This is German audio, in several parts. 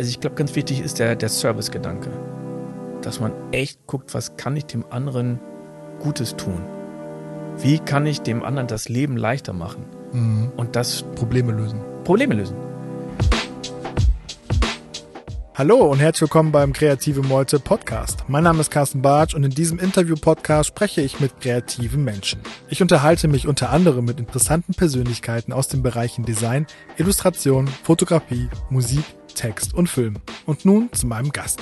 Also ich glaube, ganz wichtig ist der, der Service-Gedanke. Dass man echt guckt, was kann ich dem anderen Gutes tun? Wie kann ich dem anderen das Leben leichter machen? Mhm. Und das Probleme lösen. Probleme lösen. Hallo und herzlich willkommen beim Kreative Meute Podcast. Mein Name ist Carsten Bartsch und in diesem Interview-Podcast spreche ich mit kreativen Menschen. Ich unterhalte mich unter anderem mit interessanten Persönlichkeiten aus den Bereichen Design, Illustration, Fotografie, Musik, Text und Film. Und nun zu meinem Gast.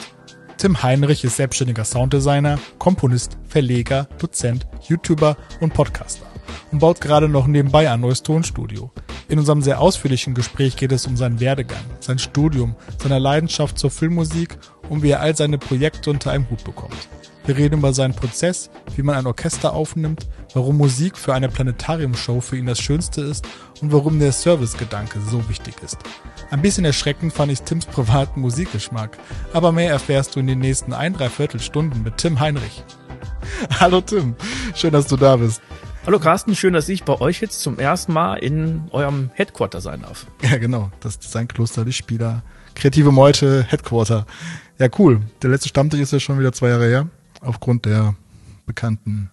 Tim Heinrich ist selbstständiger Sounddesigner, Komponist, Verleger, Dozent, YouTuber und Podcaster und baut gerade noch nebenbei ein neues Tonstudio. In unserem sehr ausführlichen Gespräch geht es um seinen Werdegang, sein Studium, seine Leidenschaft zur Filmmusik und wie er all seine Projekte unter einem Hut bekommt. Wir reden über seinen Prozess, wie man ein Orchester aufnimmt, warum Musik für eine Planetariumshow für ihn das Schönste ist und warum der Servicegedanke so wichtig ist. Ein bisschen erschreckend fand ich Tims privaten Musikgeschmack, aber mehr erfährst du in den nächsten ein, dreiviertel Stunden mit Tim Heinrich. Hallo Tim, schön, dass du da bist. Hallo Carsten, schön, dass ich bei euch jetzt zum ersten Mal in eurem Headquarter sein darf. Ja, genau. Das Designkloster Lichtspieler. Kreative Meute Headquarter. Ja, cool. Der letzte Stammtisch ist ja schon wieder zwei Jahre her. Aufgrund der bekannten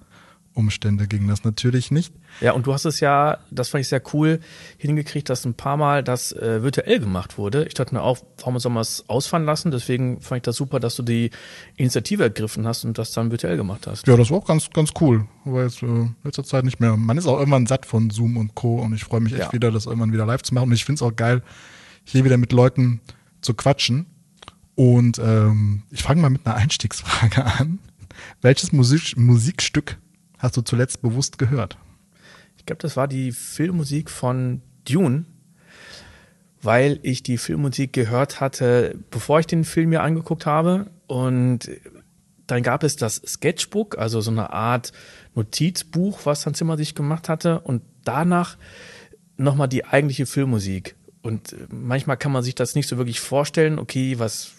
Umstände ging das natürlich nicht. Ja, und du hast es ja, das fand ich sehr cool, hingekriegt, dass ein paar Mal das äh, virtuell gemacht wurde. Ich dachte mir auch, warum soll man es ausfahren lassen? Deswegen fand ich das super, dass du die Initiative ergriffen hast und das dann virtuell gemacht hast. Ja, das war auch ganz, ganz cool. Aber jetzt äh, letzter Zeit nicht mehr. Man ist auch irgendwann satt von Zoom und Co. Und ich freue mich echt Ja. wieder, das irgendwann wieder live zu machen. Und ich finde es auch geil, hier wieder mit Leuten zu quatschen. Und ähm, ich fange mal mit einer Einstiegsfrage an. Welches Musik Musikstück hast du zuletzt bewusst gehört? Ich glaube, das war die Filmmusik von Dune, weil ich die Filmmusik gehört hatte, bevor ich den Film mir angeguckt habe. Und dann gab es das Sketchbook, also so eine Art Notizbuch, was Hans Zimmer sich gemacht hatte. Und danach nochmal die eigentliche Filmmusik. Und manchmal kann man sich das nicht so wirklich vorstellen, okay, was,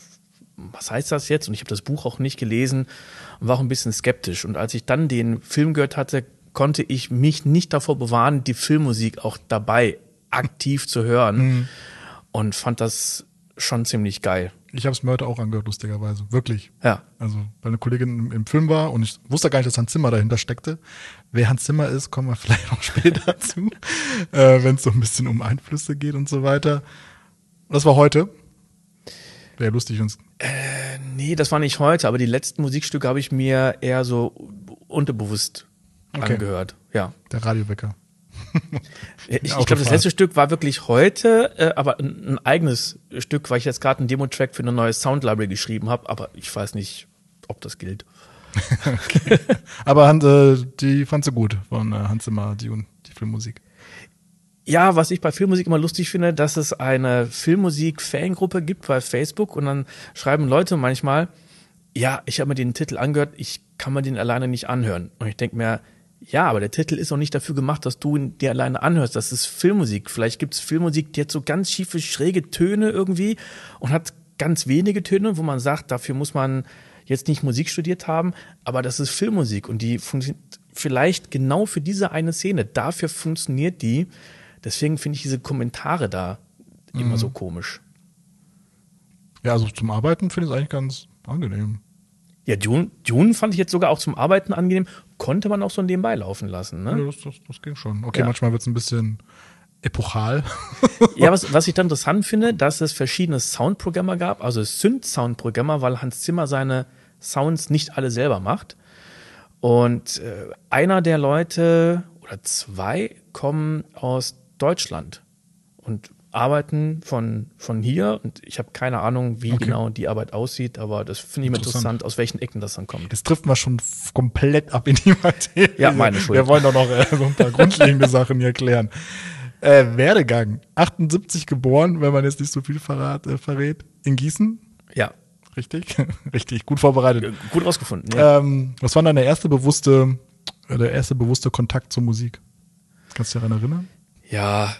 was heißt das jetzt? Und ich habe das Buch auch nicht gelesen und war auch ein bisschen skeptisch. Und als ich dann den Film gehört hatte, konnte ich mich nicht davor bewahren, die Filmmusik auch dabei aktiv zu hören und fand das schon ziemlich geil. Ich habe es mir heute auch angehört, lustigerweise. Wirklich. Ja. Also, weil eine Kollegin im, im Film war und ich wusste gar nicht, dass Hans Zimmer dahinter steckte. Wer Hans Zimmer ist, kommen wir vielleicht auch später zu, äh, wenn es so ein bisschen um Einflüsse geht und so weiter. Das war heute. Wäre lustig, uns. Nee, das war nicht heute, aber die letzten Musikstücke habe ich mir eher so unterbewusst Okay. angehört. Ja. Der Radiowecker. Ich, ich glaube, das letzte Stück war wirklich heute, äh, aber ein, ein eigenes Stück, weil ich jetzt gerade einen Demo-Track für eine neue Sound-Library geschrieben habe, aber ich weiß nicht, ob das gilt. Aber Hans, äh, die fandst du gut von äh, Hans Zimmer, die, die Filmmusik. Ja, was ich bei Filmmusik immer lustig finde, dass es eine Filmmusik-Fangruppe gibt bei Facebook und dann schreiben Leute manchmal, ja, ich habe mir den Titel angehört, ich kann mir den alleine nicht anhören. Und ich denke mir, ja, aber der Titel ist auch nicht dafür gemacht, dass du ihn dir alleine anhörst. Das ist Filmmusik. Vielleicht gibt es Filmmusik, die hat so ganz schiefe, schräge Töne irgendwie und hat ganz wenige Töne, wo man sagt, dafür muss man jetzt nicht Musik studiert haben, aber das ist Filmmusik und die funktioniert vielleicht genau für diese eine Szene. Dafür funktioniert die. Deswegen finde ich diese Kommentare da immer so komisch. Ja, also zum Arbeiten finde ich es eigentlich ganz angenehm. Ja, Dune, Dune fand ich jetzt sogar auch zum Arbeiten angenehm. Konnte man auch so nebenbei laufen lassen. Ne? Ja, das, das, das ging schon. Okay, Ja. manchmal wird es ein bisschen epochal. Ja, was, was ich dann interessant finde, dass es verschiedene Soundprogramme gab, also Synth-Soundprogramme, weil Hans Zimmer seine Sounds nicht alle selber macht. Und äh, einer der Leute oder zwei kommen aus Deutschland und arbeiten von, von hier. Und ich habe keine Ahnung, wie Okay. genau die Arbeit aussieht, aber das finde ich Interessant. interessant, aus welchen Ecken das dann kommt. Jetzt trifft man schon komplett ab in die Materie. Ja, meine Schuld. Wir wollen doch noch äh, so ein paar grundlegende Sachen hier klären. Äh, Werdegang. 78 geboren, wenn man jetzt nicht so viel verrat, äh, verrät. In Gießen. Ja, Richtig? Richtig, gut vorbereitet. gut rausgefunden. Ja. Ähm, was war dann der erste bewusste, äh, der erste bewusste Kontakt zur Musik? Kannst du dich daran erinnern? Ja,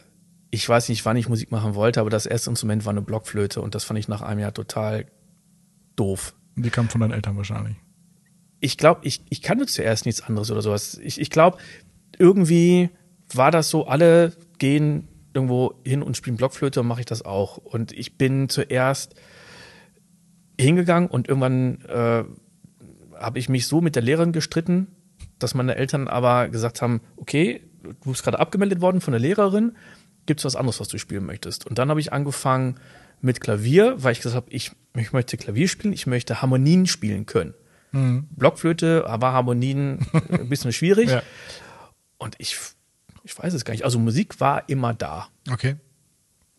ich weiß nicht, wann ich Musik machen wollte, aber das erste Instrument war eine Blockflöte und das fand ich nach einem Jahr total doof. Die kam von deinen Eltern wahrscheinlich. Ich glaube, ich, ich kannte zuerst nichts anderes oder sowas. Ich, ich glaube, irgendwie war das so, alle gehen irgendwo hin und spielen Blockflöte und mache ich das auch. Und ich bin zuerst hingegangen und irgendwann äh, habe ich mich so mit der Lehrerin gestritten, dass meine Eltern aber gesagt haben, okay, du bist gerade abgemeldet worden von der Lehrerin, gibt es was anderes, was du spielen möchtest? Und dann habe ich angefangen mit Klavier, weil ich gesagt habe, ich, ich möchte Klavier spielen, ich möchte Harmonien spielen können. Mhm. Blockflöte, aber Harmonien ein bisschen schwierig. Ja. Und ich, ich weiß es gar nicht. Also Musik war immer da. Okay.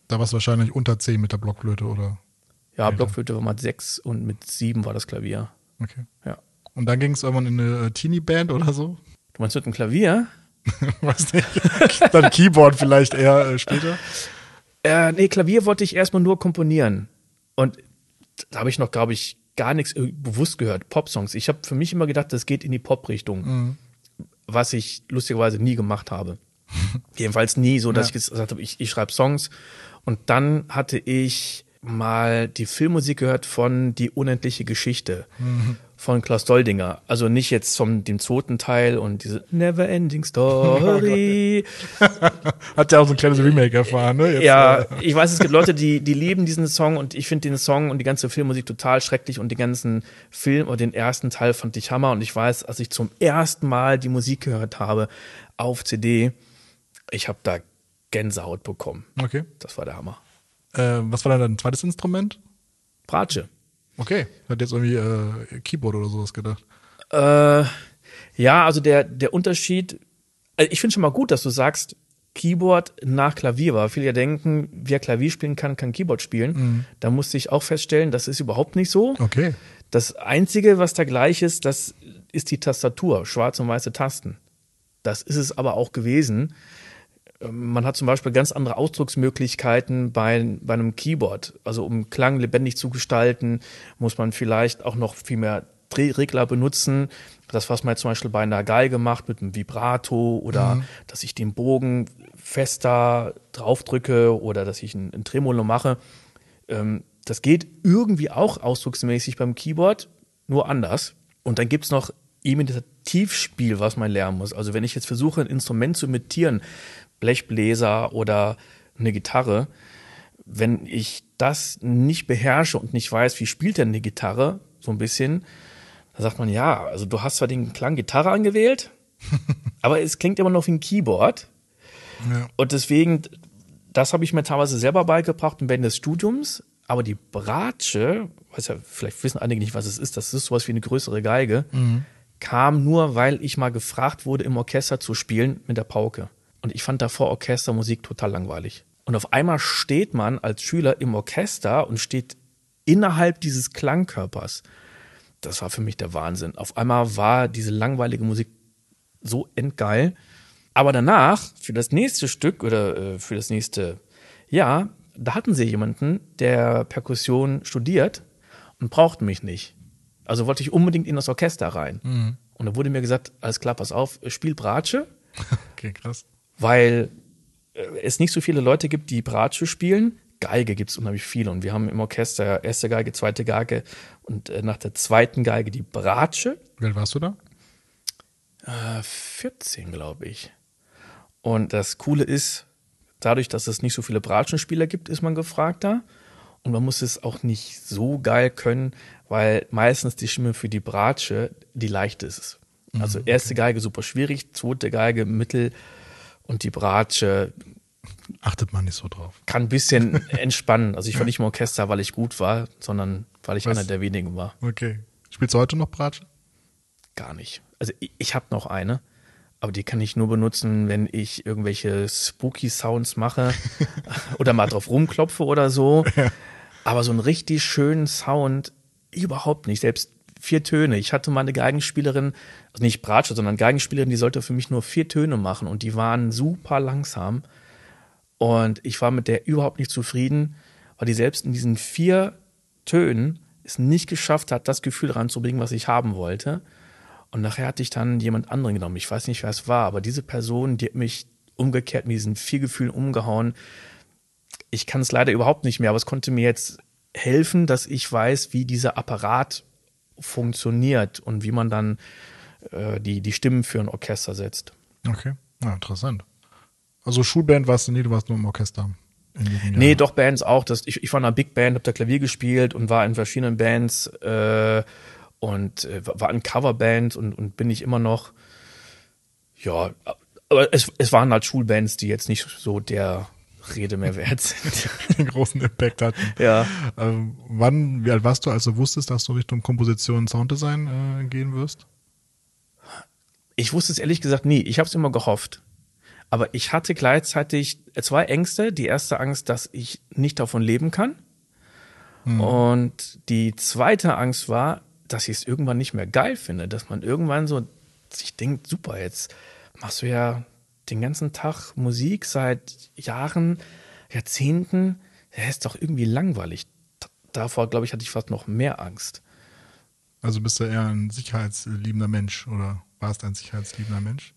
Da war es wahrscheinlich unter 10 mit der Blockflöte, oder? Ja, Blockflöte war mit 6 und mit 7 war das Klavier. Okay. Ja. Und dann ging es irgendwann in eine äh, Teenie-Band oder so? Du meinst mit einem Klavier? Weiß nicht. dann Keyboard vielleicht eher äh, später? Äh, nee, Klavier wollte ich erstmal nur komponieren. Und da habe ich noch, glaube ich, gar nichts bewusst gehört. Popsongs. Ich habe für mich immer gedacht, das geht in die Pop-Richtung. Mhm. Was ich lustigerweise nie gemacht habe. Jedenfalls nie so, dass ja. ich gesagt habe, ich, ich schreibe Songs. Und dann hatte ich mal die Filmmusik gehört von Die unendliche Geschichte. Mhm von Klaus Doldinger. Also nicht jetzt vom dem zweiten Teil und diese Never Ending Story. Hat ja auch so ein kleines Remake erfahren, ne? Jetzt, ja, äh. ich weiß, es gibt Leute, die, die lieben diesen Song und ich finde den Song und die ganze Filmmusik total schrecklich und den ganzen Film oder den ersten Teil fand ich Hammer und ich weiß, als ich zum ersten Mal die Musik gehört habe auf CD, ich habe da Gänsehaut bekommen. Okay. Das war der Hammer. Äh, was war dann dein zweites Instrument? Bratsche. Okay, hat jetzt irgendwie äh, Keyboard oder sowas gedacht. Äh, ja, also der, der Unterschied, also ich finde schon mal gut, dass du sagst, Keyboard nach Klavier war. Viele ja denken, wer Klavier spielen kann, kann Keyboard spielen. Mhm. Da musste ich auch feststellen, das ist überhaupt nicht so. Okay. Das Einzige, was da gleich ist, das ist die Tastatur, schwarze und weiße Tasten. Das ist es aber auch gewesen. Man hat zum Beispiel ganz andere Ausdrucksmöglichkeiten bei, bei einem Keyboard. Also um Klang lebendig zu gestalten, muss man vielleicht auch noch viel mehr Drehregler benutzen. Das, was man jetzt zum Beispiel bei einer Geige macht mit einem Vibrato oder mhm. dass ich den Bogen fester draufdrücke oder dass ich ein, ein Tremolo mache. Ähm, das geht irgendwie auch ausdrucksmäßig beim Keyboard, nur anders. Und dann gibt's noch Imitativspiel, was man lernen muss. Also wenn ich jetzt versuche, ein Instrument zu imitieren, Blechbläser oder eine Gitarre. Wenn ich das nicht beherrsche und nicht weiß, wie spielt denn eine Gitarre, so ein bisschen, dann sagt man, ja, also du hast zwar den Klang Gitarre angewählt, aber es klingt immer noch wie ein Keyboard. Ja. Und deswegen, das habe ich mir teilweise selber beigebracht während des Studiums. Aber die Bratsche, weiß ja, vielleicht wissen einige nicht, was es ist, das ist sowas wie eine größere Geige, mhm. kam nur, weil ich mal gefragt wurde, im Orchester zu spielen mit der Pauke. Und ich fand davor Orchestermusik total langweilig. Und auf einmal steht man als Schüler im Orchester und steht innerhalb dieses Klangkörpers. Das war für mich der Wahnsinn. Auf einmal war diese langweilige Musik so endgeil. Aber danach, für das nächste Stück oder äh, für das nächste Jahr, da hatten sie jemanden, der Perkussion studiert und brauchten mich nicht. Also wollte ich unbedingt in das Orchester rein. Mhm. Und da wurde mir gesagt, alles klar, pass auf, spiel Bratsche. Okay, krass weil äh, es nicht so viele Leute gibt, die Bratsche spielen. Geige gibt es unheimlich viele und wir haben im Orchester erste Geige, zweite Geige und äh, nach der zweiten Geige die Bratsche. Wie alt warst du da? Äh, 14, glaube ich. Und das Coole ist, dadurch, dass es nicht so viele Bratschenspieler gibt, ist man gefragter. Und man muss es auch nicht so geil können, weil meistens die Stimme für die Bratsche die leichte ist. Also mhm, erste Geige super schwierig, zweite Geige mittel, und die Bratsche achtet man nicht so drauf. Kann ein bisschen entspannen. Also ich war nicht im Orchester, weil ich gut war, sondern weil ich Was? einer der wenigen war. Okay. Spielst du heute noch Bratsche? Gar nicht. Also ich, ich habe noch eine, aber die kann ich nur benutzen, wenn ich irgendwelche spooky Sounds mache oder mal drauf rumklopfe oder so. Aber so einen richtig schönen Sound überhaupt nicht. Selbst vier Töne. Ich hatte mal eine Geigenspielerin, also nicht Bratsche, sondern Geigenspielerin, die sollte für mich nur vier Töne machen und die waren super langsam. Und ich war mit der überhaupt nicht zufrieden, weil die selbst in diesen vier Tönen es nicht geschafft hat, das Gefühl ranzubringen, was ich haben wollte. Und nachher hatte ich dann jemand anderen genommen. Ich weiß nicht, wer es war, aber diese Person, die hat mich umgekehrt mit diesen vier Gefühlen umgehauen. Ich kann es leider überhaupt nicht mehr, aber es konnte mir jetzt helfen, dass ich weiß, wie dieser Apparat funktioniert und wie man dann äh, die, die Stimmen für ein Orchester setzt. Okay, ja, interessant. Also Schulband warst du nie, du warst nur im Orchester. Nee, doch Bands auch. Das, ich, ich war in einer Big Band, habe da Klavier gespielt und war in verschiedenen Bands äh, und äh, war in Coverbands und, und bin ich immer noch. Ja, aber es, es waren halt Schulbands, die jetzt nicht so der Rede mehr wert sind. Den großen Impact hatten. Ja. Ähm, wann, wie alt warst du, als du wusstest, dass du Richtung Komposition und Sounddesign äh, gehen wirst? Ich wusste es ehrlich gesagt nie. Ich habe es immer gehofft. Aber ich hatte gleichzeitig zwei Ängste. Die erste Angst, dass ich nicht davon leben kann. Hm. Und die zweite Angst war, dass ich es irgendwann nicht mehr geil finde. Dass man irgendwann so sich denkt, super, jetzt machst du ja den ganzen Tag Musik seit Jahren, Jahrzehnten. Das ist doch irgendwie langweilig. Davor, glaube ich, hatte ich fast noch mehr Angst. Also bist du eher ein sicherheitsliebender Mensch oder warst ein sicherheitsliebender Mensch?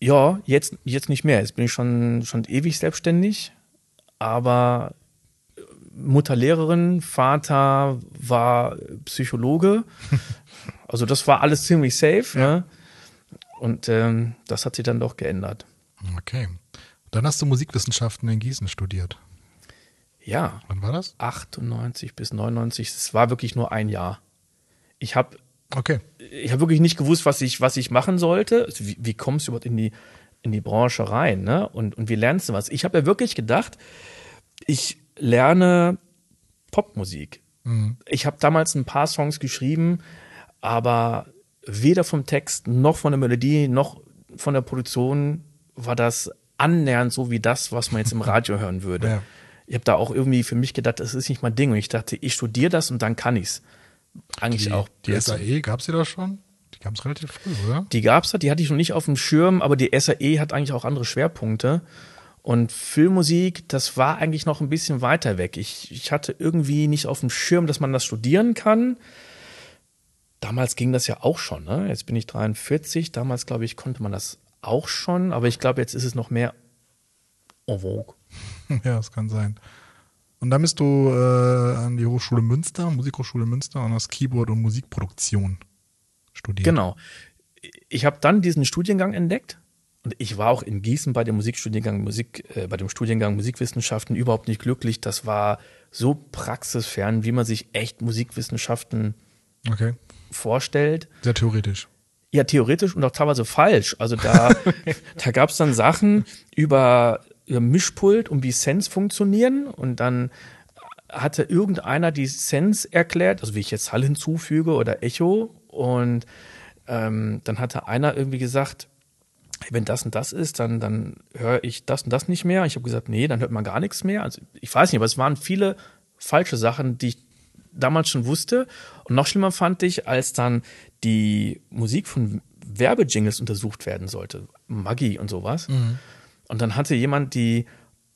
Ja, jetzt, jetzt nicht mehr. Jetzt bin ich schon, schon ewig selbstständig. Aber Mutter Lehrerin, Vater war Psychologe. Also das war alles ziemlich safe. Ja. Ne? Und ähm, das hat sich dann doch geändert. Okay. Dann hast du Musikwissenschaften in Gießen studiert. Ja. Wann war das? 98 bis 99. Es war wirklich nur ein Jahr. Ich habe okay. ich habe wirklich nicht gewusst, was ich, was ich machen sollte. Also wie, wie kommst du überhaupt in die, in die Branche rein? Ne? Und, und wie lernst du was? Ich habe ja wirklich gedacht, ich lerne Popmusik. Mhm. Ich habe damals ein paar Songs geschrieben, aber weder vom Text noch von der Melodie noch von der Produktion war das annähernd so wie das, was man jetzt im Radio hören würde. Ja. Ich habe da auch irgendwie für mich gedacht, das ist nicht mein Ding. Und ich dachte, ich studiere das und dann kann ich's. Eigentlich die, auch. Die SAE, gab es die da schon? Die gab es relativ früh, oder? Die gab es da, die hatte ich noch nicht auf dem Schirm, aber die SAE hat eigentlich auch andere Schwerpunkte. Und Filmmusik, das war eigentlich noch ein bisschen weiter weg. Ich, ich hatte irgendwie nicht auf dem Schirm, dass man das studieren kann damals ging das ja auch schon. Ne? Jetzt bin ich 43. Damals, glaube ich, konnte man das auch schon. Aber ich glaube, jetzt ist es noch mehr en vogue. Ja, das kann sein. Und dann bist du äh, an die Hochschule Münster, Musikhochschule Münster und hast Keyboard und Musikproduktion studiert. Genau. Ich habe dann diesen Studiengang entdeckt und ich war auch in Gießen bei dem Musikstudiengang Musik, äh, bei dem Studiengang Musikwissenschaften überhaupt nicht glücklich. Das war so praxisfern, wie man sich echt Musikwissenschaften okay vorstellt. Sehr theoretisch. Ja, theoretisch und auch teilweise falsch. Also da, da gab es dann Sachen über, über Mischpult und wie Sense funktionieren und dann hatte irgendeiner die Sense erklärt, also wie ich jetzt Hall hinzufüge oder Echo und ähm, dann hatte einer irgendwie gesagt, wenn das und das ist, dann, dann höre ich das und das nicht mehr. Ich habe gesagt, nee, dann hört man gar nichts mehr. Also ich weiß nicht, aber es waren viele falsche Sachen, die ich damals schon wusste. Und noch schlimmer fand ich, als dann die Musik von Werbejingles untersucht werden sollte, Maggi und sowas. Mhm. Und dann hatte jemand die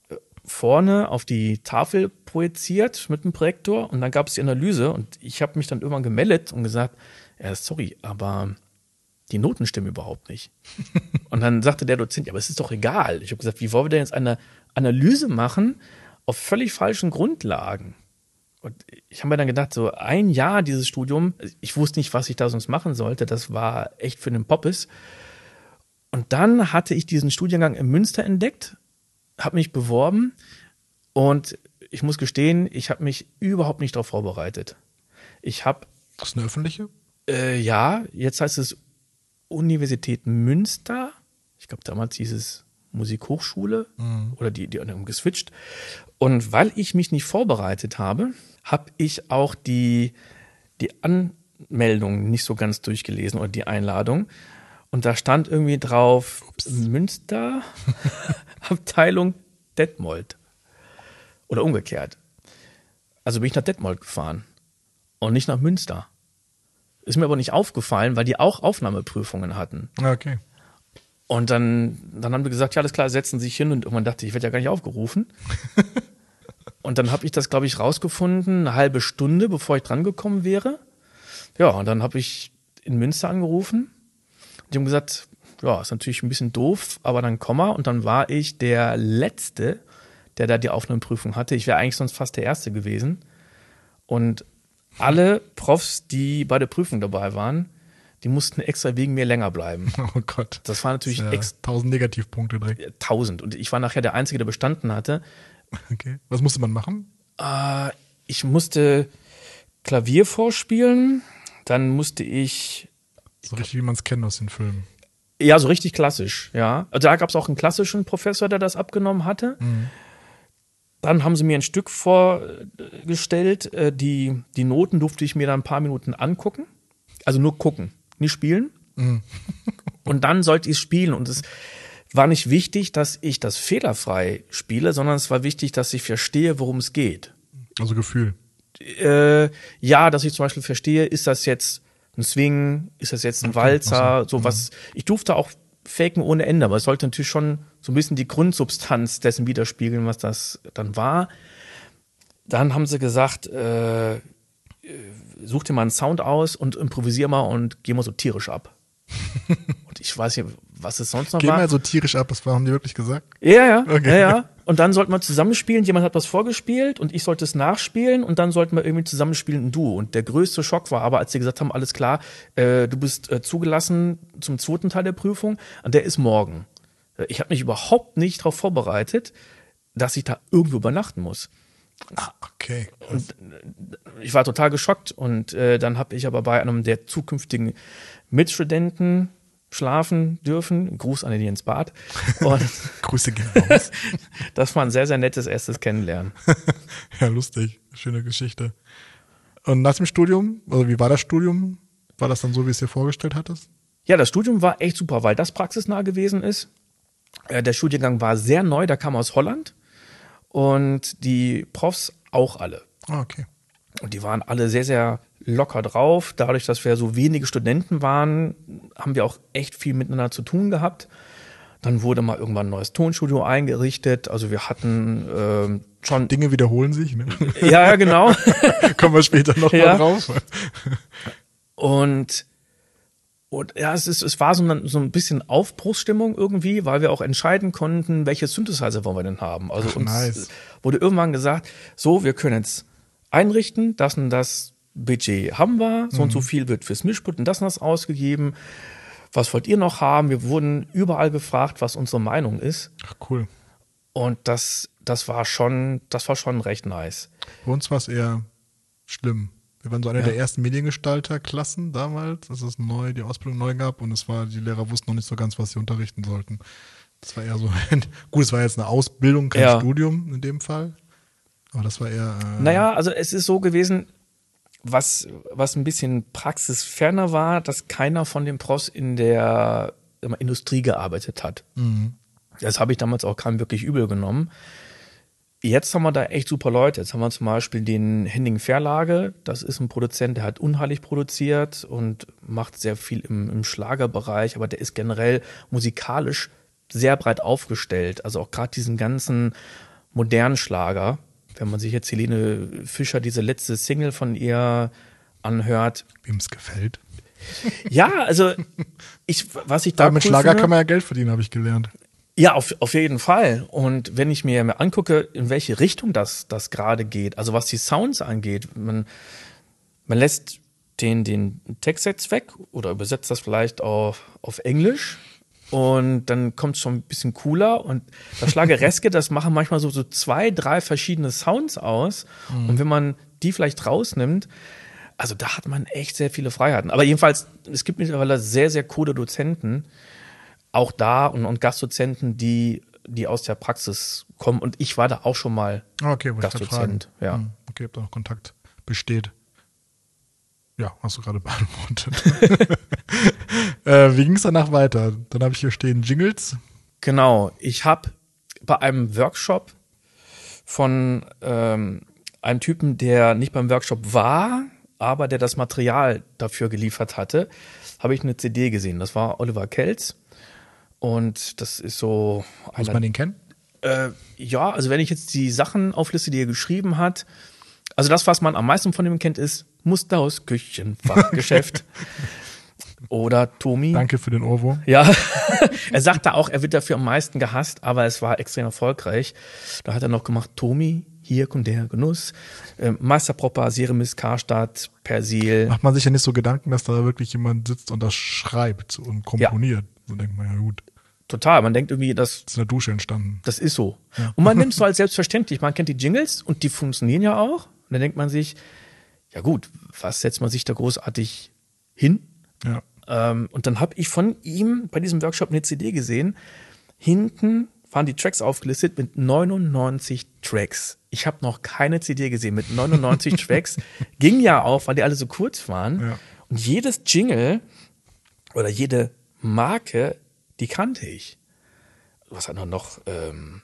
äh, vorne auf die Tafel projiziert mit dem Projektor und dann gab es die Analyse und ich habe mich dann irgendwann gemeldet und gesagt, ja, sorry, aber die Noten stimmen überhaupt nicht. und dann sagte der Dozent, ja, aber es ist doch egal. Ich habe gesagt, wie wollen wir denn jetzt eine Analyse machen auf völlig falschen Grundlagen? Und ich habe mir dann gedacht, so ein Jahr dieses Studium, ich wusste nicht, was ich da sonst machen sollte. Das war echt für den Poppes. Und dann hatte ich diesen Studiengang in Münster entdeckt, habe mich beworben und ich muss gestehen, ich habe mich überhaupt nicht darauf vorbereitet. Ich habe. Das ist eine öffentliche? Äh, ja, jetzt heißt es Universität Münster. Ich glaube, damals hieß es Musikhochschule mhm. oder die, die haben geswitcht. Und weil ich mich nicht vorbereitet habe, habe ich auch die, die Anmeldung nicht so ganz durchgelesen oder die Einladung. Und da stand irgendwie drauf Ups. Münster, Abteilung Detmold. Oder umgekehrt. Also bin ich nach Detmold gefahren und nicht nach Münster. Ist mir aber nicht aufgefallen, weil die auch Aufnahmeprüfungen hatten. Okay. Und dann, dann haben die gesagt, ja, alles klar, setzen Sie sich hin. Und irgendwann dachte ich, ich werde ja gar nicht aufgerufen. und dann habe ich das, glaube ich, rausgefunden, eine halbe Stunde, bevor ich drangekommen wäre. Ja, und dann habe ich in Münster angerufen. Die haben gesagt, ja, ist natürlich ein bisschen doof, aber dann komm mal. Und dann war ich der Letzte, der da die Aufnahmeprüfung hatte. Ich wäre eigentlich sonst fast der Erste gewesen. Und alle Profs, die bei der Prüfung dabei waren, die mussten extra wegen mir länger bleiben. Oh Gott. Das war natürlich ja, tausend Negativpunkte direkt. Tausend. Und ich war nachher der Einzige, der bestanden hatte, Okay. Was musste man machen? Äh, ich musste Klavier vorspielen, dann musste ich So richtig, wie man es kennt aus den Filmen. Ja, so richtig klassisch, ja. Also da gab es auch einen klassischen Professor, der das abgenommen hatte. Dann haben sie mir ein Stück vorgestellt. äh, Die, die Noten durfte ich mir dann ein paar Minuten angucken. Also nur gucken, nicht spielen. Und dann sollte ich spielen. Und es war nicht wichtig, dass ich das fehlerfrei spiele, sondern es war wichtig, dass ich verstehe, worum es geht Also Gefühl. äh, ja, dass ich zum Beispiel verstehe, ist das jetzt ein Swing, ist das jetzt ein Walzer, Mhm. sowas. Ich durfte auch faken ohne Ende, aber es sollte natürlich schon so ein bisschen die Grundsubstanz dessen widerspiegeln, was das dann war. Dann haben sie gesagt, äh, äh, such dir mal einen Sound aus und improvisier mal und geh mal so tierisch ab. und ich weiß nicht, was es sonst noch Geh war. mal so tierisch ab, das haben die wirklich gesagt. Ja, ja, Okay. ja, ja. Und dann sollten wir zusammenspielen. Jemand hat was vorgespielt und ich sollte es nachspielen und dann sollten wir irgendwie zusammenspielen ein Duo. Und der größte Schock war aber, als sie gesagt haben, alles klar, äh, du bist äh, zugelassen zum zweiten Teil der Prüfung, und der ist morgen. Ich habe mich überhaupt nicht darauf vorbereitet, dass ich da irgendwo übernachten muss. Ah, okay. Ich war total geschockt und äh, dann habe ich aber bei einem der zukünftigen Mitstudenten schlafen dürfen. Gruß an den Jens Barth. Und Grüße gehen raus. das war ein sehr, sehr nettes erstes Kennenlernen. ja, lustig. Schöne Geschichte. Und nach dem Studium, also wie war das Studium? War das dann so, wie es dir vorgestellt hattest? Ja, das Studium war echt super, weil das praxisnah gewesen ist. Äh, Der Studiengang war sehr neu, der kam aus Holland und die Profs auch alle. Ah, okay. Und die waren alle sehr, sehr locker drauf. Dadurch, dass wir so wenige Studenten waren, haben wir auch echt viel miteinander zu tun gehabt. Dann wurde mal irgendwann ein neues Tonstudio eingerichtet. Also wir hatten ähm, schon. Dinge wiederholen sich, ne? Ja, ja, genau. Kommen wir später noch Ja. drauf. Und, und ja, es, ist, es war so ein, so ein bisschen Aufbruchsstimmung irgendwie, weil wir auch entscheiden konnten, welche Synthesizer wollen wir denn haben. Also Ach, uns nice. wurde irgendwann gesagt, so, wir können jetzt einrichten, das und das Budget haben wir, so und Mhm. so viel wird fürs Mischpult und das und das ausgegeben. Was wollt ihr noch haben? Wir wurden überall gefragt, was unsere Meinung ist. Ach, cool. Und das, das war schon, das war schon recht nice. Bei uns war es eher schlimm. Wir waren so eine Ja. der ersten Mediengestalterklassen damals, als es neu, die Ausbildung neu gab und es war, die Lehrer wussten noch nicht so ganz, was sie unterrichten sollten. Das war eher so, gut, es war jetzt eine Ausbildung, kein Ja. Studium in dem Fall. Aber das war eher. Äh, Naja, also es ist so gewesen, was, was ein bisschen praxisferner war, dass keiner von den Pros in der mal, Industrie gearbeitet hat. Das habe ich damals auch keinem wirklich übel genommen. Jetzt haben wir da echt super Leute. Jetzt haben wir zum Beispiel den Henning Verlage. Das ist ein Produzent, der hat unheilig produziert und macht sehr viel im, im Schlagerbereich, aber der ist generell musikalisch sehr breit aufgestellt. Also auch gerade diesen ganzen modernen Schlager. Wenn man sich jetzt Helene Fischer, diese letzte Single von ihr anhört. Wem es gefällt. Ja, also ich, was ich da Aber mit cool Schlager finde- kann man ja Geld verdienen, habe ich gelernt. Ja, auf, auf jeden Fall. Und wenn ich mir mal angucke, in welche Richtung das, das gerade geht, also was die Sounds angeht, man, man lässt den, den Text jetzt weg oder übersetzt das vielleicht auf, auf Englisch und dann kommt es schon ein bisschen cooler und das Schlagereske, das machen manchmal so, so zwei, drei verschiedene Sounds aus und wenn man die vielleicht rausnimmt, also da hat man echt sehr viele Freiheiten. Aber jedenfalls, es gibt mittlerweile sehr, sehr coole Dozenten, auch da und, und Gastdozenten, die, die aus der Praxis kommen. Und ich war da auch schon mal Ah, Okay. Gastdozent. Ja. Hm, Okay, ob da noch Kontakt besteht. Ja, hast du gerade beantwortet. äh, wie ging es danach weiter? Dann habe ich hier stehen Jingles. Genau. Ich habe bei einem Workshop von ähm, einem Typen, der nicht beim Workshop war, aber der das Material dafür geliefert hatte, habe ich eine CD gesehen. Das war Oliver Kelz. Und das ist so Muss man den kennen? Äh, ja, also wenn ich jetzt die Sachen aufliste, die er geschrieben hat, also das, was man am meisten von ihm kennt, ist Musterhaus, Küchenfachgeschäft. Oder Tomi. Danke für den Ohrwurm. Ja, er sagte auch, er wird dafür am meisten gehasst, aber es war extrem erfolgreich. Da hat er noch gemacht, Tomi, hier kommt der Genuss. Äh, Meisterpropper, Seremis, Karstadt, Persil. Macht man sich ja nicht so Gedanken, dass da wirklich jemand sitzt und das schreibt und komponiert. So denkt man ja gut. total. Man denkt irgendwie, das, Das ist in der Dusche entstanden. das ist so. Und man nimmt es so als selbstverständlich. Man kennt die Jingles und die funktionieren ja auch. Und dann denkt man sich, ja gut, was setzt man sich da großartig hin? Ja. Ähm, und dann habe ich von ihm bei diesem Workshop eine CD gesehen. Hinten waren die Tracks aufgelistet mit 99 Tracks. Ich habe noch keine CD gesehen mit 99 Tracks. Ging ja auch, weil die alle so kurz waren. Ja. Und jedes Jingle oder jede Marke, die kannte ich. Was hat er noch? Ähm,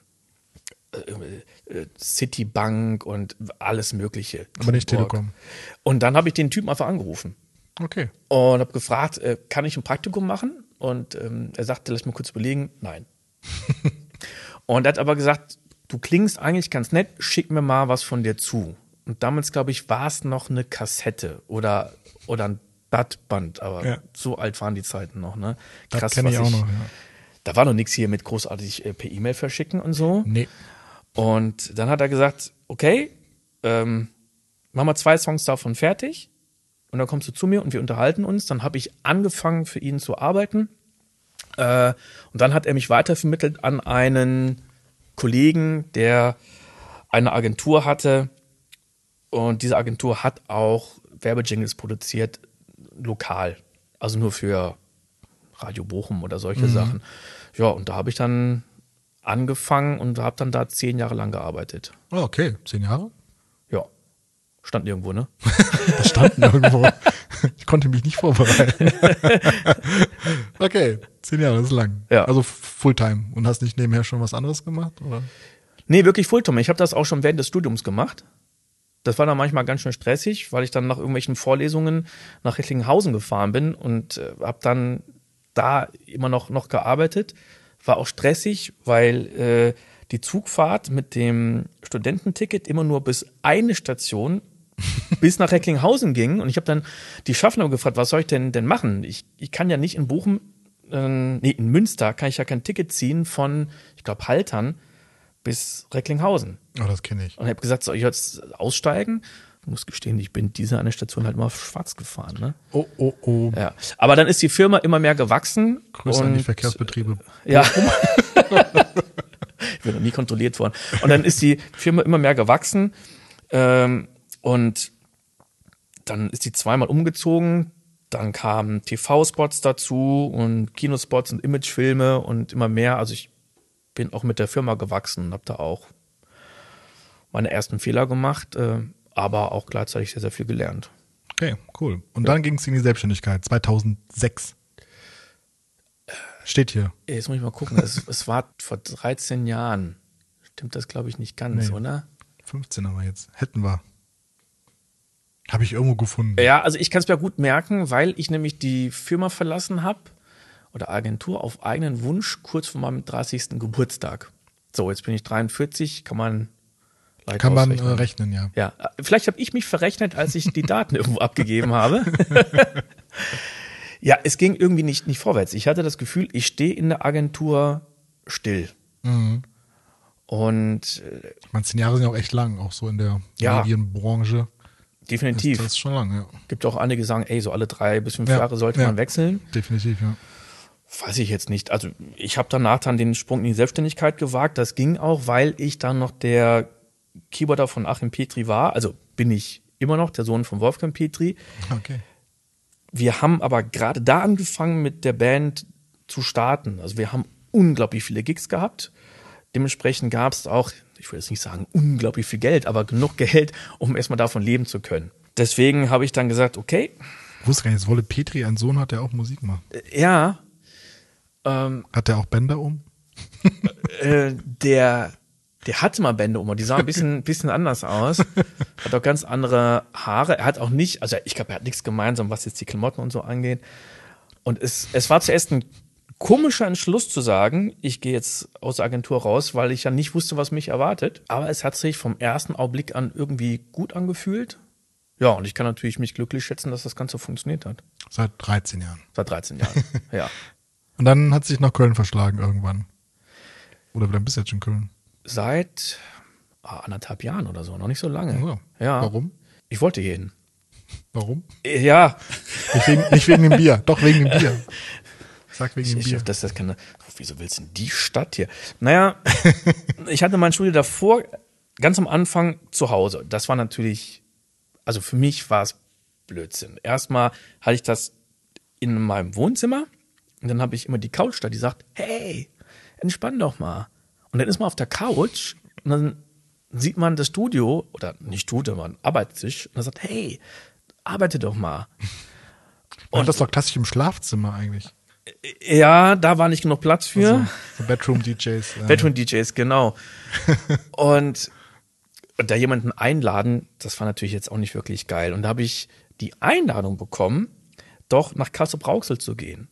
äh, äh, Citibank und alles Mögliche. Aber nicht. Telekom. Und dann habe ich den Typen einfach angerufen Okay. und habe gefragt, äh, kann ich ein Praktikum machen? Und ähm, er sagte, lass mich kurz überlegen, nein. und er hat aber gesagt, du klingst eigentlich ganz nett, schick mir mal was von dir zu. Und damals, glaube ich, war es noch eine Kassette oder, oder ein Blattband, aber Ja. so alt waren die Zeiten noch, ne? Das kenne ich auch noch, ja. Da war noch nichts hier mit großartig äh, per E-Mail verschicken und so. Nee. Und dann hat er gesagt, okay, ähm, machen wir zwei Songs davon fertig und dann kommst du zu mir und wir unterhalten uns. Dann habe ich angefangen für ihn zu arbeiten äh, und dann hat er mich weitervermittelt an einen Kollegen, der eine Agentur hatte und diese Agentur hat auch Werbejingles produziert, lokal, also nur für Radio Bochum oder solche Sachen. Ja, und da habe ich dann angefangen und habe dann da zehn Jahre lang gearbeitet. Oh, okay. Zehn Jahre? Ja, stand irgendwo, ne? Das stand irgendwo. Ich konnte mich nicht vorbereiten. okay, zehn Jahre, das ist lang. Ja. Also Fulltime. Und hast nicht nebenher schon was anderes gemacht? Oder? Nee, wirklich Fulltime. Ich habe das auch schon während des Studiums gemacht. Das war dann manchmal ganz schön stressig, weil ich dann nach irgendwelchen Vorlesungen nach Recklinghausen gefahren bin und äh, habe dann da immer noch, noch gearbeitet. War auch stressig, weil äh, die Zugfahrt mit dem Studententicket immer nur bis eine Station bis nach Recklinghausen ging. Und ich habe dann die Schaffner gefragt, was soll ich denn denn machen? Ich, ich kann ja nicht in Bochum, äh, nee, in Münster kann ich ja kein Ticket ziehen von, ich glaube, Haltern bis Recklinghausen. Oh, das kenne ich. Und ich habe gesagt, soll ich jetzt aussteigen? Ich muss gestehen, ich bin diese eine Station halt mal schwarz gefahren. Ne? Oh, oh, oh. Ja. Aber dann ist die Firma immer mehr gewachsen. Grüße und, an die Verkehrsbetriebe. Ja. ich bin noch nie kontrolliert worden. Und dann ist die Firma immer mehr gewachsen. Ähm, und dann ist die zweimal umgezogen. Dann kamen TV-Spots dazu und Kinospots und Imagefilme und immer mehr. Also ich bin auch mit der Firma gewachsen und habe da auch meine ersten Fehler gemacht, äh, aber auch gleichzeitig sehr, sehr viel gelernt. Okay, cool. Und dann ging es in die Selbstständigkeit, 2006. Steht hier. Jetzt muss ich mal gucken. es, es war vor 13 Jahren. Stimmt das, glaube ich, nicht ganz, Nee. oder? 15 aber jetzt. Hätten wir. Habe ich irgendwo gefunden. Ja, also ich kann es mir gut merken, weil ich nämlich die Firma verlassen habe oder Agentur auf eigenen Wunsch kurz vor meinem 30. Geburtstag. So, jetzt bin ich 43, kann man leicht Kann man äh, ausrechnen. rechnen, ja. Ja, äh, vielleicht habe ich mich verrechnet, als ich die Daten irgendwo abgegeben habe. ja, es ging irgendwie nicht, nicht vorwärts. Ich hatte das Gefühl, ich stehe in der Agentur still. Mhm. Und äh, Ich meine, zehn Jahre sind ja auch echt lang, auch so in der Ja. Medienbranche. definitiv. Das ist schon lang, ja. Gibt auch einige, die sagen, ey, so alle drei bis fünf Ja, Jahre sollte ja. man wechseln. Definitiv, ja. Weiß ich jetzt nicht. Also ich habe danach dann den Sprung in die Selbstständigkeit gewagt. Das ging auch, weil ich dann noch der Keyboarder von Achim Petri war. Also bin ich immer noch der Sohn von Wolfgang Petri. Okay. Wir haben aber gerade da angefangen mit der Band zu starten. Also wir haben unglaublich viele Gigs gehabt. Dementsprechend gab es auch, ich will jetzt nicht sagen unglaublich viel Geld, aber genug Geld, um erstmal davon leben zu können. Deswegen habe ich dann gesagt, okay, Ich wusste gar nicht, dass Wolle Petri einen Sohn hat, der auch Musik macht. äh, ja, ähm, Hat der auch Bänder um? äh, der, der hatte mal Bände um, und die sahen ein bisschen, bisschen anders aus. Hat auch ganz andere Haare. Er hat auch nicht, also ich glaube, er hat nichts gemeinsam, was jetzt die Klamotten und so angeht. Und es, es war zuerst ein komischer Entschluss zu sagen, ich gehe jetzt aus der Agentur raus, weil ich ja nicht wusste, was mich erwartet. Aber es hat sich vom ersten Augenblick an irgendwie gut angefühlt. Ja, und ich kann natürlich mich glücklich schätzen, dass das Ganze funktioniert hat. Seit 13 Jahren. Seit 13 Jahren. ja. Und dann hat sich nach Köln verschlagen irgendwann. Oder lange bist du jetzt schon Köln? Seit ah, anderthalb Jahren oder so, noch nicht so lange. Ja. Ja. Warum? Ich wollte hier hin. Warum? Ja, Nicht wegen, nicht wegen dem Bier, doch wegen dem Bier. Sag wegen ich, dem ich, Bier. das, das kann, wieso willst du denn die Stadt hier? Naja, ich hatte mein Studio davor, ganz am Anfang zu Hause. Das war natürlich, also für mich war es Blödsinn. Erstmal hatte ich das in meinem Wohnzimmer und dann habe ich immer die Couch da, die sagt, hey, entspann doch mal. Und dann ist man auf der Couch und dann sieht man das Studio, oder nicht Studio, man Arbeitstisch, und dann sagt, hey, arbeite doch mal. Und das ist doch klassisch im Schlafzimmer eigentlich. Ja, da war nicht genug Platz für. Also, so Bedroom-DJs. äh, Bedroom-DJs, genau. und, und da jemanden einladen, das war natürlich jetzt auch nicht wirklich geil. Und da habe ich die Einladung bekommen, doch nach Kassel-Brauxel zu gehen.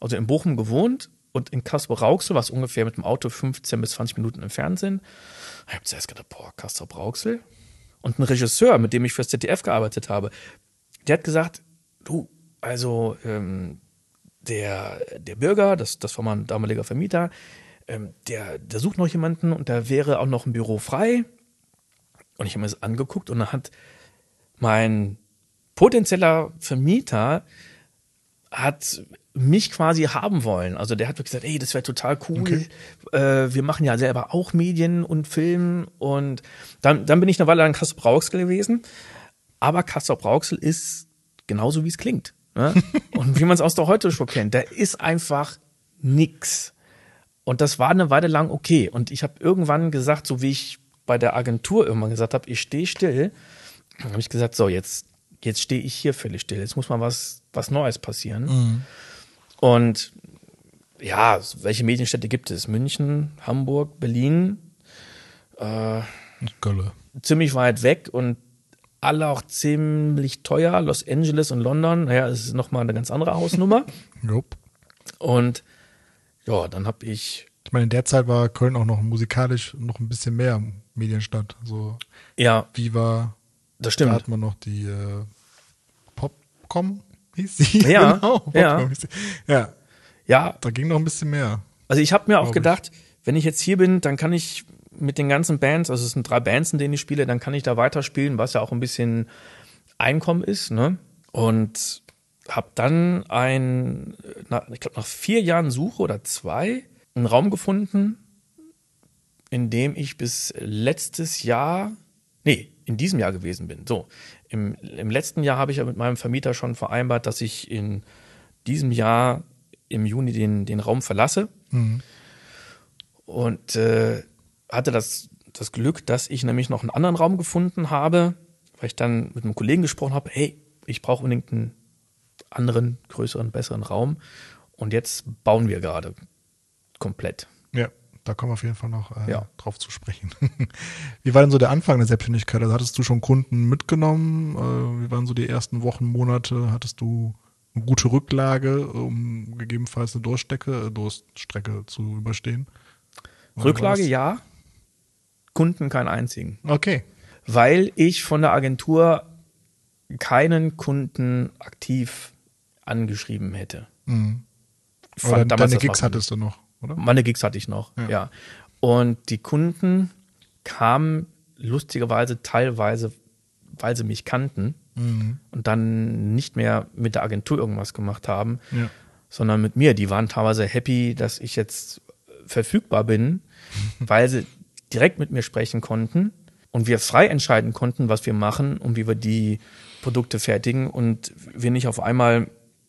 Also in Bochum gewohnt und in Kassel-Brauxel, was ungefähr mit dem Auto 15 bis 20 Minuten entfernt sind. Ich habe zuerst gedacht, boah, Kassel-Brauxel. Und ein Regisseur, mit dem ich fürs ZDF gearbeitet habe, der hat gesagt, du, also ähm, der, der Bürger, das, das war mein damaliger Vermieter, ähm, der, der sucht noch jemanden und da wäre auch noch ein Büro frei. Und ich habe mir das angeguckt und dann hat mein potenzieller Vermieter hat mich quasi haben wollen. Also der hat wirklich gesagt, ey, das wäre total cool. Äh, wir machen ja selber auch Medien und Film. Und dann, dann bin ich eine Weile an Kassel Brauxel gewesen. Aber Kassel Brauxel ist genauso, wie es klingt. Ne? und wie man es aus der Heute-Show kennt. Da ist einfach nix. Und das war eine Weile lang okay. Und ich habe irgendwann gesagt, so wie ich bei der Agentur irgendwann gesagt habe, ich stehe still, dann habe ich gesagt, so, jetzt, jetzt stehe ich hier völlig still. Jetzt muss mal was, was Neues passieren. Und ja, welche Medienstädte gibt es? München, Hamburg, Berlin, Gölle. ziemlich weit weg und alle auch ziemlich teuer. Los Angeles und London, naja, das ist nochmal eine ganz andere Hausnummer. Jupp. Und ja, dann habe ich, Ich meine, in der Zeit war Köln auch noch musikalisch noch ein bisschen mehr Medienstadt. So ja, Viva, das da stimmt. hat man noch die äh, Popcom, hieß sie? Ja, genau, ja. Ja, Ja, da ging noch ein bisschen mehr. Also ich habe mir auch Glaub ich. gedacht, wenn ich jetzt hier bin, dann kann ich mit den ganzen Bands, also es sind drei Bands, in denen ich spiele, dann kann ich da weiterspielen, was ja auch ein bisschen Einkommen ist, ne? Und habe dann ein, na, ich glaube nach vier Jahren Suche oder zwei, einen Raum gefunden, in dem ich bis letztes Jahr, nee, in diesem Jahr gewesen bin. So, im, im letzten Jahr habe ich ja mit meinem Vermieter schon vereinbart, dass ich in diesem Jahr im Juni den, den Raum verlasse. Und äh, hatte das, das Glück, dass ich nämlich noch einen anderen Raum gefunden habe, weil ich dann mit einem Kollegen gesprochen habe, hey, ich brauche unbedingt einen anderen, größeren, besseren Raum. Und jetzt bauen wir gerade komplett. Ja, da kommen wir auf jeden Fall noch äh, Ja. drauf zu sprechen. wie war denn so der Anfang der Selbstständigkeit? Also hattest du schon Kunden mitgenommen? Äh, wie waren so die ersten Wochen, Monate? Hattest du eine gute Rücklage, um gegebenenfalls eine Durchstrecke, äh, Durststrecke zu überstehen? Oder Rücklage ja, Kunden keinen einzigen. Okay. Weil ich von der Agentur keinen Kunden aktiv angeschrieben hätte. Mhm. Damals deine Gigs hattest du noch, oder? Meine Gigs hatte ich noch, Ja. ja. Und die Kunden kamen lustigerweise teilweise, weil sie mich kannten Mhm. und dann nicht mehr mit der Agentur irgendwas gemacht haben, Ja. sondern mit mir. Die waren teilweise happy, dass ich jetzt verfügbar bin, weil sie direkt mit mir sprechen konnten und wir frei entscheiden konnten, was wir machen und wie wir die Produkte fertigen und wir nicht auf einmal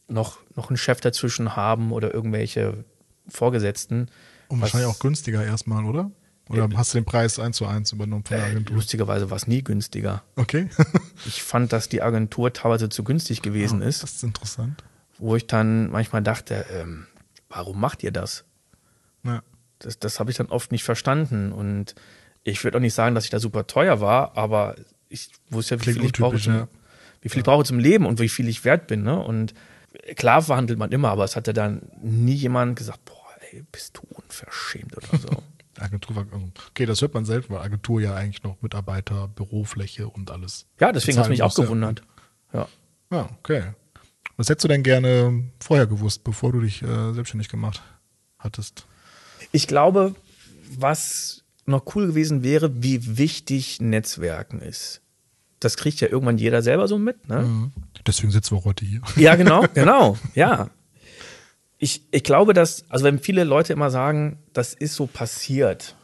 noch, noch einen Chef dazwischen haben oder irgendwelche Vorgesetzten. Und wahrscheinlich auch günstiger erstmal, oder? Oder hast du den Preis eins zu eins übernommen von der Äh, Agentur? lustigerweise war es nie günstiger. Okay. Ich fand, dass die Agentur teilweise zu günstig gewesen Das ist, ist interessant. wo ich dann manchmal dachte, ähm, warum macht ihr das? Ja. Das, das habe ich dann oft nicht verstanden. Und ich würde auch nicht sagen, dass ich da super teuer war, aber ich wusste ja, wie Klingt viel ich brauche zum, ja. wie viel ich brauche zum Leben und wie viel ich wert bin. Ne? Und klar verhandelt man immer, aber es hat ja dann nie jemand gesagt, boah, ey, bist du unverschämt oder so. Agentur war, also, okay, das hört man selten, weil Agentur ja eigentlich noch Mitarbeiter, Bürofläche und alles. ja, deswegen hat es mich auch gewundert. Ja. Ja, okay. Was hättest du denn gerne vorher gewusst, bevor du dich äh, selbstständig gemacht hattest? Ich glaube, was noch cool gewesen wäre, wie wichtig Netzwerken ist. Das kriegt ja irgendwann jeder selber so mit, ne? Deswegen sitzen wir heute hier. Ja, genau, genau, ja. Ich, ich glaube, dass, also wenn viele Leute immer sagen, das ist so passiert,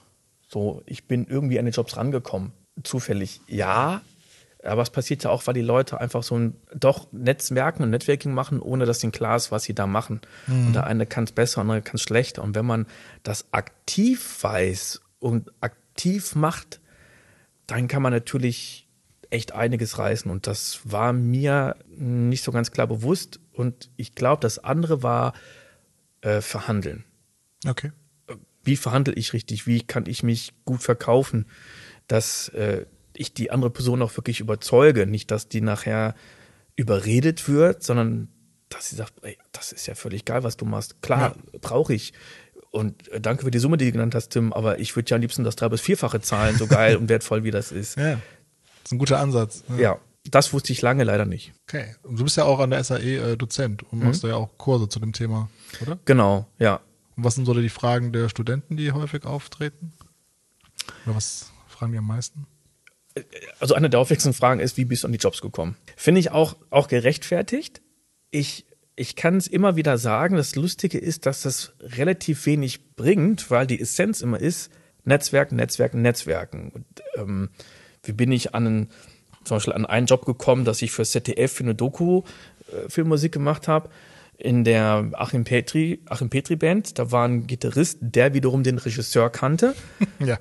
so, ich bin irgendwie an die Jobs rangekommen, zufällig, ja, aber es passiert ja auch, weil die Leute einfach so ein doch Netzwerken und Networking machen, ohne dass ihnen klar ist, was sie da machen. Mhm. Und der eine kann es besser, und der andere kann es schlechter. Und wenn man das aktiv weiß und aktiv macht, dann kann man natürlich echt einiges reißen. Und das war mir nicht so ganz klar bewusst. Und ich glaube, das andere war äh, verhandeln. Okay. Wie verhandle ich richtig? Wie kann ich mich gut verkaufen? Dass äh, ich die andere Person auch wirklich überzeuge. Nicht, dass die nachher überredet wird, sondern dass sie sagt, ey, das ist ja völlig geil, was du machst. Klar, ja. brauche ich. Und äh, danke für die Summe, die du genannt hast, Tim, aber ich würde ja am liebsten das drei- bis vierfache zahlen, so geil und wertvoll wie das ist. Ja, ist ein guter Ansatz. Ja. ja. das wusste ich lange leider nicht. Okay. Und du bist ja auch an der SAE äh, Dozent und machst mhm. ja auch Kurse zu dem Thema, oder? Genau, ja. Und was sind so die Fragen der Studenten, die häufig auftreten? Oder was fragen die am meisten? also eine der häufigsten Fragen ist, wie bist du an die Jobs gekommen? Finde ich auch, auch gerechtfertigt. Ich, ich kann es immer wieder sagen, das Lustige ist, dass das relativ wenig bringt, weil die Essenz immer ist, Netzwerken, Netzwerken, Netzwerken. Und, ähm, wie bin ich an einen, zum Beispiel an einen Job gekommen, dass ich für ZDF für eine Doku äh, Filmmusik gemacht habe in der Achim Petri, Achim Petri Band. Da war ein Gitarrist, der wiederum den Regisseur kannte. Ja.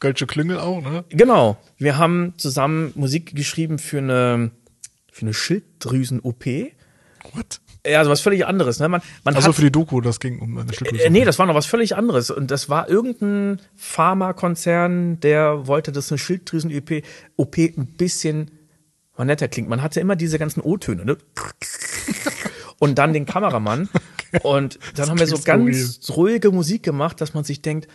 Kölsche Klüngel auch, ne? Genau. Wir haben zusammen Musik geschrieben für eine, für eine Schilddrüsen-OP. What? Ja, also was völlig anderes. Ne? Man, man also hat, für die Doku, das ging um eine Schilddrüse. Äh, nee, das war noch was völlig anderes. Und das war irgendein Pharmakonzern, der wollte, dass eine Schilddrüsen-OP OP ein bisschen mal netter klingt. Man hatte immer diese ganzen O-Töne, ne? Und dann den Kameramann. Und dann haben wir so ganz ruhige Musik gemacht, dass man sich denkt,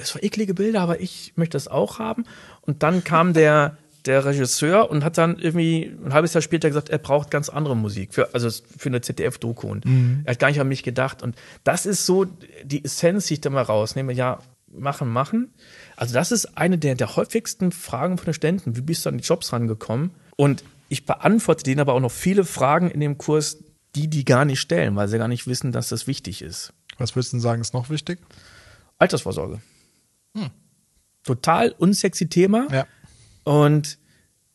es war eklige Bilder, aber ich möchte das auch haben. Und dann kam der, der Regisseur und hat dann irgendwie ein halbes Jahr später gesagt, er braucht ganz andere Musik, für, also für eine ZDF-Doku. Und mhm. er hat gar nicht an mich gedacht. Und das ist so die Essenz, die ich da mal rausnehme. Ja, machen, machen. Also das ist eine der, der häufigsten Fragen von den Ständen. Wie bist du an die Jobs rangekommen? Und ich beantworte denen aber auch noch viele Fragen in dem Kurs, die die gar nicht stellen, weil sie gar nicht wissen, dass das wichtig ist. Was würdest du sagen, ist noch wichtig? Altersvorsorge. Hm. Total unsexy Thema. Ja. Und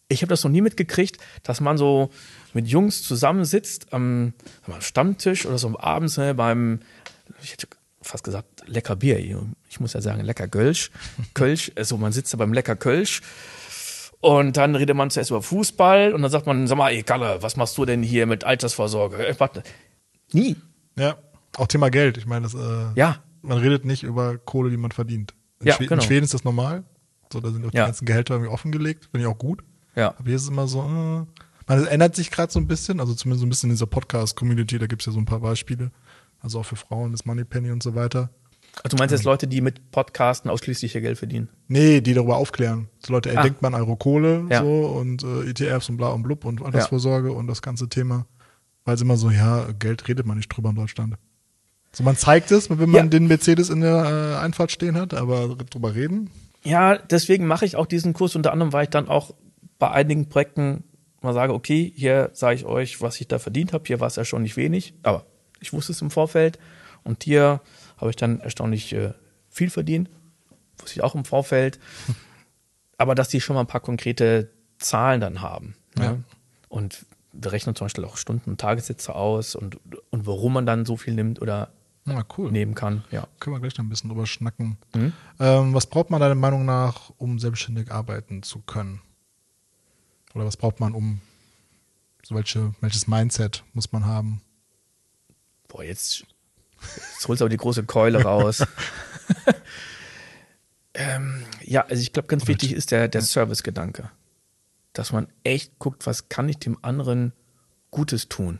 ich habe das noch nie mitgekriegt, dass man so mit Jungs zusammensitzt am, am Stammtisch oder so abends ne, beim, ich hätte fast gesagt, lecker Bier. Ich muss ja sagen, lecker Kölsch. Kölsch, also man sitzt da beim lecker Kölsch. Und dann redet man zuerst über Fußball und dann sagt man, sag mal, ey Kalle, was machst du denn hier mit Altersvorsorge? Äh, warte. Nie. Ja, auch Thema Geld. Ich meine, das, äh, ja man redet nicht über Kohle, die man verdient. In, ja, Schweden, genau. in Schweden ist das normal. So, da sind auch die ja. ganzen Gehälter irgendwie offengelegt. Finde ich auch gut. Ja. Aber hier ist es immer so, äh, man, es ändert sich gerade so ein bisschen, also zumindest so ein bisschen in dieser Podcast-Community, da gibt es ja so ein paar Beispiele. Also auch für Frauen, das Moneypenny und so weiter. Also du meinst jetzt Leute, die mit Podcasten ausschließlich ihr Geld verdienen? Nee, die darüber aufklären. So Leute, ey, ah. denkt man Euro Kohle ja. so und äh, ETFs und bla und blub und Altersvorsorge ja. und das ganze Thema. Weil es immer so, ja, Geld redet man nicht drüber in Deutschland. So, man zeigt es, wenn man ja. den Mercedes in der äh, Einfahrt stehen hat, aber drüber reden? Ja, deswegen mache ich auch diesen Kurs. Unter anderem, weil ich dann auch bei einigen Projekten mal sage, okay, hier sage ich euch, was ich da verdient habe. Hier war es ja schon nicht wenig, aber ich wusste es im Vorfeld. Und hier habe ich dann erstaunlich äh, viel verdient. Wusste ich auch im Vorfeld. Aber dass die schon mal ein paar konkrete Zahlen dann haben. Ne? Ja. Und wir rechnen zum Beispiel auch Stunden- und Tagessätze aus und, und warum man dann so viel nimmt oder ja, cool. nehmen kann. Ja. Können wir gleich noch ein bisschen drüber schnacken. Mhm. Ähm, was braucht man deiner Meinung nach, um selbstständig arbeiten zu können? Oder was braucht man, um so welche, welches Mindset muss man haben? Boah, jetzt, jetzt holst du aber die große Keule raus. ähm, ja, also ich glaube, ganz wichtig ist der, der Service-Gedanke. Dass man echt guckt, was kann ich dem anderen Gutes tun?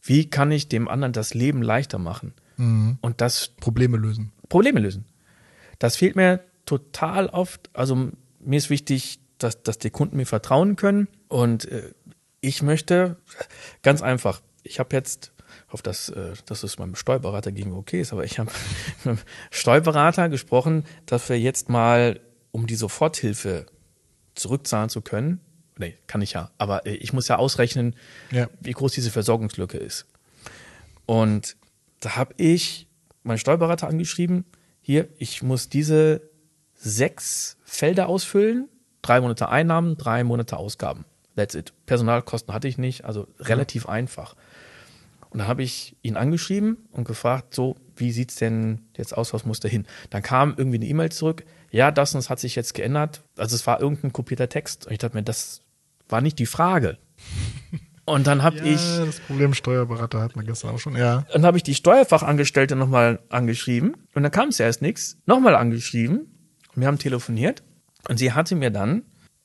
Wie kann ich dem anderen das Leben leichter machen? Mhm. Und das. Probleme lösen. Probleme lösen. Das fehlt mir total oft. Also mir ist wichtig, dass, dass die Kunden mir vertrauen können. Und äh, ich möchte ganz einfach, ich habe jetzt, auf das, äh, dass es meinem Steuerberater gegenüber okay ist, aber ich habe mit dem Steuerberater gesprochen, dass wir jetzt mal, um die Soforthilfe zurückzahlen zu können, nee, kann ich ja, aber äh, ich muss ja ausrechnen, ja. wie groß diese Versorgungslücke ist. Und da habe ich meinen Steuerberater angeschrieben, hier, ich muss diese sechs Felder ausfüllen, drei Monate Einnahmen, drei Monate Ausgaben. That's it. Personalkosten hatte ich nicht, also relativ ja. einfach. Und dann habe ich ihn angeschrieben und gefragt, so, wie sieht's denn jetzt aus, was muss da hin? Dann kam irgendwie eine E-Mail zurück, ja, das und das hat sich jetzt geändert. Also es war irgendein kopierter Text. Und ich dachte mir, das war nicht die Frage. Und dann habe ja, ich. Das Problem Steuerberater hat man gestern auch schon, ja. Dann habe ich die Steuerfachangestellte nochmal angeschrieben und dann kam es erst nichts. Nochmal angeschrieben. Und wir haben telefoniert und sie hatte mir dann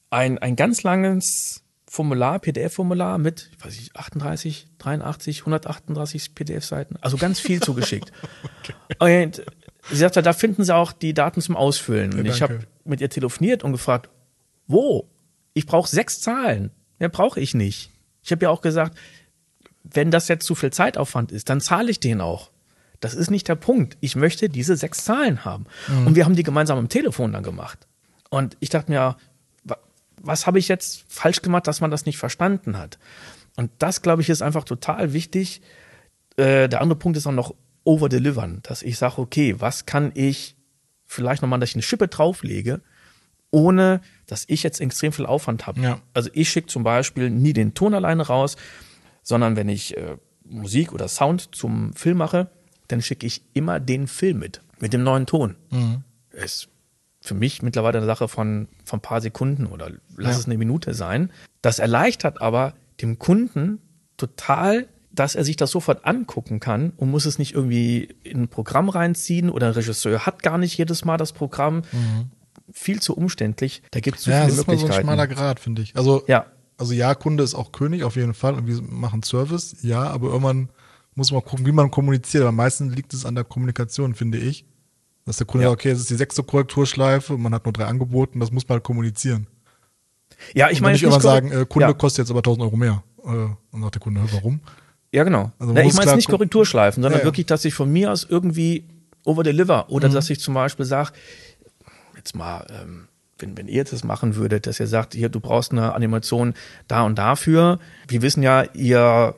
ein, ein ganz langes Formular, PDF-Formular mit, ich weiß nicht, 38, 83, 138 PDF-Seiten, also ganz viel zugeschickt. okay. Und sie sagte, da finden Sie auch die Daten zum Ausfüllen. Ja, und ich habe mit ihr telefoniert und gefragt, wo? Ich brauche sechs Zahlen. Mehr brauche ich nicht. Ich habe ja auch gesagt, wenn das jetzt zu viel Zeitaufwand ist, dann zahle ich den auch. Das ist nicht der Punkt. Ich möchte diese sechs Zahlen haben. Mhm. Und wir haben die gemeinsam am Telefon dann gemacht. Und ich dachte mir, was habe ich jetzt falsch gemacht, dass man das nicht verstanden hat? Und das, glaube ich, ist einfach total wichtig. Äh, der andere Punkt ist auch noch overdelivern, dass ich sage, okay, was kann ich vielleicht nochmal, dass ich eine Schippe drauflege, ohne dass ich jetzt extrem viel Aufwand habe. Ja. Also ich schicke zum Beispiel nie den Ton alleine raus, sondern wenn ich äh, Musik oder Sound zum Film mache, dann schicke ich immer den Film mit, mit dem neuen Ton. Mhm. Ist für mich mittlerweile eine Sache von, von ein paar Sekunden oder lass ja. es eine Minute sein. Das erleichtert aber dem Kunden total, dass er sich das sofort angucken kann und muss es nicht irgendwie in ein Programm reinziehen oder ein Regisseur hat gar nicht jedes Mal das Programm. Mhm. Viel zu umständlich. Da gibt es so ja, viele das ist Möglichkeiten. Mal so ein schmaler Grad, finde ich. Also, ja. also ja, Kunde ist auch König auf jeden Fall und wir machen Service, ja, aber irgendwann muss man gucken, wie man kommuniziert. Aber meistens liegt es an der Kommunikation, finde ich. Dass der Kunde ja. sagt, okay, es ist die sechste Korrekturschleife und man hat nur drei angeboten, das muss man halt kommunizieren. Ja, ich meine. Nicht immer sagen, äh, Kunde ja. kostet jetzt aber 1000 Euro mehr. Äh, und sagt der Kunde, warum? Ja, genau. Also Na, ich meine nicht Korrekturschleifen, sondern ja, wirklich, dass ich von mir aus irgendwie overdeliver oder mhm. dass ich zum Beispiel sage, jetzt mal, ähm, wenn, wenn ihr das machen würdet, dass ihr sagt, hier, du brauchst eine Animation da und dafür. Wir wissen ja, ihr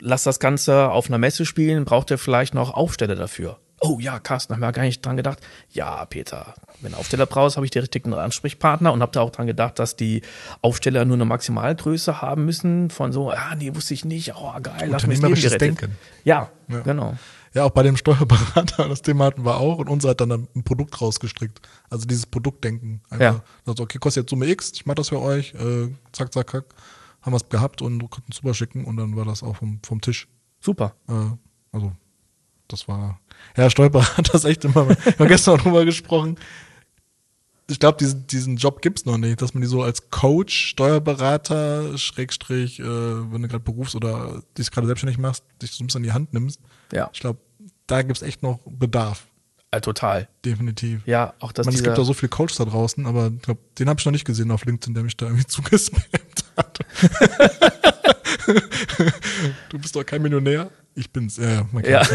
lasst das Ganze auf einer Messe spielen, braucht ihr vielleicht noch Aufsteller dafür. Oh ja, Carsten, haben wir gar nicht dran gedacht. Ja, Peter, wenn Aufsteller brauchst, habe ich die richtigen Ansprechpartner und habe da auch dran gedacht, dass die Aufsteller nur eine Maximalgröße haben müssen von so, ah, nee, wusste ich nicht, oh, geil, lass mich Unternehmerisches Denken. Ja, ja, genau. Ja, auch bei dem Steuerberater, das Thema hatten wir auch und unser hat dann ein Produkt rausgestrickt. Also dieses Produktdenken. Einfach, ja. Also, okay, kostet jetzt Summe X, ich mache das für euch, äh, zack, zack, zack. Haben wir es gehabt und konnten es rüberschicken und dann war das auch vom, vom Tisch. Super. Äh, also das war, Herr Stolper hat das echt immer, wir haben gestern auch drüber gesprochen. Ich glaube, diesen, diesen Job gibt's noch nicht, dass man die so als Coach, Steuerberater, Schrägstrich, äh, wenn du gerade berufst oder dich gerade selbstständig machst, dich so ein bisschen in die Hand nimmst. Ja. Ich glaube, da gibt's echt noch Bedarf. Ja, total. Definitiv. Ja, auch das. Man, es gibt da so viele Coaches da draußen, aber ich glaube, den habe ich noch nicht gesehen auf LinkedIn, der mich da irgendwie zugespammt hat. du bist doch kein Millionär. Ich bin's, ja, man ja.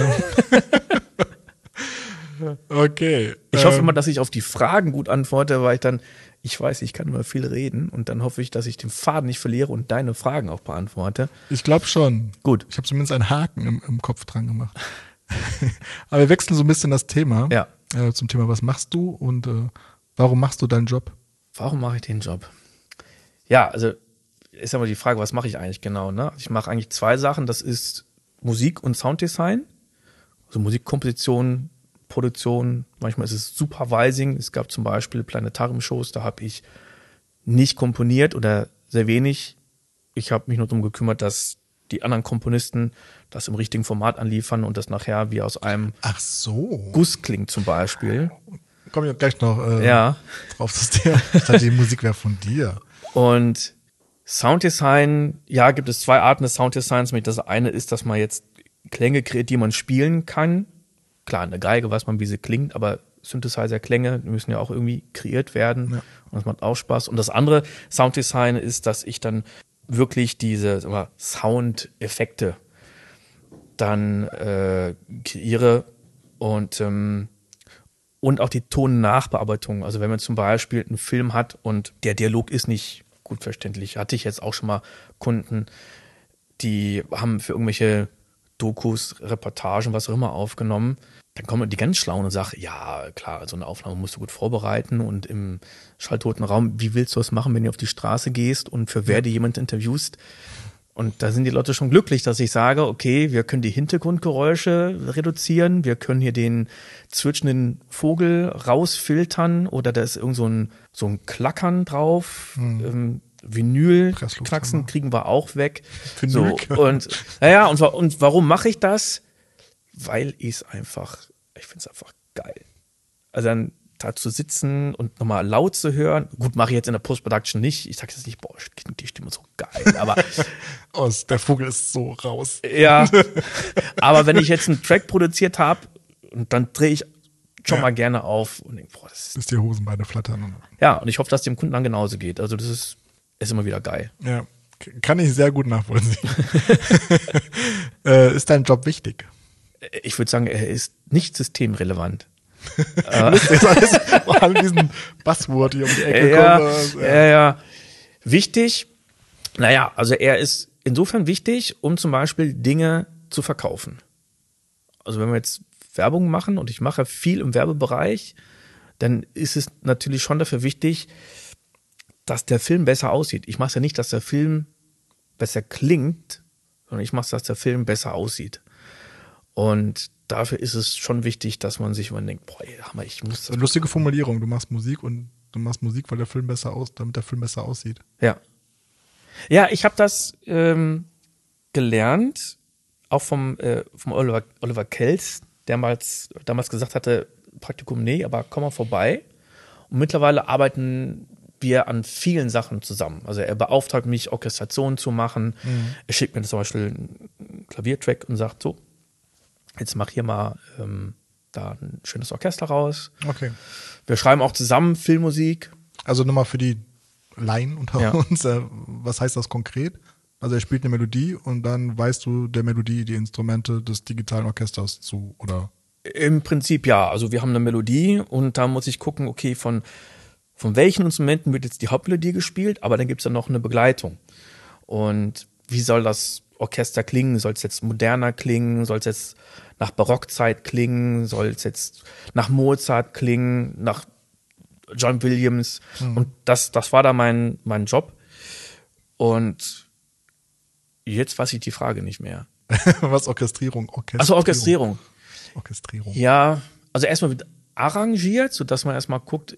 okay. Ich hoffe ähm, immer, dass ich auf die Fragen gut antworte, weil ich dann, ich weiß, ich kann immer viel reden und dann hoffe ich, dass ich den Faden nicht verliere und deine Fragen auch beantworte. Ich glaube schon. Gut. Ich habe zumindest einen Haken im, im Kopf dran gemacht. Aber wir wechseln so ein bisschen das Thema. Ja. Äh, zum Thema, was machst du und äh, warum machst du deinen Job? Warum mache ich den Job? Ja, also ist aber die Frage, was mache ich eigentlich genau? Ne? Ich mache eigentlich zwei Sachen. Das ist Musik- und Sounddesign, also Musikkomposition, Produktion, manchmal ist es Supervising. Es gab zum Beispiel Planetarium-Shows, da habe ich nicht komponiert oder sehr wenig. Ich habe mich nur darum gekümmert, dass die anderen Komponisten das im richtigen Format anliefern und das nachher wie aus einem so. Guss klingt zum Beispiel. Komme ich gleich noch äh, ja. drauf das Thema. Ich dachte, die Musik wäre von dir. Und Sounddesign, ja, gibt es zwei Arten des Sounddesigns. Das eine ist, dass man jetzt Klänge kreiert, die man spielen kann. Klar, eine Geige weiß man, wie sie klingt, aber Synthesizer-Klänge müssen ja auch irgendwie kreiert werden. Ja. Und das macht auch Spaß. Und das andere Sounddesign ist, dass ich dann wirklich diese Soundeffekte dann äh, kreiere und ähm, und auch die Tonnachbearbeitung. Also wenn man zum Beispiel einen Film hat und der Dialog ist nicht gut verständlich. Hatte ich jetzt auch schon mal Kunden, die haben für irgendwelche Dokus, Reportagen, was auch immer aufgenommen. Dann kommen die ganz Schlauen und sagen, ja, klar, so eine Aufnahme musst du gut vorbereiten und im schalltoten Raum, wie willst du das machen, wenn du auf die Straße gehst und für wer du jemand interviewst? Und da sind die Leute schon glücklich, dass ich sage, okay, wir können die Hintergrundgeräusche reduzieren, wir können hier den zwitschenden Vogel rausfiltern oder da ist irgend so ein, so ein Klackern drauf. Hm. Ähm, Vinyl-Knacksen kriegen wir auch weg. So, und naja, und, und warum mache ich das? Weil ich es einfach, ich finde es einfach geil. Also dann da zu sitzen und nochmal laut zu hören. Gut, mache ich jetzt in der Post-Production nicht. Ich sage jetzt nicht, boah, die Stimme so geil, aber. oh, der Vogel ist so raus. Ja. aber wenn ich jetzt einen Track produziert habe, und dann drehe ich schon ja. mal gerne auf und denke, boah, das ist. Bis die Hosenbeine flattern. Ja, und ich hoffe, dass dem Kunden dann genauso geht. Also, das ist, ist immer wieder geil. Ja. Kann ich sehr gut nachvollziehen. äh, ist dein Job wichtig? Ich würde sagen, er ist nicht systemrelevant. Lustig, alles an diesen Buzzword hier um die Ecke ja, kommt. Ja. ja, ja. Wichtig, naja, also er ist insofern wichtig, um zum Beispiel Dinge zu verkaufen. Also wenn wir jetzt Werbung machen und ich mache viel im Werbebereich, dann ist es natürlich schon dafür wichtig, dass der Film besser aussieht. Ich mache es ja nicht, dass der Film besser klingt, sondern ich mache es, dass der Film besser aussieht. Und dafür ist es schon wichtig, dass man sich immer denkt, boah, Hammer, ich muss. Das eine lustige Formulierung. Du machst Musik und du machst Musik, weil der Film besser aus, damit der Film besser aussieht. Ja. Ja, ich habe das ähm, gelernt, auch vom, äh, vom Oliver, Oliver Kells, der damals, damals gesagt hatte, Praktikum nee, aber komm mal vorbei. Und mittlerweile arbeiten wir an vielen Sachen zusammen. Also er beauftragt mich, Orchestrationen zu machen. Mhm. Er schickt mir zum Beispiel einen Klaviertrack und sagt so, jetzt mach hier mal ähm, da ein schönes Orchester raus. Okay. Wir schreiben auch zusammen Filmmusik. Also nochmal für die Laien unter ja. uns, äh, was heißt das konkret? Also er spielt eine Melodie und dann weißt du der Melodie die Instrumente des digitalen Orchesters zu, oder? Im Prinzip ja. Also wir haben eine Melodie und da muss ich gucken, okay, von, von welchen Instrumenten wird jetzt die Hauptmelodie gespielt, aber dann gibt es ja noch eine Begleitung. Und wie soll das Orchester klingen? Soll es jetzt moderner klingen? Soll es jetzt nach Barockzeit klingen? Soll es jetzt nach Mozart klingen? Nach John Williams? Mhm. Und das, das war da mein, mein Job. Und jetzt weiß ich die Frage nicht mehr. Was Orchestrierung? Orchestrierung. Also Orchestrierung. Orchestrierung. Ja, also erstmal wird arrangiert, sodass man erstmal guckt,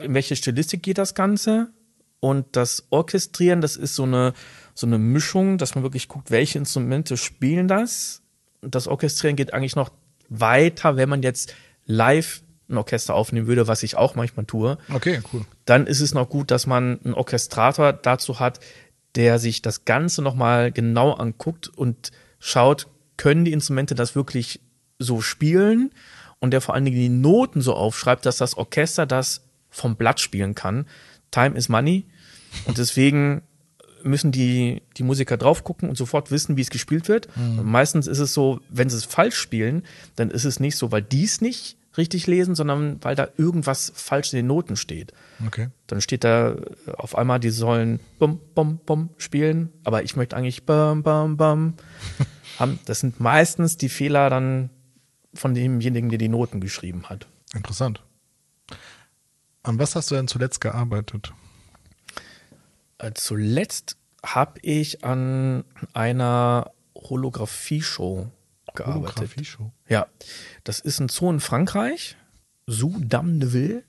in welche Stilistik geht das Ganze. Und das Orchestrieren, das ist so eine, so eine Mischung, dass man wirklich guckt, welche Instrumente spielen das. Und das Orchestrieren geht eigentlich noch weiter, wenn man jetzt live ein Orchester aufnehmen würde, was ich auch manchmal tue. Okay, cool. Dann ist es noch gut, dass man einen Orchestrator dazu hat, der sich das Ganze nochmal genau anguckt und schaut, können die Instrumente das wirklich so spielen und der vor allen Dingen die Noten so aufschreibt, dass das Orchester das vom Blatt spielen kann. Time is money. Und deswegen müssen die, die Musiker drauf gucken und sofort wissen, wie es gespielt wird. Mhm. meistens ist es so, wenn sie es falsch spielen, dann ist es nicht so, weil die es nicht richtig lesen, sondern weil da irgendwas falsch in den Noten steht. Okay. Dann steht da auf einmal, die sollen bum, bum, bum spielen, aber ich möchte eigentlich bum, bum, bum haben. Das sind meistens die Fehler dann von demjenigen, der die Noten geschrieben hat. Interessant. An was hast du denn zuletzt gearbeitet? Äh, zuletzt habe ich an einer Holographie-Show gearbeitet. Holographie-Show? Ja. Das ist ein Zoo in Frankreich. Zoo Damneville.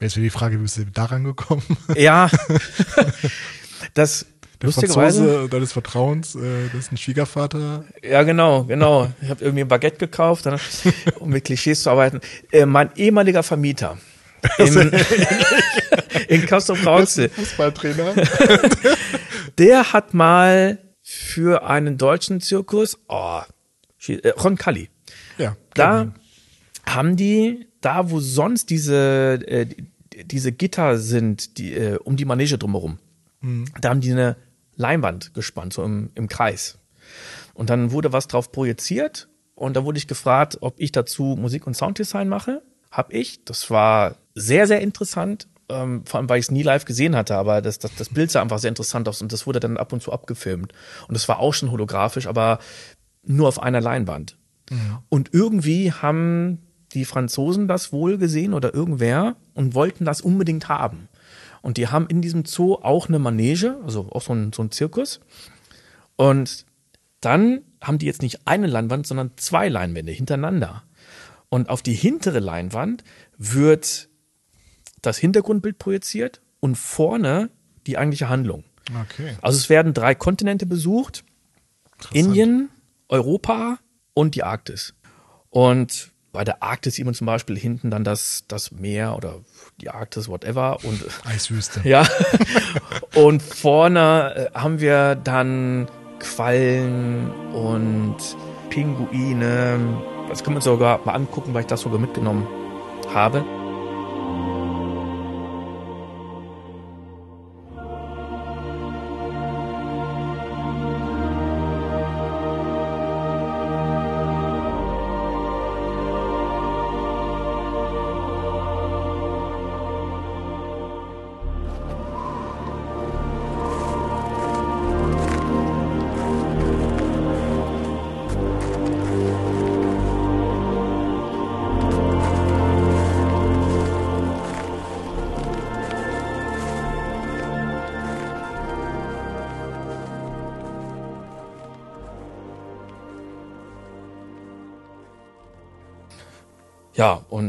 Jetzt wäre die Frage, wie bist du daran gekommen? Ja. das der Franzose deines Vertrauens, äh, das ist ein Schwiegervater. Ja, genau, genau. Ich habe irgendwie ein Baguette gekauft, um mit Klischees zu arbeiten. Äh, mein ehemaliger Vermieter in, in Castro Brauxel. Fußballtrainer. Der hat mal für einen deutschen Zirkus, oh, äh, Roncalli. Ja. Da haben die, da wo sonst diese, äh, diese Gitter sind, die, äh, um die Manege drumherum, mhm. da haben die eine Leinwand gespannt, so im, im Kreis. Und dann wurde was drauf projiziert und da wurde ich gefragt, ob ich dazu Musik- und Sounddesign mache. Hab ich. Das war sehr, sehr interessant. Ähm, vor allem, weil ich es nie live gesehen hatte, aber das, das, das Bild sah einfach sehr interessant aus und das wurde dann ab und zu abgefilmt. Und das war auch schon holographisch, aber nur auf einer Leinwand. Mhm. Und irgendwie haben die Franzosen das wohl gesehen oder irgendwer und wollten das unbedingt haben. Und die haben in diesem Zoo auch eine Manege, also auch so ein, so ein Zirkus. Und dann haben die jetzt nicht eine Leinwand, sondern zwei Leinwände hintereinander. Und auf die hintere Leinwand wird das Hintergrundbild projiziert und vorne die eigentliche Handlung. Okay. Also es werden drei Kontinente besucht. Indien, Europa und die Arktis. Und bei der Arktis sieht man zum Beispiel hinten dann das, das Meer oder die Arktis, whatever. Und, Eiswüste. Ja. und vorne äh, haben wir dann Quallen und Pinguine. Das können wir uns sogar mal angucken, weil ich das sogar mitgenommen habe.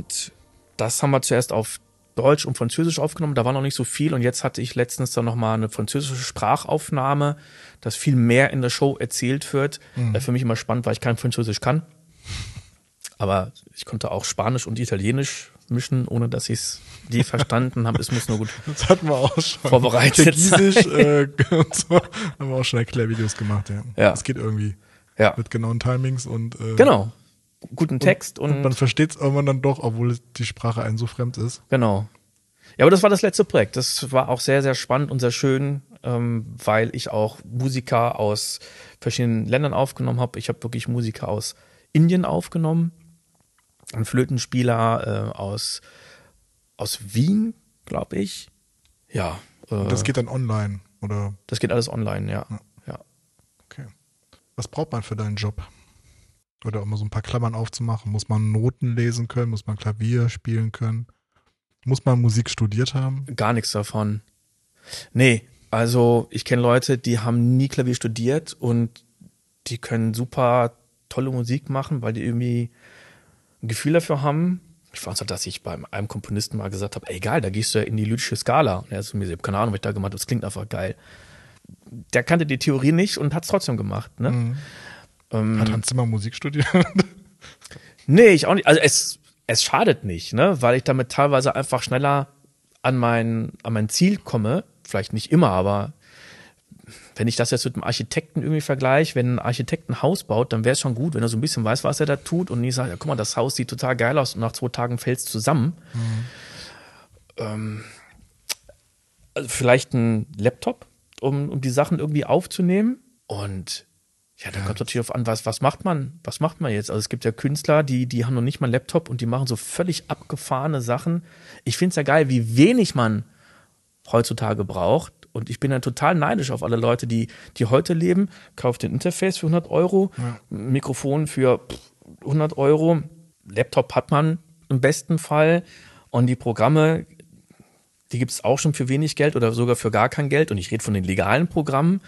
Und das haben wir zuerst auf Deutsch und Französisch aufgenommen. Da war noch nicht so viel und jetzt hatte ich letztens dann nochmal eine französische Sprachaufnahme, dass viel mehr in der Show erzählt wird. Mhm. Für mich immer spannend, weil ich kein Französisch kann. Aber ich konnte auch Spanisch und Italienisch mischen, ohne dass ich es je verstanden habe. Es muss nur gut das hatten wir auch schon. vorbereitet Kirgisisch, äh, und so. haben wir auch schon Erklärvideos gemacht. Ja, ja. Es geht irgendwie ja. mit genauen Timings und äh, genau guten Text und, und, und man versteht es irgendwann dann doch, obwohl die Sprache einem so fremd ist. Genau. Ja, aber das war das letzte Projekt. Das war auch sehr, sehr spannend und sehr schön, ähm, weil ich auch Musiker aus verschiedenen Ländern aufgenommen habe. Ich habe wirklich Musiker aus Indien aufgenommen, einen Flötenspieler äh, aus, aus Wien, glaube ich. Ja. Äh, das geht dann online, oder? Das geht alles online, ja. ja. ja. Okay. Was braucht man für deinen Job? Oder um so ein paar Klammern aufzumachen, muss man Noten lesen können, muss man Klavier spielen können, muss man Musik studiert haben? Gar nichts davon. Nee, also ich kenne Leute, die haben nie Klavier studiert und die können super tolle Musik machen, weil die irgendwie ein Gefühl dafür haben. Ich weiß noch, dass ich bei einem Komponisten mal gesagt habe, ey geil, da gehst du ja in die lyrische Skala. Und er ist mir, ich habe keine Ahnung, was ich da gemacht habe, das klingt einfach geil. Der kannte die Theorie nicht und hat es trotzdem gemacht. Ne? Mhm. Ähm, Hat Hans Zimmer Musik studiert? nee, ich auch nicht. Also es, es schadet nicht, ne? weil ich damit teilweise einfach schneller an mein, an mein Ziel komme. Vielleicht nicht immer, aber wenn ich das jetzt mit einem Architekten irgendwie vergleiche, wenn ein Architekt ein Haus baut, dann wäre es schon gut, wenn er so ein bisschen weiß, was er da tut und nicht sagt, ja, guck mal, das Haus sieht total geil aus und nach zwei Tagen fällt es zusammen. Mhm. Ähm, also vielleicht ein Laptop, um, um die Sachen irgendwie aufzunehmen. Und ja, da ja. kommt natürlich auf an, was, was macht man, was macht man jetzt? Also es gibt ja Künstler, die, die haben noch nicht mal einen Laptop und die machen so völlig abgefahrene Sachen. Ich finde es ja geil, wie wenig man heutzutage braucht. Und ich bin dann total neidisch auf alle Leute, die, die heute leben. Kauft den Interface für 100 Euro, ja. Mikrofon für 100 Euro, Laptop hat man im besten Fall. Und die Programme, die gibt es auch schon für wenig Geld oder sogar für gar kein Geld. Und ich rede von den legalen Programmen.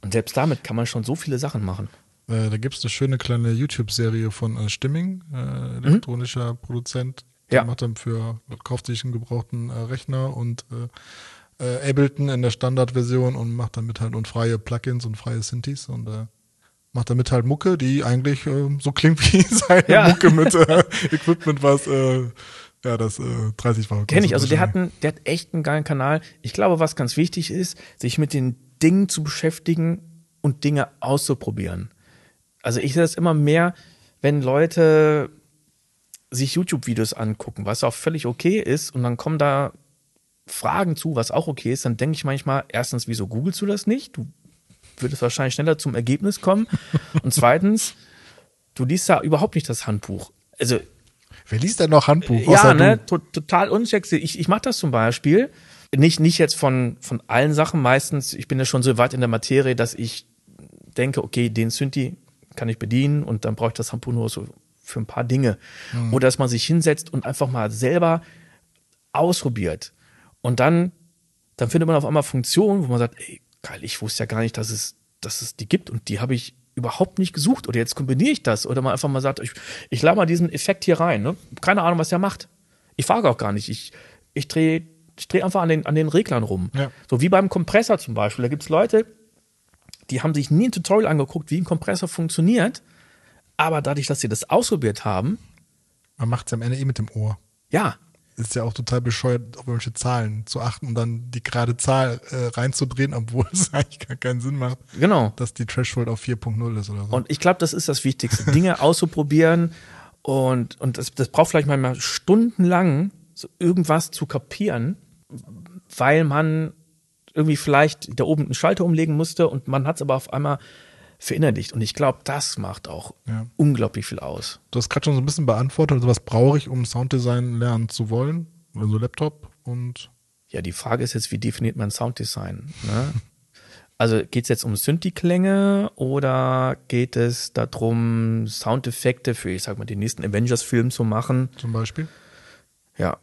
Und selbst damit kann man schon so viele Sachen machen. Äh, da gibt es eine schöne kleine YouTube-Serie von äh, Stimming, äh, elektronischer mhm. Produzent. Der ja. macht dann für, kauft sich einen gebrauchten äh, Rechner und äh, äh, Ableton in der Standardversion und macht damit halt und freie Plugins und freie Synthes und macht damit halt Mucke, die eigentlich so klingt wie seine ja. Mucke mit Equipment, was ja, das äh, 30 war. Kenn ich, also der hat, einen, der hat echt einen geilen Kanal. Ich glaube, was ganz wichtig ist, sich mit den Dingen zu beschäftigen und Dinge auszuprobieren. Also ich sehe das immer mehr, wenn Leute sich YouTube-Videos angucken, was auch völlig okay ist, und dann kommen da Fragen zu, was auch okay ist, dann denke ich manchmal, erstens, wieso googelst du das nicht? Du würdest wahrscheinlich schneller zum Ergebnis kommen. Und zweitens, du liest da überhaupt nicht das Handbuch. Also Wer liest denn noch Handbuch? Ja, ne, total unsexy. Ich, ich mache das zum Beispiel. Nicht, nicht jetzt von, von allen Sachen meistens. Ich bin ja schon so weit in der Materie, dass ich denke, okay, den Synthi kann ich bedienen und dann brauche ich das Shampoo nur so für ein paar Dinge. Mhm. Oder dass man sich hinsetzt und einfach mal selber ausprobiert. Und dann, dann findet man auf einmal Funktionen, wo man sagt, ey, geil, ich wusste ja gar nicht, dass es, dass es die gibt und die habe ich überhaupt nicht gesucht oder jetzt kombiniere ich das oder man einfach mal sagt, ich, ich lade mal diesen Effekt hier rein. Ne? Keine Ahnung, was der macht. Ich frage auch gar nicht. Ich, ich drehe ich dreh einfach an den, an den Reglern rum. Ja. So wie beim Kompressor zum Beispiel. Da gibt es Leute, die haben sich nie ein Tutorial angeguckt, wie ein Kompressor funktioniert, aber dadurch, dass sie das ausprobiert haben. Man macht es am Ende eh mit dem Ohr. Ja, ist ja auch total bescheuert, auf welche Zahlen zu achten und dann die gerade Zahl äh, reinzudrehen, obwohl es eigentlich gar keinen Sinn macht. Genau. Dass die Threshold auf 4.0 ist oder so. Und ich glaube, das ist das Wichtigste, Dinge auszuprobieren und, und das, das braucht vielleicht manchmal stundenlang, so irgendwas zu kapieren, weil man irgendwie vielleicht da oben einen Schalter umlegen musste und man hat es aber auf einmal verinnerlicht. Und ich glaube, das macht auch ja. unglaublich viel aus. Du hast gerade schon so ein bisschen beantwortet, also was brauche ich, um Sounddesign lernen zu wollen? Also Laptop und. Ja, die Frage ist jetzt, wie definiert man Sounddesign? Ne? Also geht es jetzt um Synthi-Klänge oder geht es darum, Soundeffekte für, ich sag mal, den nächsten Avengers-Film zu machen? Zum Beispiel? Ja.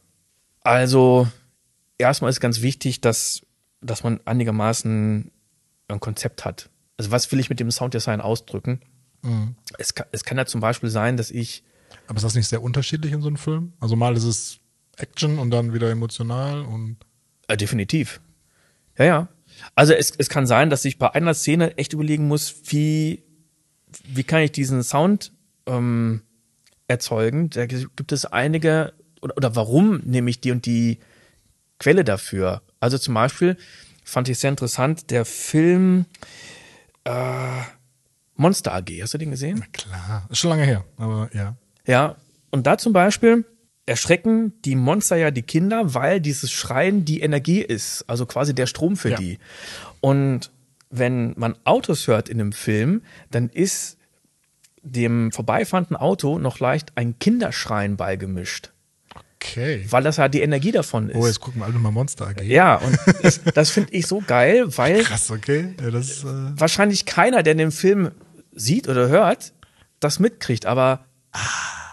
Also, erstmal ist ganz wichtig, dass, dass man einigermaßen ein Konzept hat also was will ich mit dem Sounddesign ausdrücken? Mhm. Es, kann, es kann ja zum Beispiel sein, dass ich. Aber ist das nicht sehr unterschiedlich in so einem Film? Also mal ist es Action und dann wieder emotional und. Äh, definitiv. Ja, ja. Also es, es kann sein, dass ich bei einer Szene echt überlegen muss, wie, wie kann ich diesen Sound ähm, erzeugen. Da gibt es einige, oder, oder warum nehme ich die und die Quelle dafür? Also zum Beispiel fand ich sehr interessant, der Film, äh, Monster AG. Hast du den gesehen? Na klar, ist schon lange her, aber ja. Ja, und da zum Beispiel erschrecken die Monster ja die Kinder, weil dieses Schreien die Energie ist, also quasi der Strom für ja. die. Und wenn man Autos hört in einem Film, dann ist dem vorbeifahrenden Auto noch leicht ein Kinderschreien beigemischt. Okay. Weil das ja die Energie davon ist. Oh, jetzt gucken wir alle mal Monster AG. Ja, und das, das finde ich so geil, weil Krass, okay. Ja, das, äh wahrscheinlich keiner, der den Film sieht oder hört, das mitkriegt, aber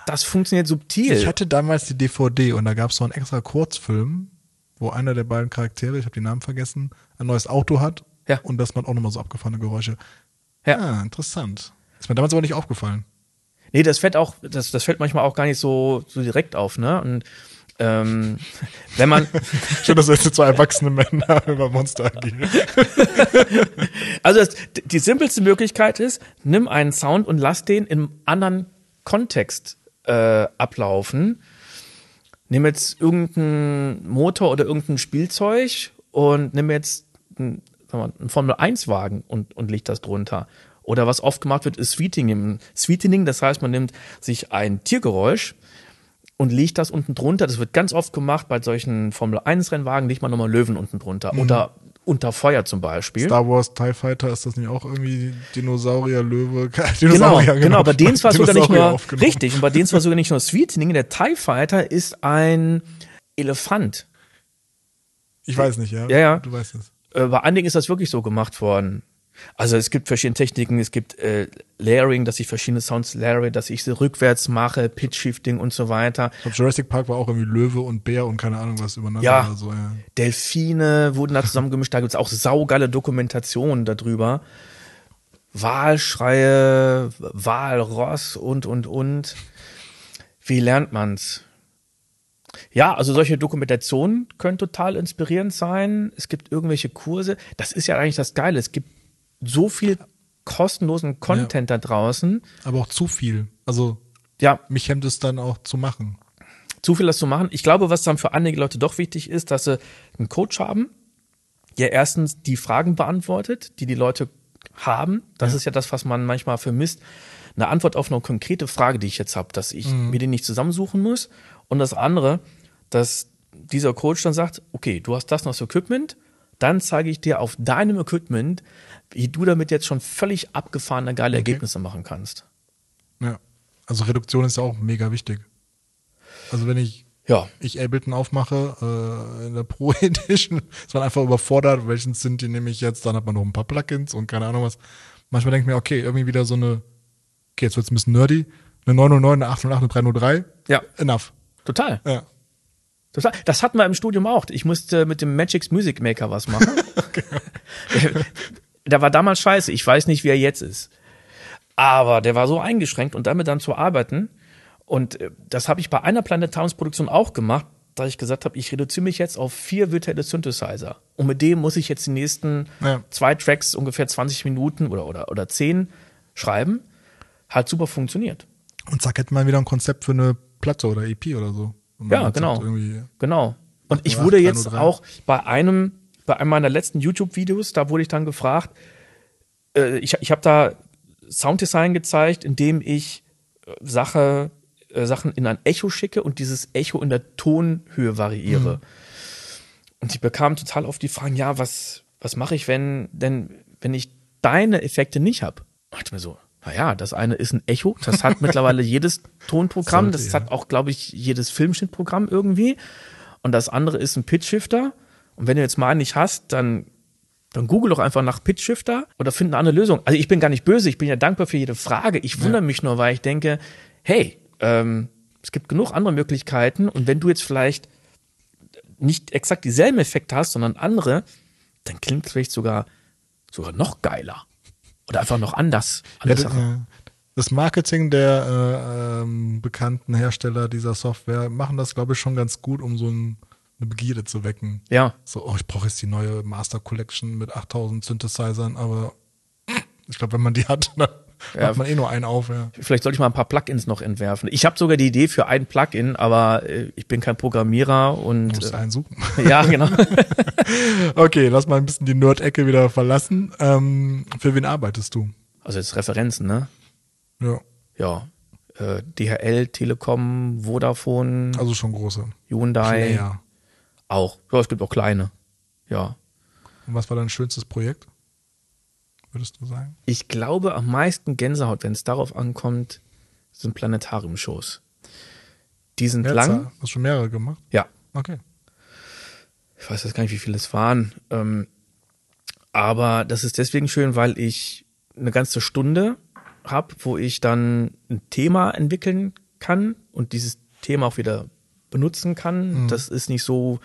das funktioniert subtil. Ich hatte damals die DVD und da gab es so einen extra Kurzfilm, wo einer der beiden Charaktere, ich habe den Namen vergessen, ein neues Auto hat ja. und das man auch nochmal so abgefahrene Geräusche. Ja. Ah, interessant. Ist mir damals aber nicht aufgefallen. Nee, das fällt auch, das, das fällt manchmal auch gar nicht so, so direkt auf, ne? Und ähm, wenn man. Schön, dass jetzt zwei erwachsene Männer über Monster agieren. also das, die simpelste Möglichkeit ist, nimm einen Sound und lass den im anderen Kontext äh, ablaufen. Nimm jetzt irgendeinen Motor oder irgendein Spielzeug und nimm jetzt einen, einen Formel-1-Wagen und, und leg das drunter. Oder was oft gemacht wird, ist Sweetening. Sweetening, das heißt, man nimmt sich ein Tiergeräusch und legt das unten drunter. Das wird ganz oft gemacht bei solchen Formel-1-Rennwagen, legt man nochmal Löwen unten drunter. Mhm. Oder unter Feuer zum Beispiel. Star Wars TIE Fighter, ist das nicht auch irgendwie Dinosaurier, Löwe? Dinosaurier, genau, genau, bei denen zwar sogar nicht nur, richtig, und bei denen zwar sogar nicht nur Sweetening, der TIE Fighter ist ein Elefant. Ich weiß nicht, ja. Ja, ja. Du weißt es. Äh, bei einigen ist das wirklich so gemacht worden. Also es gibt verschiedene Techniken, es gibt äh, Layering, dass ich verschiedene Sounds layere, dass ich sie rückwärts mache, Pitch Shifting und so weiter. Ich glaube, Jurassic Park war auch irgendwie Löwe und Bär und keine Ahnung was übereinander ja, oder so. Ja. Delfine wurden da zusammengemischt, da gibt es auch saugeile Dokumentationen darüber. Wahlschreie, Wahlross und, und, und. Wie lernt man's? Ja, also solche Dokumentationen können total inspirierend sein. Es gibt irgendwelche Kurse. Das ist ja eigentlich das Geile. Es gibt so viel kostenlosen Content ja. da draußen. Aber auch zu viel. Also ja. mich hemmt es dann auch zu machen. Zu viel das zu machen. Ich glaube, was dann für einige Leute doch wichtig ist, dass sie einen Coach haben, der erstens die Fragen beantwortet, die die Leute haben. Das ja. ist ja das, was man manchmal vermisst. Eine Antwort auf eine konkrete Frage, die ich jetzt habe, dass ich mhm. mir die nicht zusammensuchen muss. Und das andere, dass dieser Coach dann sagt, okay, du hast das noch das Equipment, dann zeige ich dir auf deinem Equipment, wie du damit jetzt schon völlig abgefahrene, geile okay. Ergebnisse machen kannst. Ja. Also Reduktion ist ja auch mega wichtig. Also wenn ich ja. ich Ableton aufmache äh, in der Pro Edition, ist man einfach überfordert, welchen sind die nehme ich jetzt, dann hat man noch ein paar Plugins und keine Ahnung was. Manchmal denke ich mir, okay, irgendwie wieder so eine okay, jetzt wird's ein bisschen nerdy, eine 909, eine 808, eine 303. Ja. Enough. Total. Ja. Total. Das hatten wir im Studium auch. Ich musste mit dem Magix Music Maker was machen. der war damals scheiße. Ich weiß nicht, wie er jetzt ist. Aber der war so eingeschränkt und damit dann zu arbeiten. Und äh, das habe ich bei einer Planetariumsproduktion auch gemacht, da ich gesagt habe, ich reduziere mich jetzt auf vier virtuelle Synthesizer. Und mit dem muss ich jetzt die nächsten Ja. zwei Tracks ungefähr 20 Minuten oder, oder, oder 10 schreiben. Hat super funktioniert. Und zack, hätte man wieder ein Konzept für eine Platte oder EP oder so. Ja, genau. Genau. Und ich 808, wurde jetzt 303. auch bei einem, bei einem meiner letzten YouTube-Videos, da wurde ich dann gefragt, äh, ich, ich habe da Sounddesign gezeigt, indem ich äh, Sache, äh, Sachen in ein Echo schicke und dieses Echo in der Tonhöhe variiere. Und ich bekam total oft die Fragen, ja, was, was mache ich, wenn, denn, wenn ich deine Effekte nicht habe? Dachte mir so, naja, das eine ist ein Echo, das hat mittlerweile jedes Tonprogramm, Sollte, das ja. hat auch, glaube ich, jedes Filmschnittprogramm irgendwie. Und das andere ist ein Pitch-Shifter. Und wenn du jetzt mal einen nicht hast, dann, dann google doch einfach nach Pitch-Shifter oder find eine andere Lösung. Also ich bin gar nicht böse, ich bin ja dankbar für jede Frage. Ich wundere mich nur, weil ich denke, hey, ähm, es gibt genug andere Möglichkeiten. Und wenn du jetzt vielleicht nicht exakt dieselben Effekte hast, sondern andere, dann klingt es vielleicht sogar, sogar noch geiler. Oder einfach noch anders. Ja, anders das, äh, das Marketing der äh, ähm, bekannten Hersteller dieser Software machen das, glaube ich, schon ganz gut, um so ein, eine Begierde zu wecken. ja, So, oh, ich brauche jetzt die neue Master Collection mit 8000 Synthesizern, aber ich glaube, wenn man die hat, dann Ja. macht man eh nur einen auf. Ja. vielleicht sollte ich mal ein paar Plugins noch entwerfen. Ich habe sogar die Idee für ein Plugin, aber äh, ich bin kein Programmierer Du und musst einen suchen. äh, ja, genau. Okay, lass mal ein bisschen die Nerd-Ecke wieder verlassen. Ähm, für wen arbeitest du? Also jetzt Referenzen, ne? Ja, Ja. Äh, DHL, Telekom, Vodafone, also schon große. Hyundai, Player. auch. Ja, es gibt auch kleine. Ja. Und was war dein schönstes Projekt? Würdest du sagen? Ich glaube, am meisten Gänsehaut, wenn es darauf ankommt, sind Planetarium-Shows. Die sind lang. Mehrzahl? Hast du schon mehrere gemacht? Ja. Okay. Ich weiß jetzt gar nicht, wie viele es waren. Ähm, aber das ist deswegen schön, weil ich eine ganze Stunde habe, wo ich dann ein Thema entwickeln kann und dieses Thema auch wieder benutzen kann. Das ist nicht so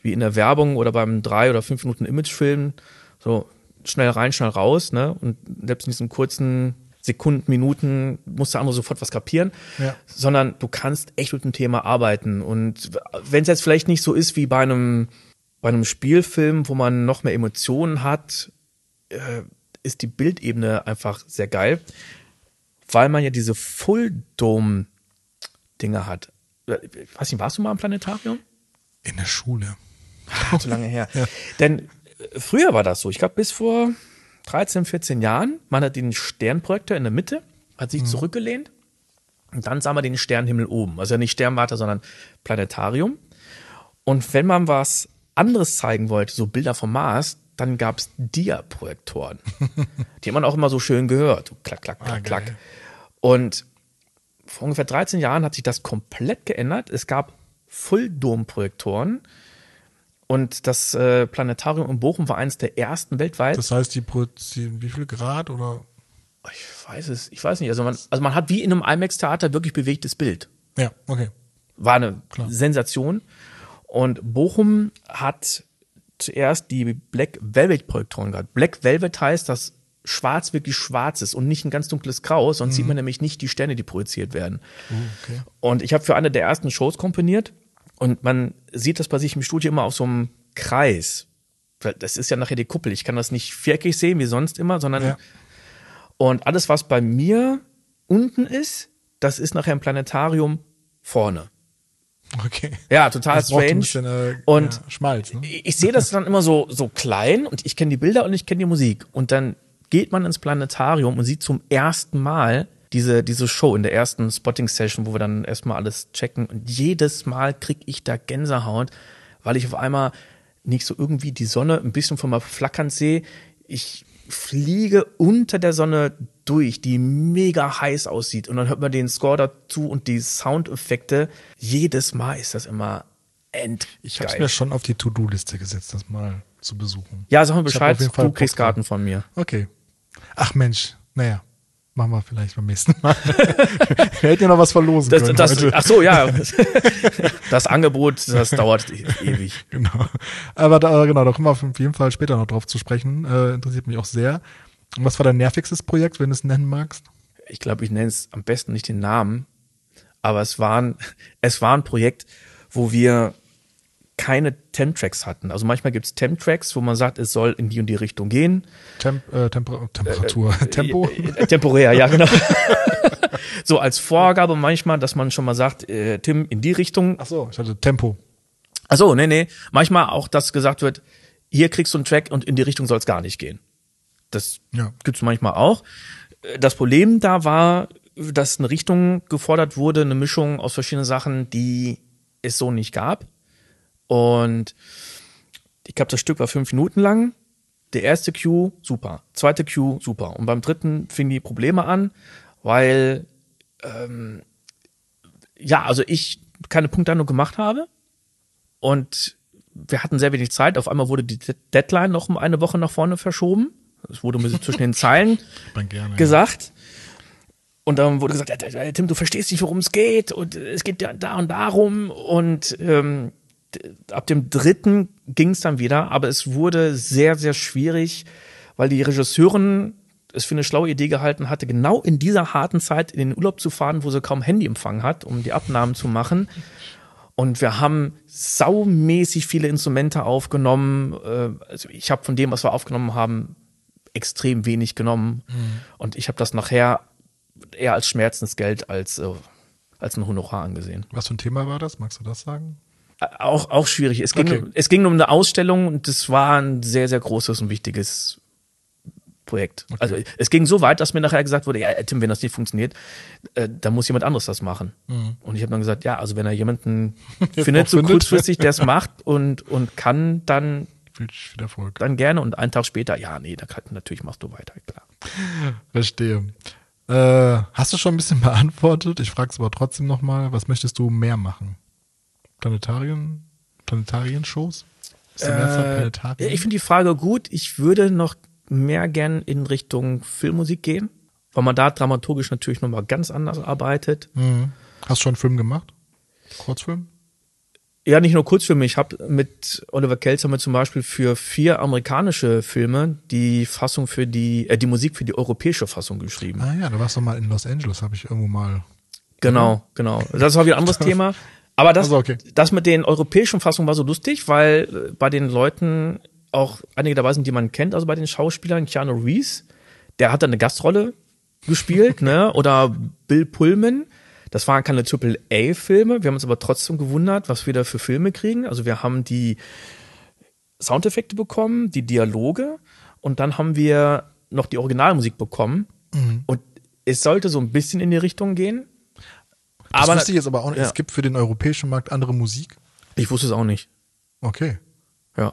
wie in der Werbung oder beim drei oder fünf Minuten Imagefilm, so schnell rein, schnell raus, ne? Und selbst in diesen kurzen Sekunden, Minuten muss der andere sofort was kapieren, Ja. sondern du kannst echt mit dem Thema arbeiten. Und wenn es jetzt vielleicht nicht so ist wie bei einem, bei einem Spielfilm, wo man noch mehr Emotionen hat, äh, ist die Bildebene einfach sehr geil, weil man ja diese Full-Dome-Dinger hat. Äh, Ich weiß nicht, warst du mal im Planetarium? In der Schule. Zu lange her. Denn äh, früher war das so. Ich glaube, bis vor 13, 14 Jahren, man hat den Sternprojektor in der Mitte, hat sich zurückgelehnt und dann sah man den Sternenhimmel oben. Also nicht Sternwarte, sondern Planetarium. Und wenn man was anderes zeigen wollte, so Bilder vom Mars, dann gab es Dia-Projektoren. Die hat man auch immer so schön gehört. So klack, klack, klack, Ah, klack. Und vor ungefähr 13 Jahren hat sich das komplett geändert. Es gab Fulldom-Projektoren. Und das äh, Planetarium in Bochum war eines der ersten weltweit. Das heißt, die produzieren wie viel Grad oder? ich weiß es, ich weiß nicht. Also man, also man hat wie in einem IMAX-Theater wirklich bewegtes Bild. Ja, okay. War eine Klar. Sensation. Und Bochum hat zuerst die Black Velvet Projektoren gehabt. Black Velvet heißt, dass schwarz wirklich schwarz ist und nicht ein ganz dunkles Grau, sonst sieht man nämlich nicht die Sterne, die projiziert werden. okay. Und ich habe für eine der ersten Shows komponiert und man sieht das bei sich im Studio immer auf so einem Kreis. Weil Das ist ja nachher die Kuppel. Ich kann das nicht viereckig sehen wie sonst immer, sondern Ja. und alles, was bei mir unten ist, das ist nachher im Planetarium vorne. Okay. Ja, total Das braucht ein strange. bisschen, äh, und ja, Schmalz, ne? ich ich sehe das dann immer so, so klein und ich kenne die Bilder und ich kenne die Musik. Und dann geht man ins Planetarium und sieht zum ersten Mal diese, diese Show in der ersten Spotting-Session, wo wir dann erstmal alles checken. Und jedes Mal krieg ich da Gänsehaut, weil ich auf einmal nicht so irgendwie die Sonne ein bisschen von mal flackern sehe. Ich fliege unter der Sonne durch, die mega heiß aussieht. Und dann hört man den Score dazu und die Soundeffekte. Jedes Mal ist das immer endgeil. Ich habe es mir schon auf die To-Do-Liste gesetzt, das mal zu besuchen. Ja, sag hab Bescheid, du kriegst. Karten von mir. Okay. Ach Mensch, naja. Machen wir vielleicht beim nächsten Mal. wir hätten ja noch was verlosen Das, können. das, ach so, ja. Das Angebot, das dauert e- ewig. Genau. Aber da, genau, da kommen wir auf jeden Fall später noch drauf zu sprechen. Äh, interessiert mich auch sehr. Und was war dein nervigstes Projekt, wenn du es nennen magst? Ich glaube, ich nenne es am besten nicht den Namen, aber es war ein, es war ein Projekt, wo wir keine Temp-Tracks hatten. Also manchmal gibt es Temp-Tracks, wo man sagt, es soll in die und die Richtung gehen. Temp äh, Temper Temperatur. Tempo? Äh, temporär, ja, genau. so als Vorgabe manchmal, dass man schon mal sagt, äh, Tim, in die Richtung. Ach so, ich hatte Tempo. Ach so, nee, nee. Manchmal auch, dass gesagt wird, hier kriegst du einen Track und in die Richtung soll es gar nicht gehen. Das Ja. gibt's manchmal auch. Äh, Das Problem da war, dass eine Richtung gefordert wurde, eine Mischung aus verschiedenen Sachen, die es so nicht gab. Und ich glaube, das Stück war fünf Minuten lang. Der erste Cue, super. Zweite Cue, super. Und beim dritten fingen die Probleme an, weil, ähm, ja, also ich keine Punktlandung gemacht habe. Und wir hatten sehr wenig Zeit. Auf einmal wurde die De- Deadline noch um eine Woche nach vorne verschoben. Es wurde bisschen zwischen den Zeilen gerne. gesagt. Und dann wurde gesagt, ja, ja, Tim, du verstehst nicht, worum es geht. Und es geht ja da und darum. Und ähm, ab dem dritten ging es dann wieder. Aber es wurde sehr, sehr schwierig, weil die Regisseurin es für eine schlaue Idee gehalten hatte, genau in dieser harten Zeit in den Urlaub zu fahren, wo sie kaum Handyempfang hat, um die Abnahmen zu machen. Und wir haben saumäßig viele Instrumente aufgenommen. Äh, Also ich habe von dem, was wir aufgenommen haben, extrem wenig genommen. Und ich habe das nachher eher als Schmerzensgeld als, äh, als ein Honorar angesehen. Was für ein Thema war das? Magst du das sagen? Auch, auch schwierig. Es ging, Okay. es ging um eine Ausstellung und das war ein sehr, sehr großes und wichtiges Projekt. Also es ging so weit, dass mir nachher gesagt wurde, ja, Tim, wenn das nicht funktioniert, äh, dann muss jemand anderes das machen. Und ich habe dann gesagt, ja, also wenn er jemanden findet, so findet. kurzfristig, der es macht und, und kann, dann, Viel, viel Erfolg. dann gerne. Und einen Tag später, ja, nee, dann kann, natürlich machst du weiter, klar. Verstehe. Äh, hast du schon ein bisschen beantwortet? Ich frage es aber trotzdem nochmal. Was möchtest du mehr machen? Planetarien? Planetarienshows? Äh, ich finde die Frage gut. Ich würde noch mehr gern in Richtung Filmmusik gehen, weil man da dramaturgisch natürlich nochmal ganz anders arbeitet. Mhm. Hast du schon einen Film gemacht? Kurzfilm? Ja, nicht nur Kurzfilme. Ich habe mit Oliver wir zum Beispiel für vier amerikanische Filme die Fassung für die, äh, die Musik für die europäische Fassung geschrieben. Ah ja, da warst du mal in Los Angeles, habe ich irgendwo mal. Genau, genau. Das war wieder ein anderes Thema. Aber das, Also, okay. das mit den europäischen Fassungen war so lustig, weil äh, bei den Leuten auch einige dabei sind, die man kennt, also bei den Schauspielern, Keanu Reeves, der hat da eine Gastrolle gespielt, ne? Oder Bill Pullman. Das waren keine Triple-A-Filme. Wir haben uns aber trotzdem gewundert, was wir da für Filme kriegen. Also wir haben die Soundeffekte bekommen, die Dialoge und dann haben wir noch die Originalmusik bekommen. Und es sollte so ein bisschen in die Richtung gehen. Das Aber wusste ich jetzt aber auch nicht. ja. Es gibt für den europäischen Markt andere Musik. ich wusste es auch nicht. Okay, Ja.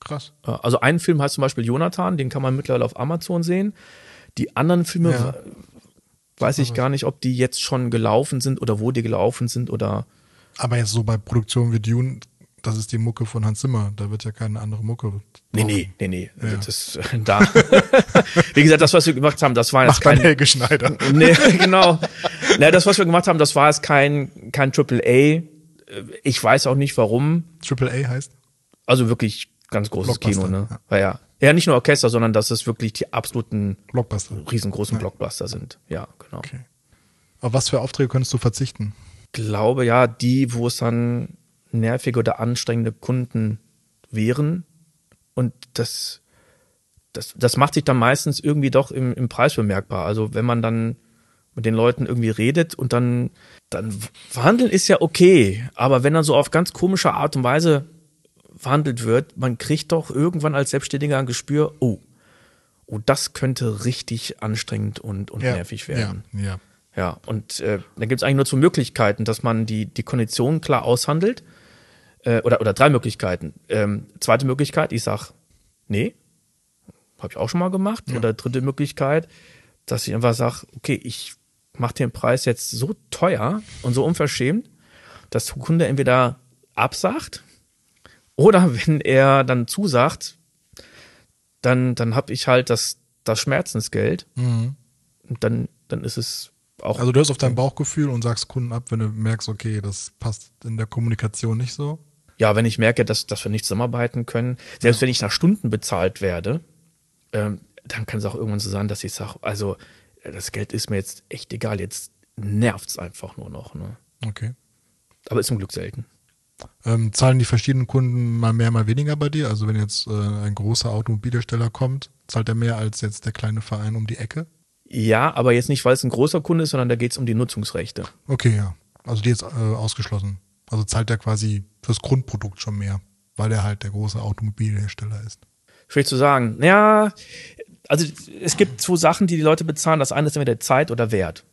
krass. Also ein Film heißt zum Beispiel Jonathan, den kann man mittlerweile auf Amazon sehen. Die anderen Filme Ja. we- weiß ich gar nicht, ob die jetzt schon gelaufen sind oder wo die gelaufen sind oder Aber jetzt so bei Produktionen wie Dune, das ist die Mucke von Hans Zimmer. Da wird ja keine andere Mucke. Nee, nee, nee, nee. Ja. Das ist da. Wie gesagt, das, was wir gemacht haben, das war jetzt dann kein. Helge Schneider. Nee, genau. Na, das, was wir gemacht haben, das war jetzt kein, kein Triple A. Ich weiß auch nicht warum. Triple A heißt? Also wirklich ganz großes Kino, ne? ja. Ja. ja. Ja, nicht nur Orchester, sondern dass es wirklich die absoluten Blockbuster. riesengroßen Blockbuster sind. Ja, genau. Okay. Auf was für Aufträge könntest du verzichten? glaube ja, die, wo es dann nervige oder anstrengende Kunden wären. Und das, das, das macht sich dann meistens irgendwie doch im, im Preis bemerkbar. Also wenn man dann mit den Leuten irgendwie redet und dann, dann verhandeln ist ja okay. Aber wenn dann so auf ganz komische Art und Weise verhandelt wird, man kriegt doch irgendwann als Selbstständiger ein Gespür, oh, oh, das könnte richtig anstrengend und, und nervig werden. Ja, ja. Ja, und äh, da gibt es eigentlich nur zwei Möglichkeiten, dass man die, die Konditionen klar aushandelt. Äh, oder, oder drei Möglichkeiten. Ähm, zweite Möglichkeit, ich sag, nee, habe ich auch schon mal gemacht. Oder dritte Möglichkeit, dass ich einfach sage, okay, ich mache den Preis jetzt so teuer und so unverschämt, dass der Kunde entweder absagt oder wenn er dann zusagt, dann, dann habe ich halt das, das Schmerzensgeld Mhm. Und dann, dann ist es auch. Also du hörst auf dein Bauchgefühl und sagst Kunden ab, wenn du merkst, okay, das passt in der Kommunikation nicht so. Ja, wenn ich merke, dass, dass wir nicht zusammenarbeiten können, selbst ja. wenn ich nach Stunden bezahlt werde, ähm, dann kann es auch irgendwann so sein, dass ich sage, also das Geld ist mir jetzt echt egal, jetzt nervt es einfach nur noch. Ne? Okay. Aber ist zum Glück selten. Ähm, zahlen die verschiedenen Kunden mal mehr, mal weniger bei dir? Also wenn jetzt äh, ein großer Automobilhersteller kommt, zahlt er mehr als jetzt der kleine Verein um die Ecke? Ja, aber jetzt nicht, weil es ein großer Kunde ist, sondern da geht es um die Nutzungsrechte. Okay, ja. Also die jetzt äh, ausgeschlossen. Also zahlt er quasi fürs Grundprodukt schon mehr, weil er halt der große Automobilhersteller ist. Schwierig zu sagen. Ja, also es gibt zwei Sachen, die die Leute bezahlen. Das eine ist entweder Zeit oder Wert.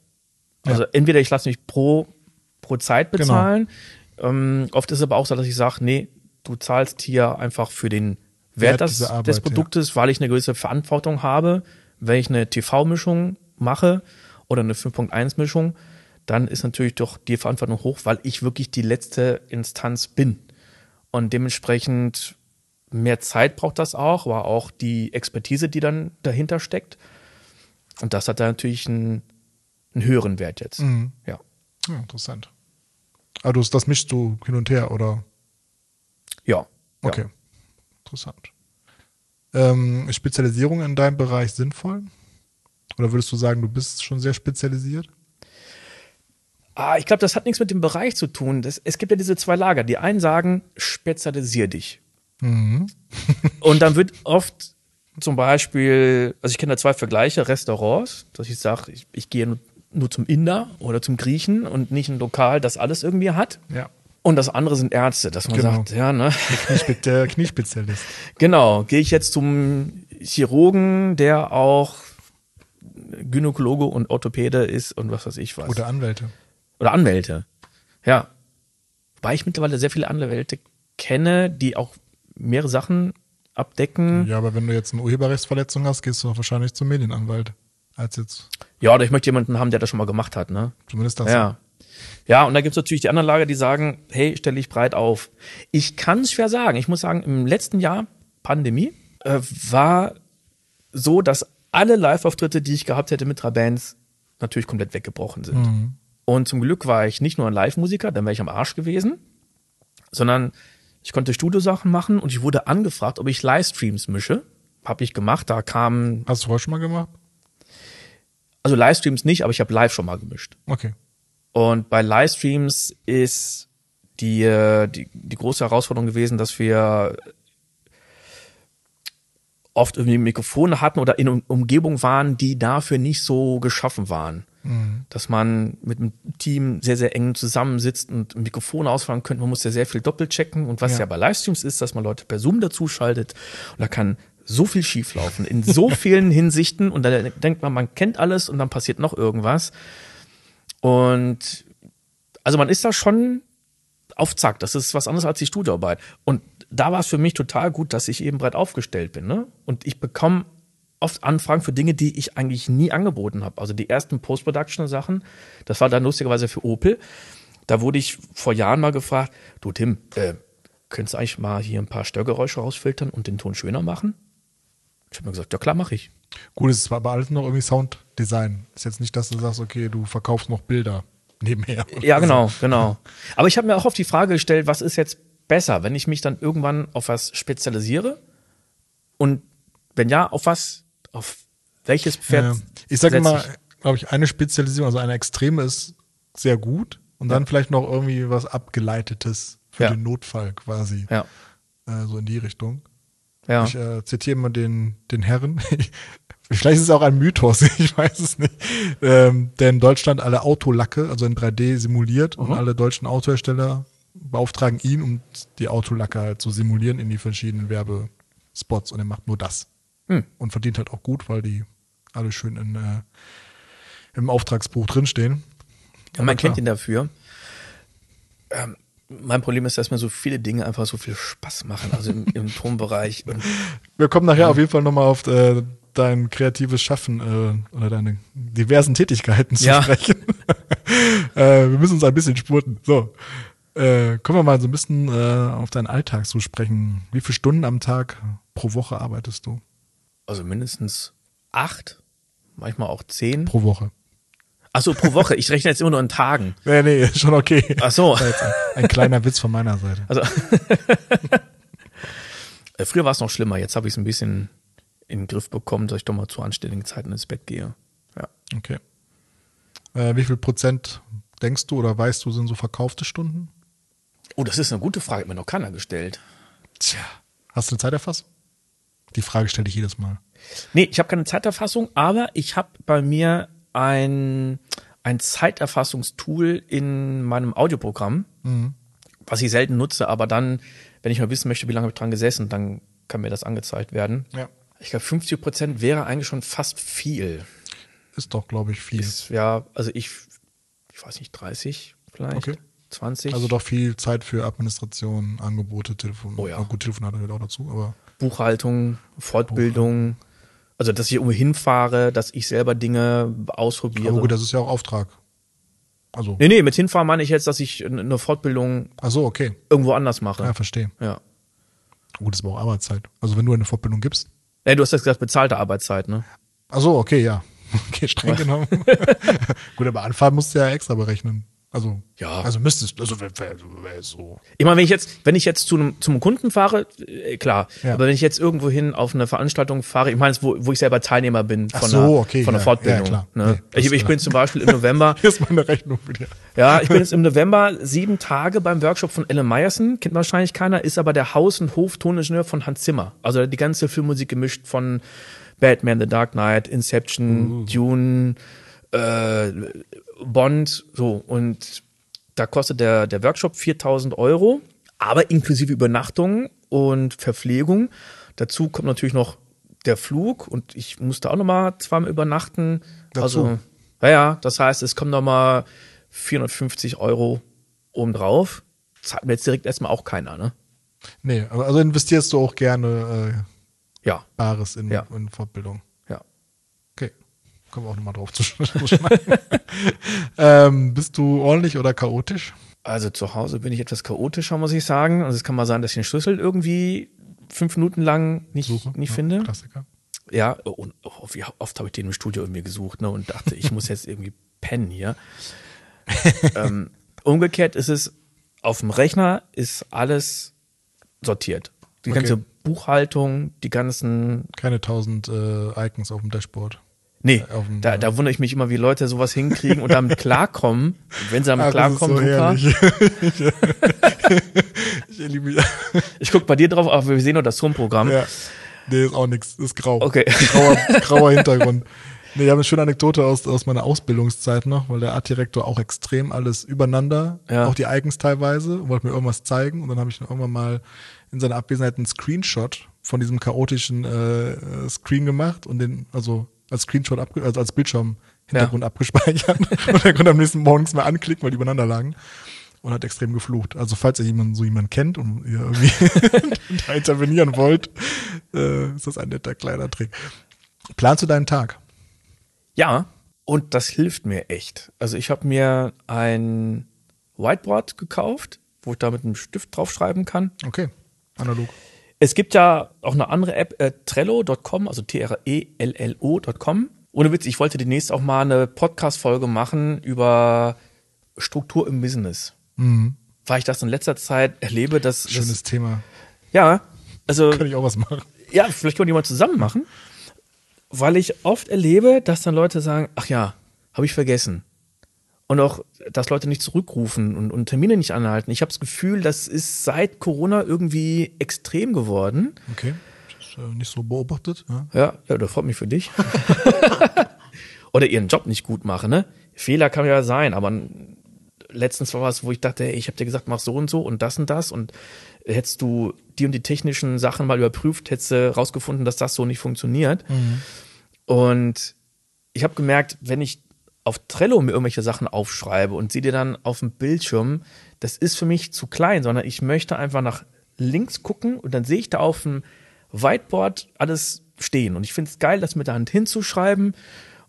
Also ja. entweder ich lasse mich pro, pro Zeit genau. bezahlen. Genau. Ähm, oft ist es aber auch so, dass ich sage, nee, du zahlst hier einfach für den Wert, Wert des, Arbeit, des Produktes, ja. weil ich eine gewisse Verantwortung habe. Wenn ich eine TV-Mischung mache oder eine 5.1-Mischung, dann ist natürlich doch die Verantwortung hoch, weil ich wirklich die letzte Instanz bin. Und dementsprechend mehr Zeit braucht das auch, aber auch die Expertise, die dann dahinter steckt. Und das hat da natürlich einen, einen höheren Wert jetzt. Mhm. Ja. ja. Interessant. Ah, das mischst du hin und her, oder? Ja. Okay. Ja. Interessant. Ähm, Spezialisierung in deinem Bereich sinnvoll? Oder würdest du sagen, du bist schon sehr spezialisiert? Ah, ich glaube, das hat nichts mit dem Bereich zu tun. Das, es gibt ja diese zwei Lager. Die einen sagen, spezialisier dich. Mhm. und dann wird oft zum Beispiel, also ich kenne da zwei Vergleiche, Restaurants, dass ich sage, ich, ich gehe nur, nur, zum Inder oder zum Griechen und nicht ein Lokal, das alles irgendwie hat. Ja. Und das andere sind Ärzte, dass man genau. sagt, ja, ne? Der Kniespezialist. genau. Gehe ich jetzt zum Chirurgen, der auch Gynäkologe und Orthopäde ist und was weiß ich was. Oder Anwälte. Oder Anwälte. Ja. Wobei ich mittlerweile sehr viele Anwälte kenne, die auch mehrere Sachen abdecken. Ja, aber wenn du jetzt eine Urheberrechtsverletzung hast, gehst du wahrscheinlich zum Medienanwalt. Als jetzt. Ja, oder ich möchte jemanden haben, der das schon mal gemacht hat, ne? Zumindest das. Ja. Ja, und da gibt's natürlich die anderen Lager, die sagen, hey, stelle ich breit auf. Ich kann es schwer sagen. Ich muss sagen, im letzten Jahr, Pandemie, äh, war so, dass alle Live-Auftritte, die ich gehabt hätte mit drei Bands, natürlich komplett weggebrochen sind. Mhm. Und zum Glück war ich nicht nur ein Live-Musiker, dann wäre ich am Arsch gewesen, sondern ich konnte Studiosachen machen und ich wurde angefragt, ob ich Livestreams mische. Hab ich gemacht. Da kam. Hast du vorher schon mal gemacht? Also Livestreams nicht, aber ich habe live schon mal gemischt. Okay. Und bei Livestreams ist die, äh, die, die große Herausforderung gewesen, dass wir oft irgendwie Mikrofone hatten oder in Umgebung waren, die dafür nicht so geschaffen waren. Mhm. Dass man mit einem Team sehr, sehr eng zusammensitzt und Mikrofone ausfahren könnte. Man muss ja sehr viel doppelchecken. Und was ja. ja bei Livestreams ist, dass man Leute per Zoom dazuschaltet. Und da kann so viel schieflaufen in so vielen Hinsichten. Und da denkt man, man kennt alles und dann passiert noch irgendwas. Und also man ist da schon auf Zack. Das ist was anderes als die Studioarbeit. Und da war es für mich total gut, dass ich eben breit aufgestellt bin. Ne? Und ich bekomme oft Anfragen für Dinge, die ich eigentlich nie angeboten habe. Also die ersten Post-Production-Sachen, das war dann lustigerweise für Opel. Da wurde ich vor Jahren mal gefragt, du Tim, äh, könntest du eigentlich mal hier ein paar Störgeräusche rausfiltern und den Ton schöner machen? Ich habe mir gesagt, ja klar, mache ich. Gut, es ist aber alles noch irgendwie Sounddesign. Ist jetzt nicht, dass du sagst, okay, du verkaufst noch Bilder nebenher. Ja, genau, genau. Aber ich habe mir auch auf die Frage gestellt, was ist jetzt besser, wenn ich mich dann irgendwann auf was spezialisiere? Und wenn ja, auf was auf welches Pferd? Ja, ich sage immer, glaube ich, eine Spezialisierung, also eine Extreme ist sehr gut und dann vielleicht noch irgendwie was Abgeleitetes für ja. den Notfall quasi. Ja. Äh, so in die Richtung. Ja. Ich äh, zitiere mal den, den Herren. Vielleicht ist es auch ein Mythos, ich weiß es nicht. Ähm, der in Deutschland alle Autolacke, also in 3D simuliert mhm. und alle deutschen Autohersteller beauftragen ihn, um die Autolacke halt zu simulieren in die verschiedenen Werbespots und er macht nur das. Hm. Und verdient halt auch gut, weil die alle schön in, äh, im Auftragsbuch drinstehen. Ja, man kennt ihn dafür. Ähm, mein Problem ist, dass mir so viele Dinge einfach so viel Spaß machen, also im, im Tonbereich. Und, Wir kommen nachher ja. auf jeden Fall nochmal auf äh, dein kreatives Schaffen äh, oder deine diversen Tätigkeiten zu ja. sprechen. äh, wir müssen uns ein bisschen spurten. So, äh, kommen wir mal so ein bisschen äh, auf deinen Alltag zu sprechen. Wie viele Stunden am Tag pro Woche arbeitest du? Also mindestens acht, manchmal auch zehn. Pro Woche. Ach so, pro Woche. Ich rechne jetzt immer nur in Tagen. Nee, nee, schon okay. Ach so. Ein, ein kleiner Witz von meiner Seite. Also Äh, Früher war es noch schlimmer. Jetzt habe ich es ein bisschen in den Griff bekommen, dass ich doch mal zu anständigen Zeiten ins Bett gehe. Ja. Okay. Äh, wie viel Prozent denkst du oder weißt du, sind so verkaufte Stunden? Oh, das ist eine gute Frage, hat mir noch keiner gestellt. Tja. Hast du eine Zeiterfassung? Die Frage stelle ich jedes Mal. Nee, ich habe keine Zeiterfassung, aber ich habe bei mir ein, ein Zeiterfassungstool in meinem Audioprogramm, was ich selten nutze, aber dann, wenn ich mal wissen möchte, wie lange habe ich dran gesessen, dann kann mir das angezeigt werden. Ja. Ich glaube, 50 Prozent wäre eigentlich schon fast viel. Ist doch, glaube ich, viel. Ist, ja, also ich, ich weiß nicht, 30 vielleicht, Okay. 20. Also doch viel Zeit für Administration, Angebote, Telefon. Oh ja. gut, Telefon hat halt auch dazu, aber Buchhaltung, Fortbildung. Also, dass ich irgendwo hinfahre, dass ich selber Dinge ausprobiere. aber gut, das ist ja auch Auftrag. Also, nee, nee, mit hinfahren meine ich jetzt, dass ich eine Fortbildung ach so, okay. irgendwo anders mache. Ja, verstehe. Ja. Gut, das ist aber auch Arbeitszeit. Also wenn du eine Fortbildung gibst. Nee, du hast jetzt gesagt, bezahlte Arbeitszeit, ne? Ach so, okay, ja. Okay, streng genommen. gut, aber Anfahrt musst du ja extra berechnen. Also, Ja. also müsstest, also so. Ich meine, wenn ich jetzt, wenn ich jetzt zu einem, zum Kunden fahre, äh, klar. Ja. Aber wenn ich jetzt irgendwo hin auf eine Veranstaltung fahre, ich meine, wo, wo ich selber Teilnehmer bin Ach von, so, einer, okay, von einer ja. Fortbildung. Ja, klar. Ne? Nee, ich, ich bin zum Beispiel im November, Hier ist meine Rechnung wieder. ja, ich bin jetzt im November sieben Tage beim Workshop von Ellen Meyerson, kennt wahrscheinlich keiner, ist aber der Haus- und Hoftoningenieur von Hans Zimmer. Also die ganze Filmmusik gemischt von Batman, The Dark Knight, Inception, Dune, äh, Bond, so. Und da kostet der, der Workshop 4000 Euro, aber inklusive Übernachtung und Verpflegung. Dazu kommt natürlich noch der Flug und ich musste auch nochmal zweimal übernachten. Dazu? Also, ja, ja, das heißt, es kommt nochmal 450 Euro obendrauf. Zahlt mir jetzt direkt erstmal auch keiner, ne? Nee, aber also investierst du auch gerne äh, Ja, Bares in, Ja. in Fortbildung. Kommen wir auch nochmal drauf zu ähm, bist du ordentlich oder chaotisch? Also zu Hause bin ich etwas chaotischer, muss ich sagen. Also es kann mal sein, dass ich den Schlüssel irgendwie fünf Minuten lang nicht, Suche? nicht Ja, finde. Klassiker. Ja, und oh, wie oft habe ich den im Studio irgendwie gesucht ne, und dachte, ich muss jetzt irgendwie pennen hier. ähm, umgekehrt ist es, auf dem Rechner ist alles sortiert. Die Okay. ganze Buchhaltung, die ganzen. Keine tausend äh, Icons auf dem Dashboard. Nee, dem- da, da wundere ich mich immer, wie Leute sowas hinkriegen und damit klarkommen. Wenn sie damit Ah, klarkommen, so ich liebe Ich guck bei dir drauf, aber wir sehen nur das Home-Programm. Ja. Nee, ist auch nix. Ist grau. Okay. Grauer, grauer Hintergrund. Nee, ich habe eine schöne Anekdote aus, aus meiner Ausbildungszeit noch, weil der Artdirektor auch extrem alles übereinander, Ja. auch die Icons teilweise, wollte mir irgendwas zeigen. Und dann habe ich dann irgendwann mal in seiner Abwesenheit einen Screenshot von diesem chaotischen äh, äh, Screen gemacht und den, also als Screenshot, abge also als Bildschirm Hintergrund abgespeichert. und er konnte am nächsten Morgen nichts mehr anklicken, weil die übereinander lagen. Und hat extrem geflucht. Also falls ihr jemanden, so jemanden kennt und ihr irgendwie da intervenieren wollt, äh, ist das ein netter kleiner Trick. Planst du deinen Tag? Ja, und das hilft mir echt. Also ich habe mir ein Whiteboard gekauft, wo ich da mit einem Stift draufschreiben kann. Okay, analog. Es gibt ja auch eine andere App, äh, Trello.com, also T-R-E-L-L-O.com. Ohne Witz, ich wollte demnächst auch mal eine Podcast-Folge machen über Struktur im Business. Weil ich das in letzter Zeit erlebe, dass. Mhm. Schönes Das, Thema. ja, also. Könnte ich auch was machen. Ja, vielleicht können wir die mal zusammen machen, weil ich oft erlebe, dass dann Leute sagen, ach ja, habe ich vergessen. Und auch, dass Leute nicht zurückrufen und, und Termine nicht anhalten. Ich habe das Gefühl, das ist seit Corona irgendwie extrem geworden. Okay. Das ist äh, nicht so beobachtet. Ja. Ja, ja, das freut mich für dich. Oder ihren Job nicht gut machen, ne? Fehler kann ja sein, aber letztens war was, wo ich dachte, ey, ich habe dir gesagt, mach so und so und das und das und hättest du die und die technischen Sachen mal überprüft, hättest du rausgefunden, dass das so nicht funktioniert. Und ich habe gemerkt, wenn ich auf Trello mir irgendwelche Sachen aufschreibe und sehe dir dann auf dem Bildschirm, das ist für mich zu klein, sondern ich möchte einfach nach links gucken und dann sehe ich da auf dem Whiteboard alles stehen. Und ich finde es geil, das mit der Hand hinzuschreiben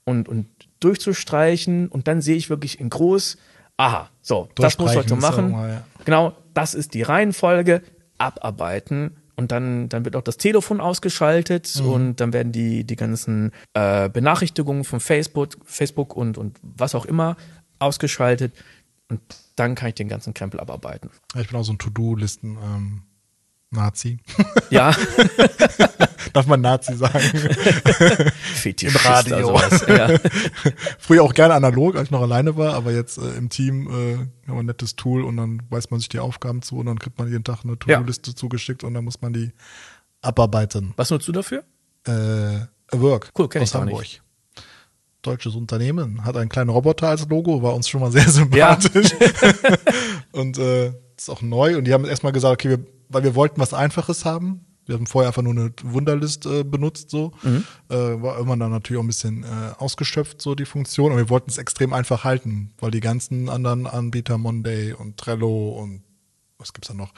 und, und durchzustreichen und dann sehe ich wirklich in groß, aha, so, das muss ich heute machen. mal, ja. Genau, das ist die Reihenfolge, abarbeiten, und dann, dann wird auch das Telefon ausgeschaltet Mhm. und dann werden die, die ganzen äh, Benachrichtigungen von Facebook, Facebook und, und was auch immer ausgeschaltet und dann kann ich den ganzen Krempel abarbeiten. Ich bin auch so ein To-Do-Listen ähm, Nazi. Ja, Darf man Nazi sagen? Fetischist, Im Radio. also was. Ja. Früher auch gerne analog, als ich noch alleine war, aber jetzt äh, im Team äh, haben wir ein nettes Tool und dann weiß man sich die Aufgaben zu und dann kriegt man jeden Tag eine To-Do-Liste zugeschickt und dann muss man die abarbeiten. Was nutzt du dafür? Äh, Work Cool, kenn ich aus Hamburg. nicht. Deutsches Unternehmen, hat einen kleinen Roboter als Logo, war uns schon mal sehr sympathisch. und äh, ist auch neu. Und die haben erstmal gesagt, okay, wir, weil wir wollten was Einfaches haben. Wir haben vorher einfach nur eine Wunderlist äh, benutzt, so. Äh, war irgendwann dann natürlich auch ein bisschen äh, ausgeschöpft, so die Funktion. Und wir wollten es extrem einfach halten, weil die ganzen anderen Anbieter, Monday und Trello und was gibt's da noch,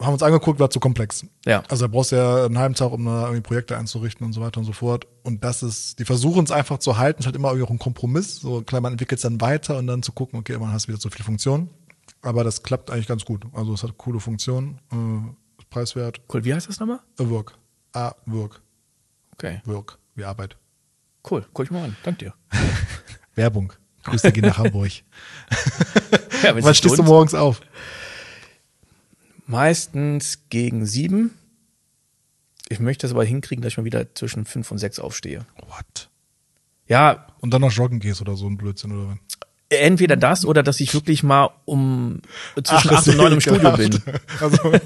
haben uns angeguckt, war zu komplex. Ja. Also da brauchst du ja einen halben Tag, um da irgendwie Projekte einzurichten und so weiter und so fort. Und das ist, die versuchen es einfach zu halten, ist halt immer irgendwie auch ein Kompromiss. So klar, man entwickelt es dann weiter und dann zu gucken, okay, man hast wieder so viele Funktionen. Aber das klappt eigentlich ganz gut. Also es hat coole Funktionen, äh, preiswert. Cool, wie heißt das nochmal? A Work. A Work. Okay, Work. Wie Arbeit. cool, guck ich mal an, dank dir. Werbung. Grüße gehen nach Hamburg. Ja, Wann stehst du morgens auf? Meistens gegen sieben. Ich möchte es aber hinkriegen, dass ich mal wieder zwischen fünf und sechs aufstehe. What? Ja, Und dann noch joggen gehst oder so ein Blödsinn oder was? Entweder das oder dass ich wirklich mal um zwischen Ach, acht und neun im ist Studio bin. Also,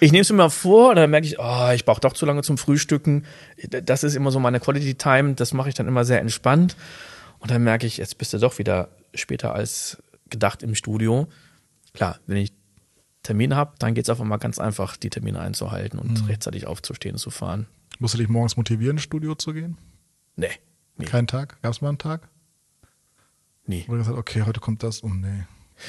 Ich nehme es mir mal vor, dann merke ich, oh, ich brauche doch zu lange zum Frühstücken. Das ist immer so meine Quality Time, das mache ich dann immer sehr entspannt. Und dann merke ich, jetzt bist du doch wieder später als gedacht im Studio. Klar, wenn ich Termine habe, dann geht es einfach mal ganz einfach, die Termine einzuhalten und rechtzeitig aufzustehen und zu fahren. musst du dich morgens motivieren, ins Studio zu gehen? Nee, nee, Kein Tag? Gab es mal einen Tag? Nee. Du gesagt okay, heute kommt das. Oh nee.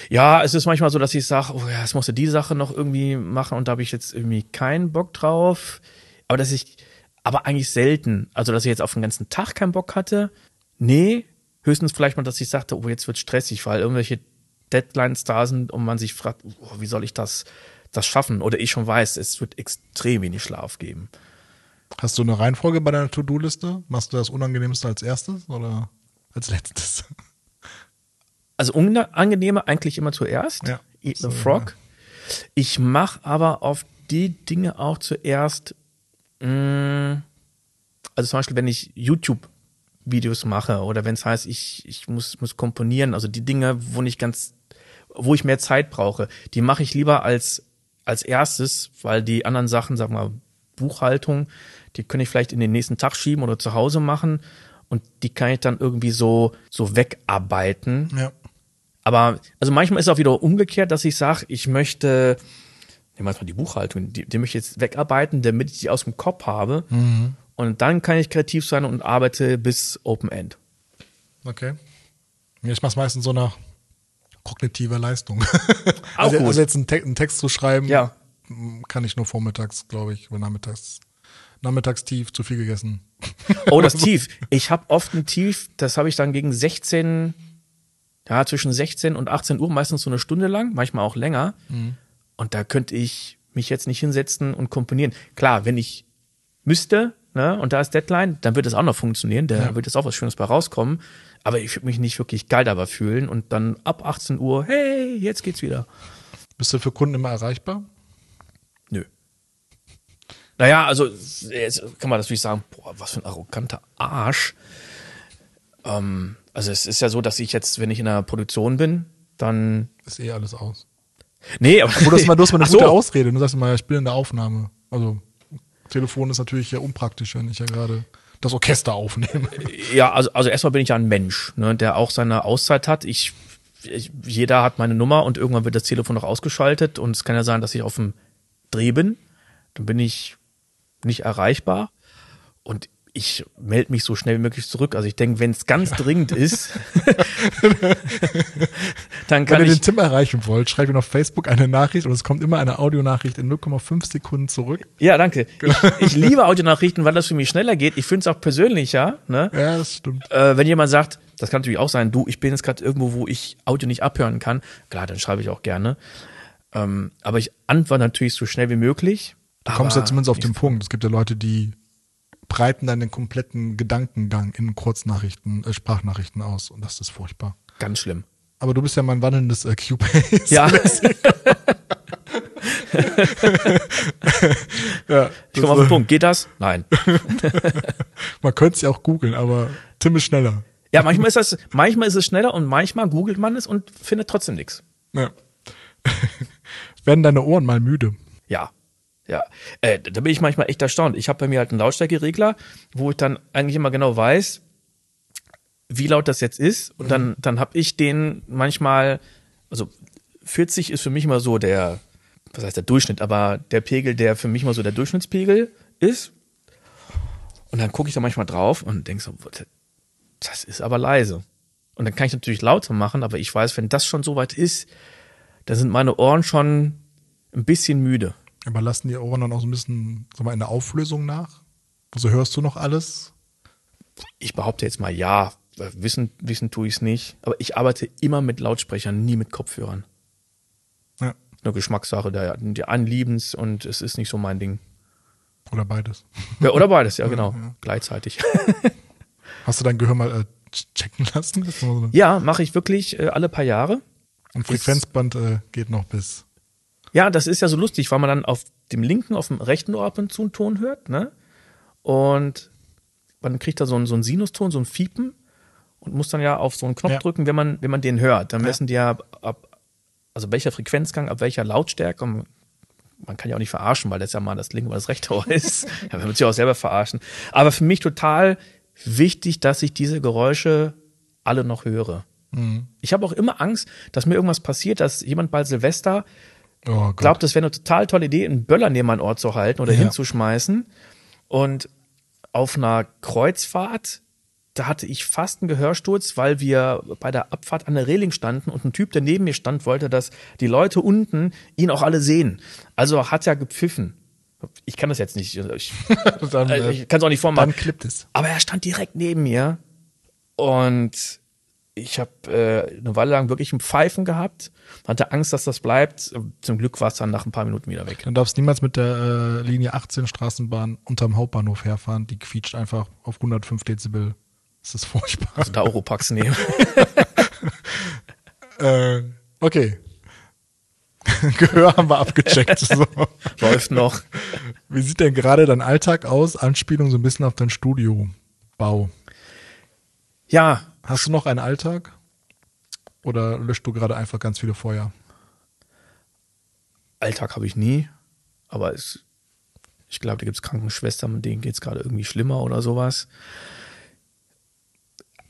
Ja, es ist manchmal so, dass ich sage, oh ja, jetzt musst du die Sache noch irgendwie machen und da habe ich jetzt irgendwie keinen Bock drauf. Aber dass ich, aber eigentlich selten. Also, dass ich jetzt auf den ganzen Tag keinen Bock hatte. Nee, höchstens vielleicht mal, dass ich sagte, oh, jetzt wird stressig, weil irgendwelche Deadlines da sind und man sich fragt, oh, wie soll ich das, das schaffen? Oder ich schon weiß, es wird extrem wenig Schlaf geben. Hast du eine Reihenfolge bei deiner To-Do-Liste? Machst du das Unangenehmste als erstes oder als letztes? Also unangenehme eigentlich immer zuerst. Ja. Eat the So, Frog. Ich mache aber auf die Dinge auch zuerst. Mh, also zum Beispiel, wenn ich YouTube-Videos mache oder wenn es heißt, ich, ich muss, muss komponieren, also die Dinge, wo nicht ganz, wo ich mehr Zeit brauche, die mache ich lieber als, als erstes, weil die anderen Sachen, sagen wir mal, Buchhaltung, die kann ich vielleicht in den nächsten Tag schieben oder zu Hause machen und die kann ich dann irgendwie so, so wegarbeiten. Ja. Aber also manchmal ist es auch wieder umgekehrt, dass ich sage, ich möchte, nehmen wir mal die Buchhaltung, die, die möchte ich jetzt wegarbeiten, damit ich die aus dem Kopf habe. Und dann kann ich kreativ sein und arbeite bis Open End. Okay. Ich mach's meistens so nach kognitiver Leistung. Auch also, gut. also jetzt einen, Te einen Text zu schreiben, Ja. kann ich nur vormittags, glaube ich, oder nachmittags. Nachmittags tief, zu viel gegessen. Oh, das Tief. Ich habe oft ein Tief, das habe ich dann gegen 16, ja, zwischen 16 und 18 Uhr, meistens so eine Stunde lang, manchmal auch länger. Und da könnte ich mich jetzt nicht hinsetzen und komponieren. Klar, wenn ich müsste, ne, und da ist Deadline, dann wird es auch noch funktionieren, da Ja. wird jetzt auch was Schönes bei rauskommen. Aber ich würde mich nicht wirklich geil dabei fühlen und dann ab 18 Uhr, hey, jetzt geht's wieder. Bist du für Kunden immer erreichbar? Nö. Naja, also jetzt kann man natürlich sagen, boah, was für ein arroganter Arsch. Ähm, also es ist ja so, dass ich jetzt, wenn ich in einer Produktion bin, dann. Ist eh alles aus. Nee, aber Du hast mal, du hast mal eine so. gute Ausrede. Du sagst mal, ja, ich bin in der Aufnahme. Also, Telefon ist natürlich ja unpraktisch, wenn ich ja gerade das Orchester aufnehme. Ja, also, also erstmal bin ich ja ein Mensch, ne, der auch seine Auszeit hat. Ich, ich, jeder hat meine Nummer und irgendwann wird das Telefon noch ausgeschaltet und es kann ja sein, dass ich auf dem Dreh bin. Dann bin ich nicht erreichbar und ich melde mich so schnell wie möglich zurück. Also ich denke, wenn es ganz dringend ist, dann Wenn kann ihr den ich. Tim erreichen wollt, schreibt ihm auf Facebook eine Nachricht und es kommt immer eine Audionachricht in 0,5 Sekunden zurück. Ja, danke. Ich, ich liebe Audionachrichten, weil das für mich schneller geht. Ich finde es auch persönlicher. Ne? Ja, das stimmt. äh, wenn jemand sagt, das kann natürlich auch sein, du, ich bin jetzt gerade irgendwo, wo ich Audio nicht abhören kann, klar, dann schreibe ich auch gerne. Ähm, aber ich antworte natürlich so schnell wie möglich. Du kommst ja zumindest auf den Punkt. Es gibt ja Leute, die breiten dann den kompletten Gedankengang in Kurznachrichten, äh, Sprachnachrichten aus und das ist furchtbar. Ganz schlimm. Aber du bist ja mein wandelndes äh, Cubase. Ja, ja ich komme auf den Punkt. Geht das? Nein. Man könnte es ja auch googeln, aber Tim ist schneller. Ja, manchmal ist das, manchmal ist es schneller und manchmal googelt man es und findet trotzdem nichts. Ja. Werden deine Ohren mal müde? Ja. Ja, äh, da bin ich manchmal echt erstaunt. Ich habe bei mir halt einen Lautstärkeregler, wo ich dann eigentlich immer genau weiß, wie laut das jetzt ist. Und dann, dann habe ich den manchmal, also 40 ist für mich immer so der, was heißt der Durchschnitt, aber der Pegel, der für mich mal so der Durchschnittspegel ist. Und dann gucke ich da manchmal drauf und denk so, das ist aber leise. Und dann kann ich natürlich lauter machen, aber ich weiß, wenn das schon so weit ist, dann sind meine Ohren schon ein bisschen müde. Aber lassen die Ohren dann auch so ein bisschen, sag mal, in der Auflösung nach? Also hörst du noch alles? Ich behaupte jetzt mal ja. Wissen, wissen tue ich es nicht. Aber ich arbeite immer mit Lautsprechern, nie mit Kopfhörern. Ja. Eine Geschmackssache, der, die Anliebens und es ist nicht so mein Ding. Oder beides. Ja, oder beides, ja, genau. Gleichzeitig. Hast du dein Gehör mal äh, checken lassen? So Ja, mache ich wirklich äh, alle paar Jahre. Ein Frequenzband äh, geht noch bis. Ja, das ist ja so lustig, weil man dann auf dem linken, auf dem rechten Ohr ab und zu einen Ton hört, ne? Und man kriegt da so einen, so einen Sinuston, so ein Fiepen und muss dann ja auf so einen Knopf Ja. drücken, wenn man, wenn man den hört. Dann Ja. messen die ja ab, ab, also welcher Frequenzgang, ab welcher Lautstärke. Und man kann ja auch nicht verarschen, weil das ja mal das linke oder das rechte Ohr ist. ja, man wird sich auch selber verarschen. Aber für mich total wichtig, dass ich diese Geräusche alle noch höre. Mhm. Ich habe auch immer Angst, dass mir irgendwas passiert, dass jemand bei Silvester Oh glaubt, das wäre eine total tolle Idee, einen Böller neben mein Ohr zu halten oder Ja. hinzuschmeißen. Und auf einer Kreuzfahrt, da hatte ich fast einen Gehörsturz, weil wir bei der Abfahrt an der Reling standen und ein Typ, der neben mir stand, wollte, dass die Leute unten ihn auch alle sehen. Also hat er gepfiffen. Ich kann das jetzt nicht. Ich, dann, äh, äh, ich kann es auch nicht vormachen. dann klippt es. Aber er stand direkt neben mir und ich habe äh, eine Weile lang wirklich ein Pfeifen gehabt, hatte Angst, dass das bleibt. Zum Glück war es dann nach ein paar Minuten wieder weg. Dann darfst niemals mit der äh, Linie 18 Straßenbahn unterm Hauptbahnhof herfahren. Die quietscht einfach auf 105 Dezibel. Das ist furchtbar. Also da Europax nehmen. Äh, okay. Gehör haben wir abgecheckt. so. Läuft noch. Wie sieht denn gerade dein Alltag aus? Anspielung so ein bisschen auf dein Studiobau. Ja, Hast du noch einen Alltag? Oder löscht du gerade einfach ganz viele Feuer? Alltag habe ich nie, aber es, ich glaube, da gibt es Krankenschwestern, mit denen geht es gerade irgendwie schlimmer oder sowas.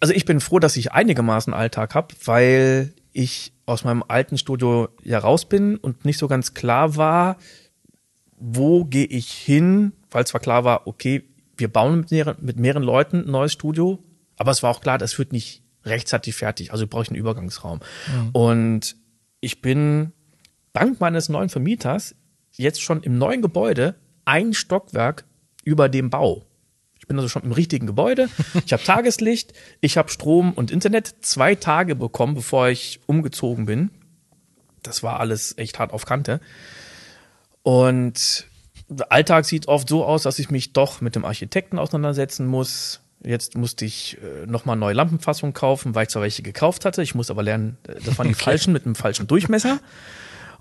Also ich bin froh, dass ich einigermaßen Alltag habe, weil ich aus meinem alten Studio ja raus bin und nicht so ganz klar war, wo gehe ich hin, weil zwar klar war, okay, wir bauen mit mehreren, mit mehreren Leuten ein neues Studio, aber es war auch klar, das wird nicht rechtzeitig fertig, also brauche ich einen Übergangsraum. Und ich bin dank meines neuen Vermieters jetzt schon im neuen Gebäude ein Stockwerk über dem Bau. Ich bin also schon im richtigen Gebäude. Ich habe Tageslicht, ich habe Strom und Internet zwei Tage bekommen, bevor ich umgezogen bin. Das war alles echt hart auf Kante. Und der Alltag sieht oft so aus, dass ich mich doch mit dem Architekten auseinandersetzen muss. Jetzt musste ich äh, nochmal neue Lampenfassungen kaufen, weil ich zwar welche gekauft hatte. Ich muss aber lernen, äh, das waren die falschen mit einem falschen Durchmesser.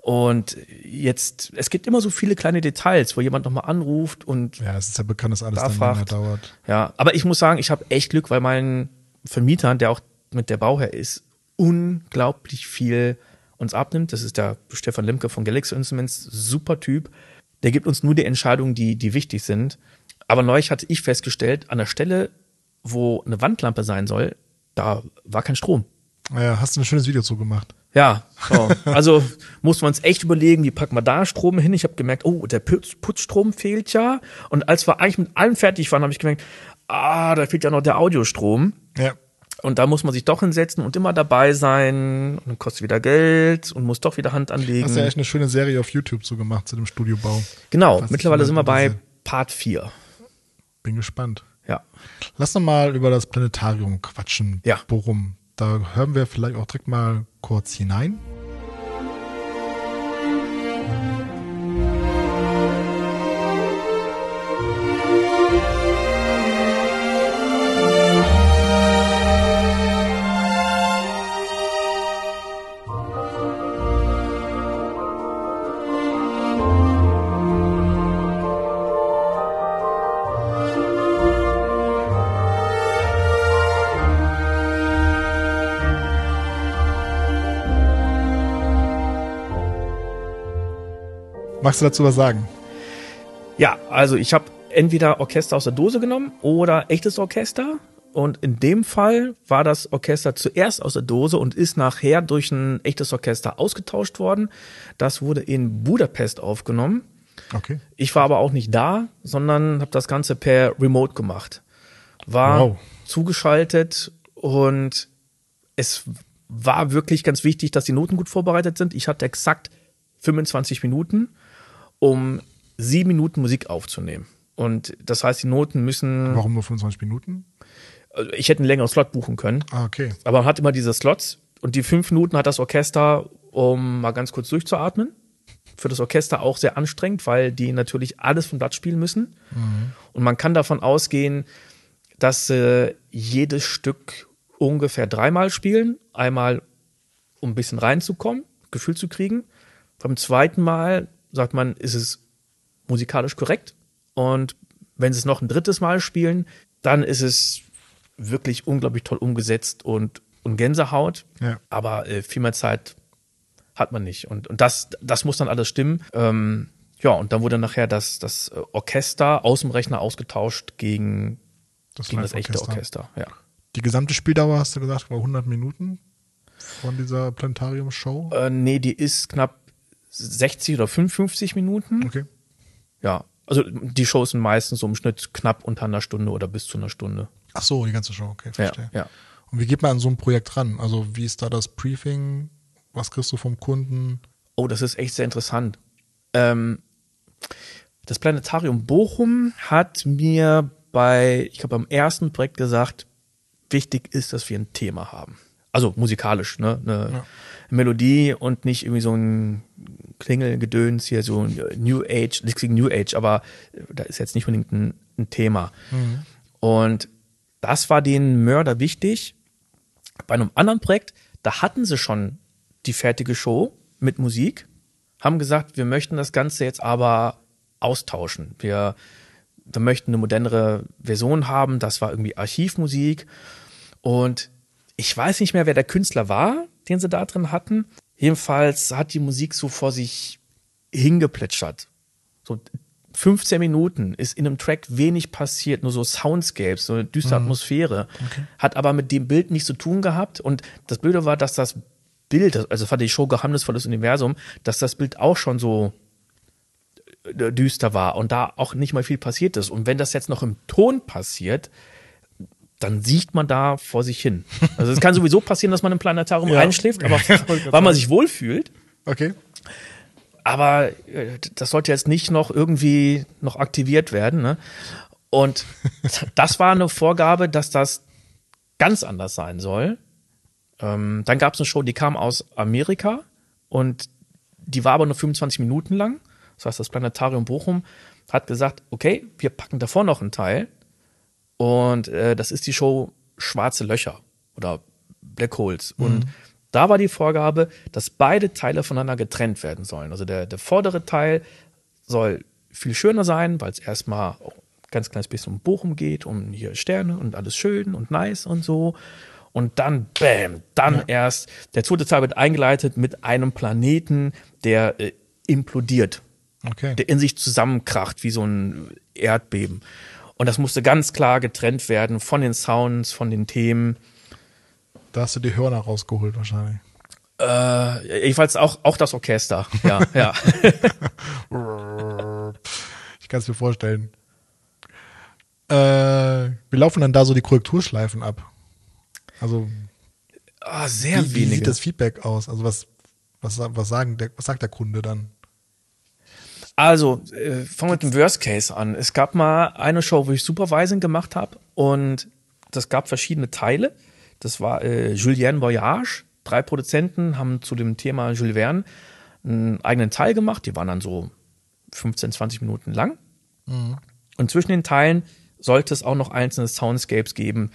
Und jetzt, es gibt immer so viele kleine Details, wo jemand nochmal anruft und Ja, es ist ja bekannt, dass alles Da dann länger fragt. dauert. ja, aber ich muss sagen, ich habe echt Glück, weil mein Vermieter, der auch mit der Bauherr ist, unglaublich viel uns abnimmt. Das ist der Stefan Lemke von Galaxy Instruments, super Typ. Der gibt uns nur die Entscheidungen, die, die wichtig sind. Aber neulich hatte ich festgestellt, an der Stelle, wo eine Wandlampe sein soll, da war kein Strom. Ja, hast du ein schönes Video zu gemacht. Ja, so. also muss man uns echt überlegen, wie packen wir da Strom hin. Ich habe gemerkt, oh, der Putz, Putzstrom fehlt ja. Und als wir eigentlich mit allem fertig waren, habe ich gemerkt, ah, da fehlt ja noch der Audiostrom. Ja. Und da muss man sich doch hinsetzen und immer dabei sein. Und dann kostet wieder Geld und muss doch wieder Hand anlegen. Hast ja echt eine schöne Serie auf YouTube zu gemacht zu dem Studiobau. genau, mittlerweile sind wir bei. Part 4. Bin gespannt. Ja. Lass noch mal über das Planetarium quatschen. Ja. Bochum. Da hören wir vielleicht auch direkt mal kurz hinein. Magst du dazu was sagen? Ja, also ich habe entweder Orchester aus der Dose genommen oder echtes Orchester. Und in dem Fall war das Orchester zuerst aus der Dose und ist nachher durch ein echtes Orchester ausgetauscht worden. Das wurde in Budapest aufgenommen. Okay. Ich war aber auch nicht da, sondern habe das Ganze per Remote gemacht. War Wow. zugeschaltet und es war wirklich ganz wichtig, dass die Noten gut vorbereitet sind. Ich hatte exakt 25 Minuten, um sieben Minuten Musik aufzunehmen. Und das heißt, die Noten müssen, Warum nur 25 Minuten? also ich hätte einen längeren Slot buchen können, Ah, okay. aber man hat immer diese Slots und die fünf Minuten hat das Orchester, um mal ganz kurz durchzuatmen. Für das Orchester auch sehr anstrengend, weil die natürlich alles vom Blatt spielen müssen. Und man kann davon ausgehen, dass äh, jedes Stück ungefähr dreimal spielen. Einmal, um ein bisschen reinzukommen, Gefühl zu kriegen. Beim zweiten Mal sagt man, ist es musikalisch korrekt. Und wenn sie es noch ein drittes Mal spielen, dann ist es wirklich unglaublich toll umgesetzt und, und Gänsehaut. Ja. Aber äh, viel mehr Zeit hat man nicht. Und, und das, das muss dann alles stimmen. Ähm, ja, und dann wurde nachher das, das äh, Orchester aus dem Rechner ausgetauscht gegen, gegen das echte. Orchester. Ja. Die gesamte Spieldauer, hast du gesagt, war 100 Minuten von dieser Planetarium-Show? Äh, nee, die ist knapp 60 oder 55 Minuten. Okay. Ja. Also die Shows sind meistens so im Schnitt knapp unter einer Stunde oder bis zu einer Stunde. Ach so, die ganze Show, okay, Ja, verstehe. ja. Und wie geht man an so ein Projekt ran? Also wie ist da das Briefing? Was kriegst du vom Kunden? Oh, das ist echt sehr interessant. Ähm, das Planetarium Bochum hat mir bei, ich glaube, beim ersten Projekt gesagt, wichtig ist, dass wir ein Thema haben. Also musikalisch, ne? Eine Ja. Melodie und nicht irgendwie so ein Klingelgedöns hier, so New Age, nichts gegen New Age, aber da ist jetzt nicht unbedingt ein, ein Thema. Und das war den Mörder wichtig. Bei einem anderen Projekt, da hatten sie schon die fertige Show mit Musik, haben gesagt, wir möchten das Ganze jetzt aber austauschen. Wir, wir möchten eine modernere Version haben. Das war irgendwie Archivmusik. Und ich weiß nicht mehr, wer der Künstler war, den sie da drin hatten. Jedenfalls hat die Musik so vor sich hingeplätschert. So 15 Minuten ist in einem Track wenig passiert, nur so Soundscapes, so eine düstere Atmosphäre. Hat aber mit dem Bild nichts zu tun gehabt. Und das Blöde war, dass das Bild, also war die Show Geheimnisvolles Universum, dass das Bild auch schon so äh, düster war und da auch nicht mal viel passiert ist. Und wenn das jetzt noch im Ton passiert, dann sieht man da vor sich hin. Also es kann sowieso passieren, dass man im Planetarium Ja. einschläft, aber weil man sich wohlfühlt. Okay. Aber äh, das sollte jetzt nicht noch irgendwie noch aktiviert werden. Ne? Und das war eine Vorgabe, dass das ganz anders sein soll. Ähm, dann gab es eine Show, die kam aus Amerika und die war aber nur 25 Minuten lang. Das heißt, das Planetarium Bochum hat gesagt, okay, wir packen davor noch einen Teil. Und äh, das ist die Show Schwarze Löcher oder Black Holes. Und da war die Vorgabe, dass beide Teile voneinander getrennt werden sollen. Also der, der vordere Teil soll viel schöner sein, weil es erstmal ganz kleines bisschen um Bochum geht, um hier Sterne und alles schön und nice und so. Und dann, bam, dann erst, der zweite Teil wird eingeleitet mit einem Planeten, der äh, implodiert Okay. der in sich zusammenkracht, wie so ein Erdbeben. Und das musste ganz klar getrennt werden von den Sounds, von den Themen. Da hast du die Hörner rausgeholt wahrscheinlich. Äh, jedenfalls auch, auch das Orchester. Ja, ja. Ich kann es mir vorstellen. Äh, wie laufen dann da so die Korrekturschleifen ab? Also Ah, sehr wie, wie sieht das Feedback aus? Also was, was, was, sagen der, was sagt der Kunde dann? Also, äh, fangen wir mit dem Worst Case an. Es gab mal eine Show, wo ich Supervising gemacht habe und das gab verschiedene Teile. Das war äh, Julien Voyage. Drei Produzenten haben zu dem Thema Jules Verne einen eigenen Teil gemacht. Die waren dann so 15, 20 Minuten lang. Und zwischen den Teilen sollte es auch noch einzelne Soundscapes geben,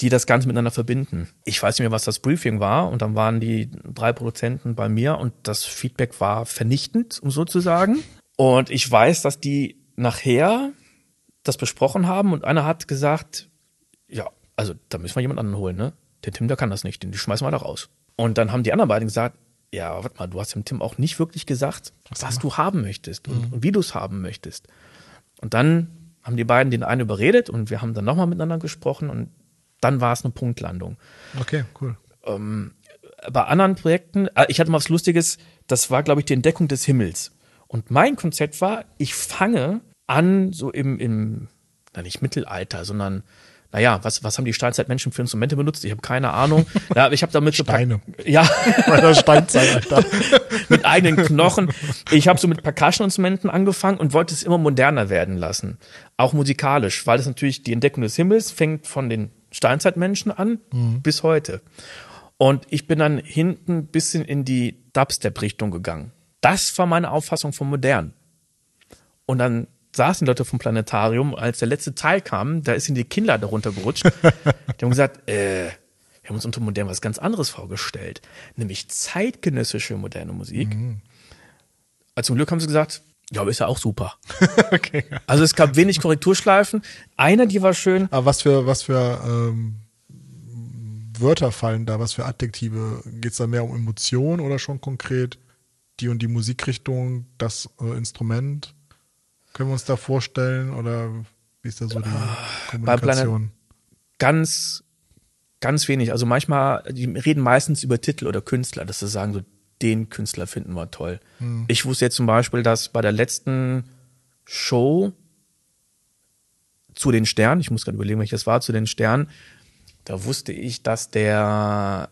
die das Ganze miteinander verbinden. Ich weiß nicht mehr, was das Briefing war. Und dann waren die drei Produzenten bei mir und das Feedback war vernichtend, um so zu sagen. Und ich weiß, dass die nachher das besprochen haben und einer hat gesagt, ja, also da müssen wir jemand anderen holen, ne? Der Tim, der kann das nicht, den schmeißen wir da raus. Und dann haben die anderen beiden gesagt, ja, warte mal, du hast dem Tim auch nicht wirklich gesagt, Was was, du haben möchtest und, und wie du es haben möchtest. Und dann haben die beiden den einen überredet und wir haben dann nochmal miteinander gesprochen und dann war es eine Punktlandung. Okay, cool. bei anderen Projekten, äh, ich hatte mal was Lustiges, das war, glaube ich, die Entdeckung des Himmels. Und mein Konzept war, ich fange an, so im, im na nicht Mittelalter, sondern, naja, was, was haben die Steinzeitmenschen für Instrumente benutzt? Ich habe keine Ahnung. Ja, aber ich habe damit so Steine. Ja, Bei der Steinzeit, Alter. mit eigenen Knochen. Ich habe so mit Percussion-Instrumenten angefangen und wollte es immer moderner werden lassen. Auch musikalisch, weil das natürlich die Entdeckung des Himmels fängt von den Steinzeitmenschen an bis heute. Und ich bin dann hinten ein bisschen in die Dubstep-Richtung gegangen. Das war meine Auffassung von modern. Und dann saßen Leute vom Planetarium, als der letzte Teil kam, da ist ihnen die Kinder darunter gerutscht. die haben gesagt, äh, wir haben uns unter modern was ganz anderes vorgestellt, nämlich zeitgenössische moderne Musik. Also zum Glück haben sie gesagt, ja, aber ist ja auch super. Okay. Also es gab wenig Korrekturschleifen. Eine, die war schön. Aber was für, was für ähm, Wörter fallen da? Was für Adjektive? Geht es da mehr um Emotionen oder schon konkret die und die Musikrichtung, das äh, Instrument? Können wir uns da vorstellen oder wie ist da so die Planet- Kommunikation? Ganz, ganz wenig. Also manchmal, die reden meistens über Titel oder Künstler, dass sie sagen, so den Künstler finden wir toll. Ich wusste jetzt zum Beispiel, dass bei der letzten Show zu den Sternen, ich muss gerade überlegen, welches war, zu den Sternen, da wusste ich, dass der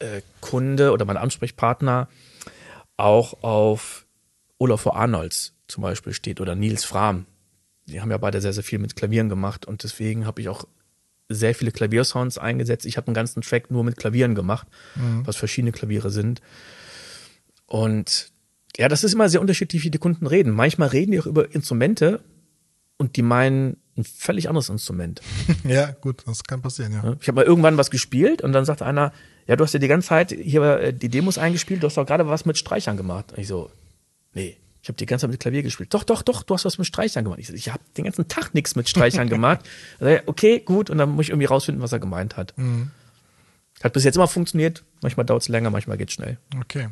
äh, Kunde oder mein Ansprechpartner auch auf Olaf. Arnolds zum Beispiel steht oder Nils Fram. Die haben ja beide sehr, sehr viel mit Klavieren gemacht und deswegen habe ich auch sehr viele Klaviersounds eingesetzt. Ich habe einen ganzen Track nur mit Klavieren gemacht, was verschiedene Klaviere sind. Und ja, das ist immer sehr unterschiedlich, wie die Kunden reden. Manchmal reden die auch über Instrumente und die meinen ein völlig anderes Instrument. Ja, gut, das kann passieren, ja. Ich habe mal irgendwann was gespielt und dann sagte einer, ja, du hast ja die ganze Zeit hier äh, die Demos eingespielt, du hast doch gerade was mit Streichern gemacht. Und ich so, nee, ich habe die ganze Zeit mit Klavier gespielt. Doch, doch, doch, du hast was mit Streichern gemacht. Ich so, ich habe den ganzen Tag nichts mit Streichern gemacht. Also, okay, gut, und dann muss ich irgendwie rausfinden, was er gemeint hat. Hat bis jetzt immer funktioniert. Manchmal dauert es länger, manchmal geht schnell. Okay.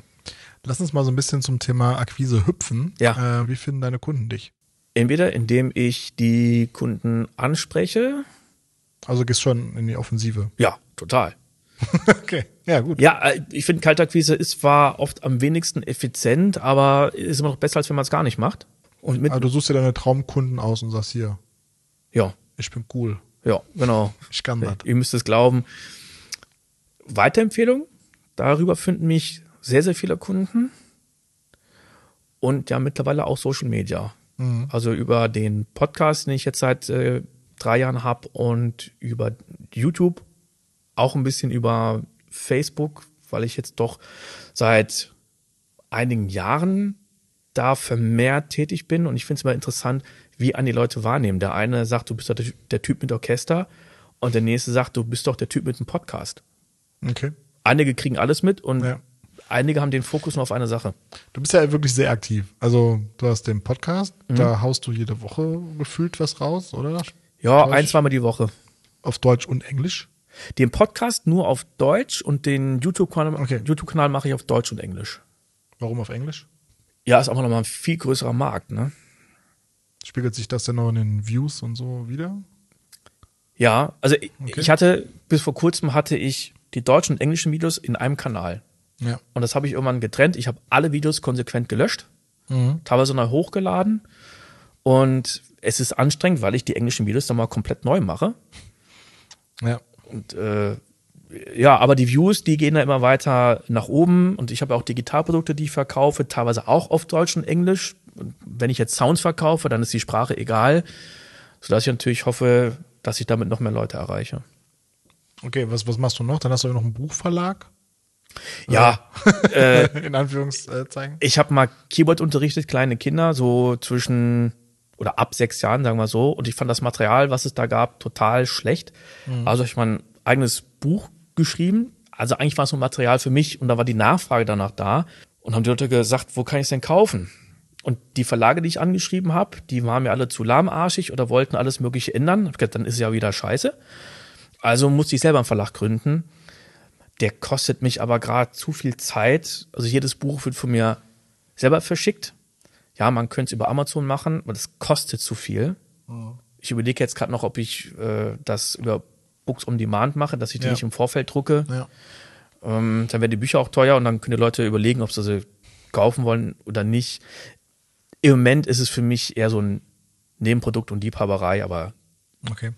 Lass uns mal so ein bisschen zum Thema Akquise hüpfen. Ja. Äh, wie finden deine Kunden dich? Entweder indem ich die Kunden anspreche. Also gehst schon in die Offensive. Ja, total. Okay, ja, gut. Ja, äh, ich finde, Kaltakquise ist zwar oft am wenigsten effizient, aber ist immer noch besser, als wenn man es gar nicht macht. Und mit, Also du suchst dir deine Traumkunden aus und sagst hier, ja, ich bin cool, ja, genau. ich kann das. Ihr müsst es glauben. Weiterempfehlung. Darüber finden mich sehr, sehr viele Kunden. Und ja, mittlerweile auch Social Media. Also über den Podcast, den ich jetzt seit äh, drei Jahren habe und über YouTube, auch ein bisschen über Facebook, weil ich jetzt doch seit einigen Jahren da vermehrt tätig bin und ich finde es immer interessant, wie an die Leute wahrnehmen. Der eine sagt, du bist doch der, Typ mit Orchester und der nächste sagt, du bist doch der Typ mit dem Podcast. Okay. Einige kriegen alles mit und Ja. einige haben den Fokus nur auf eine Sache. Du bist ja wirklich sehr aktiv. Also du hast den Podcast, Mhm. da haust du jede Woche gefühlt was raus, oder? Ja, Deutsch? ein, zweimal die Woche. Auf Deutsch und Englisch. Den Podcast nur auf Deutsch und den YouTube-Kanal Okay. YouTube mache ich auf Deutsch und Englisch. Warum auf Englisch? Ja, ist auch nochmal ein viel größerer Markt, ne? Spiegelt sich das denn noch in den Views und so wieder? Ja, also ich, Okay. ich hatte, bis vor kurzem hatte ich die deutschen und englischen Videos in einem Kanal. Ja. Und das habe ich irgendwann getrennt. Ich habe alle Videos konsequent gelöscht, Mhm. teilweise neu hochgeladen. Und es ist anstrengend, weil ich die englischen Videos dann mal komplett neu mache. Ja. Und äh, ja, aber die Views, die gehen da immer weiter nach oben. Und ich habe auch Digitalprodukte, die ich verkaufe, teilweise auch auf Deutsch und Englisch. Und wenn ich jetzt Sounds verkaufe, dann ist die Sprache egal. Sodass ich natürlich hoffe, dass ich damit noch mehr Leute erreiche. Okay, was, was machst du noch? Dann hast du ja noch einen Buchverlag. Ja, äh, In Anführungszeichen. ich habe mal Keyboard unterrichtet, kleine Kinder, so zwischen oder ab sechs Jahren, sagen wir so. Und ich fand das Material, was es da gab, total schlecht. Also hab ich mein eigenes Buch geschrieben. Also eigentlich war es nur Material für mich und da war die Nachfrage danach da. Und haben die Leute gesagt, wo kann ich es denn kaufen? Und die Verlage, die ich angeschrieben habe, die waren mir alle zu lahmarschig oder wollten alles Mögliche ändern. Hab gedacht, dann ist es ja wieder scheiße. Also musste ich selber einen Verlag gründen. Der kostet mich aber gerade zu viel Zeit. Also jedes Buch wird von mir selber verschickt. Ja, man könnte es über Amazon machen, aber das kostet zu viel. Mhm. Ich überlege jetzt gerade noch, ob ich äh, das über Books on Demand mache, dass ich die ja. nicht im Vorfeld drucke. Ja. Ähm, dann werden die Bücher auch teuer und dann können die Leute überlegen, ob sie sie kaufen wollen oder nicht. Im Moment ist es für mich eher so ein Nebenprodukt und Liebhaberei, aber. Okay.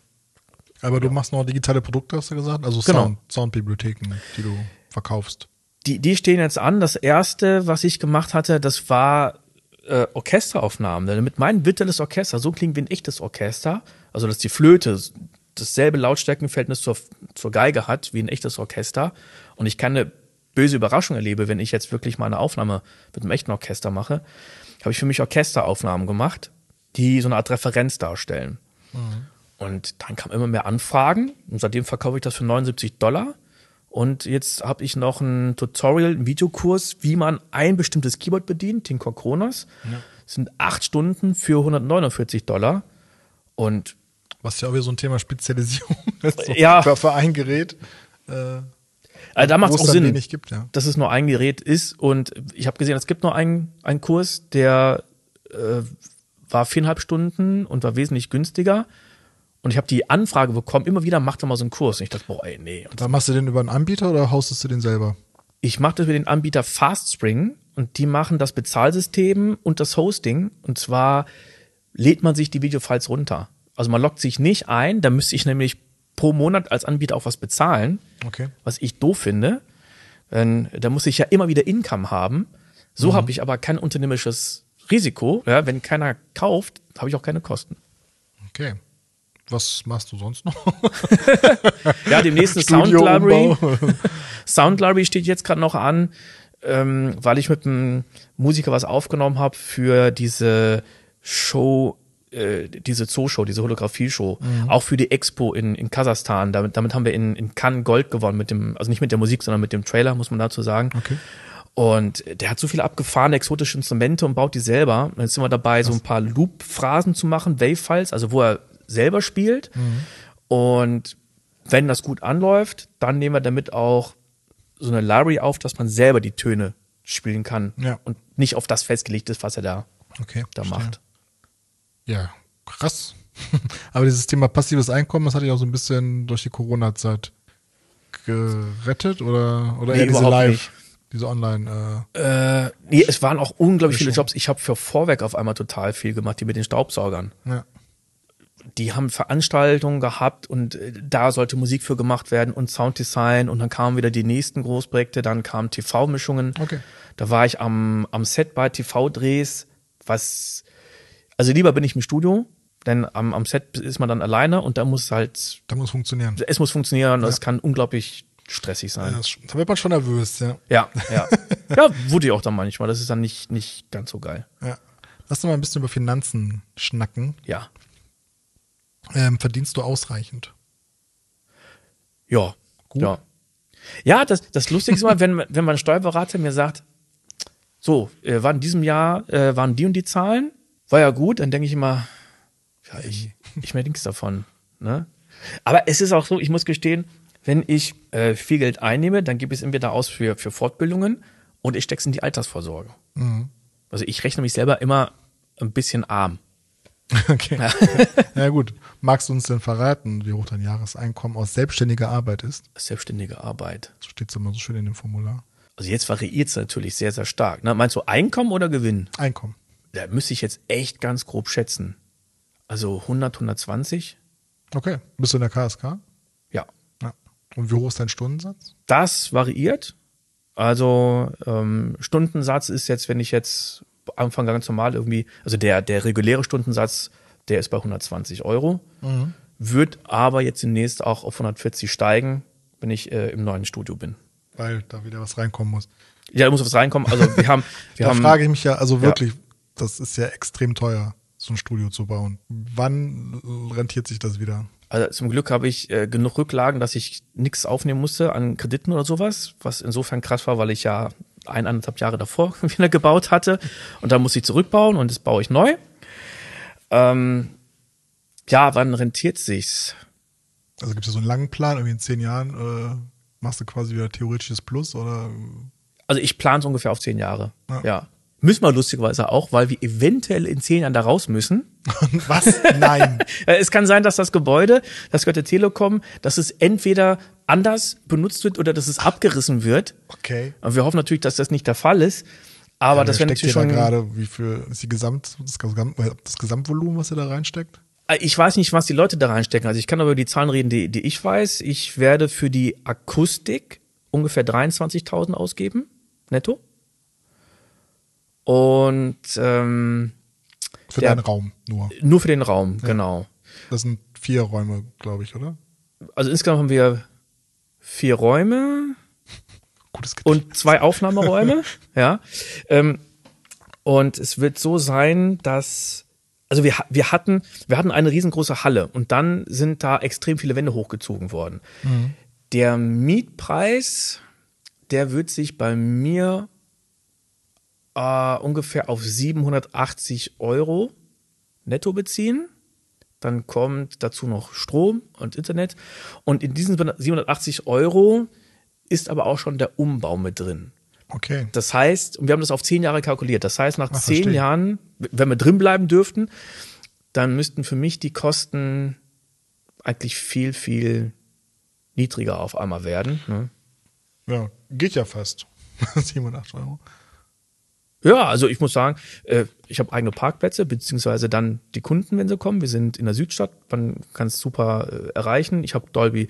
Aber du machst noch digitale Produkte, hast du gesagt? Also genau. Sound, Soundbibliotheken, die du verkaufst. Die, die stehen jetzt an. Das erste, was ich gemacht hatte, das war äh, Orchesteraufnahmen. Mit meinem virtuelles Orchester, so klingt wie ein echtes Orchester. Also, dass die Flöte dasselbe Lautstärkenverhältnis zur, zur Geige hat wie ein echtes Orchester. Und ich keine böse Überraschung erlebe, wenn ich jetzt wirklich mal eine Aufnahme mit einem echten Orchester mache, habe ich für mich Orchesteraufnahmen gemacht, die so eine Art Referenz darstellen. Mhm. Und dann kamen immer mehr Anfragen und seitdem verkaufe ich das für 79 Dollar. Und jetzt habe ich noch ein Tutorial, einen Videokurs, wie man ein bestimmtes Keyboard bedient, den Kronos. Ja. Das sind acht Stunden für 149 Dollar. Und was ja auch wieder so ein Thema Spezialisierung ist. So ja. Für ein Gerät. Äh, also da macht es auch Sinn, gibt, ja. dass es nur ein Gerät ist. Und ich habe gesehen, es gibt nur einen, einen Kurs, der äh, war viereinhalb Stunden und war wesentlich günstiger. Und ich habe die Anfrage bekommen, immer wieder macht er mal so einen Kurs. Und ich dachte, boah, ey, nee. Und machst du den über einen Anbieter oder haustest du den selber? Ich mache das über den Anbieter FastSpring und die machen das Bezahlsystem und das Hosting. Und zwar lädt man sich die Videofiles runter. Also man lockt sich nicht ein, da müsste ich nämlich pro Monat als Anbieter auch was bezahlen, okay. was ich doof finde. Denn da muss ich ja immer wieder Income haben. So mhm. habe ich aber kein unternehmerisches Risiko. Ja, wenn keiner kauft, habe ich auch keine Kosten. Okay. Was machst du sonst noch? ja, demnächst eine Sound Library. Sound Library steht jetzt gerade noch an, ähm, weil ich mit einem Musiker was aufgenommen habe für diese Show äh, diese Zooshow, diese Holographie-Show, mhm. auch für die Expo in, in Kasachstan. Damit, damit haben wir in, in Cannes Gold gewonnen mit dem, also nicht mit der Musik, sondern mit dem Trailer, muss man dazu sagen. Okay. Und der hat so viele abgefahrene exotische Instrumente und baut die selber. Und jetzt sind wir dabei, so ein paar Loop-Phrasen zu machen, Wave-Files, also wo er selber spielt. Mhm. Und wenn das gut anläuft, dann nehmen wir damit auch so eine Library auf, dass man selber die Töne spielen kann ja. und nicht auf das festgelegt ist, was er da, okay, da macht. Ja, krass. Aber dieses Thema passives Einkommen, das hatte ich auch so ein bisschen durch die Corona-Zeit gerettet oder, oder nee, eher diese Live, nicht. diese Online. Äh, äh, nee, es waren auch unglaublich viele Jobs. Ich habe für Vorwerk auf einmal total viel gemacht, die mit den Staubsaugern. Ja. Die haben Veranstaltungen gehabt und äh, da sollte Musik für gemacht werden und Sounddesign und dann kamen wieder die nächsten Großprojekte, dann kamen TV-Mischungen. Okay. Da war ich am, am Set bei TV-Drehs, was also lieber bin ich im Studio, denn am, am Set ist man dann alleine und da muss halt. Da muss funktionieren. Es muss funktionieren, ja. es kann unglaublich stressig sein. Ja, da wird man schon nervös, ja. Ja, ja. ja, wurde ich auch dann manchmal. Das ist dann nicht, nicht ganz so geil. Ja. Lass uns mal ein bisschen über Finanzen schnacken. Ja. Ähm, verdienst du ausreichend? Ja. Gut. Ja. Ja, das, das Lustige ist mal, wenn, wenn mein Steuerberater mir sagt, so, äh, war in diesem Jahr, äh, waren die und die Zahlen, war ja gut, dann denke ich immer, ja, ich, ich merke nichts davon. Ne? Aber es ist auch so, ich muss gestehen, wenn ich äh, viel Geld einnehme, dann gebe ich es entweder aus für, für Fortbildungen und ich stecke es in die Altersvorsorge. Mhm. Also ich rechne mich selber immer ein bisschen arm. Okay. Ja. ja gut. Magst du uns denn verraten, wie hoch dein Jahreseinkommen aus selbstständiger Arbeit ist? Selbstständige Arbeit. Das steht immer so schön in dem Formular. Also jetzt variiert es natürlich sehr, sehr stark. Ne? Meinst du Einkommen oder Gewinn? Einkommen da müsste ich jetzt echt ganz grob schätzen. Also 100, 120. Okay. Bist du in der KSK? Ja. ja. Und wie hoch ist dein Stundensatz? Das variiert. Also ähm, Stundensatz ist jetzt, wenn ich jetzt Anfang ganz normal irgendwie, also der, der reguläre Stundensatz, der ist bei 120 Euro, mhm. wird aber jetzt demnächst auch auf 140 steigen, wenn ich äh, im neuen Studio bin. Weil da wieder was reinkommen muss. Ja, da muss was reinkommen. Also wir haben, wir da haben. frage ich mich ja, also wirklich, ja das ist ja extrem teuer, so ein Studio zu bauen. Wann rentiert sich das wieder? Also zum Glück habe ich äh, genug Rücklagen, dass ich nichts aufnehmen musste an Krediten oder sowas, was insofern krass war, weil ich ja eineinhalb Jahre davor wieder gebaut hatte und da muss ich zurückbauen und das baue ich neu. Ähm, ja, wann rentiert sich's? Also gibt es so einen langen Plan, irgendwie in zehn Jahren äh, machst du quasi wieder theoretisches Plus oder? Also ich plane es ungefähr auf zehn Jahre. Ja. Ja. Müssen wir lustigerweise auch, weil wir eventuell in zehn Jahren da raus müssen. Was? Nein. Es kann sein, dass das Gebäude, das gehört der Telekom, dass es entweder anders benutzt wird oder dass es abgerissen wird. Okay. Und wir hoffen natürlich, dass das nicht der Fall ist. Aber Ja, das wäre natürlich schon. gerade, wie viel ist die Gesamt, das, Gesamt, das Gesamtvolumen, was ihr da reinsteckt? Äh, Ich weiß nicht, was die Leute da reinstecken. Also ich kann aber über die Zahlen reden, die, die ich weiß. Ich werde für die Akustik ungefähr 23.000 ausgeben, netto. Und ähm, Für Ja. deinen Raum nur. nur für den Raum, genau. Das sind vier Räume, glaube ich, oder? Also insgesamt haben wir vier Räume Gutes und zwei Aufnahmeräume, ja. Ähm, und es wird so sein, dass also wir, wir hatten wir hatten eine riesengroße Halle und dann sind da extrem viele Wände hochgezogen worden. Der Mietpreis, der wird sich bei mir äh, ungefähr auf 780 Euro netto beziehen. Dann kommt dazu noch Strom und Internet. Und in diesen 780 Euro ist aber auch schon der Umbau mit drin. Okay. Das heißt, und wir haben das auf zehn Jahre kalkuliert. Das heißt, nach Ah, zehn verstehe. Jahren, wenn wir drin bleiben dürften, dann müssten für mich die Kosten eigentlich viel, viel niedriger auf einmal werden. Ne? Ja, geht ja fast. 87 Euro. Ja, also ich muss sagen, äh, ich habe eigene Parkplätze, beziehungsweise dann die Kunden, wenn sie kommen. Wir sind in der Südstadt, man kann es super äh, erreichen. Ich habe Dolby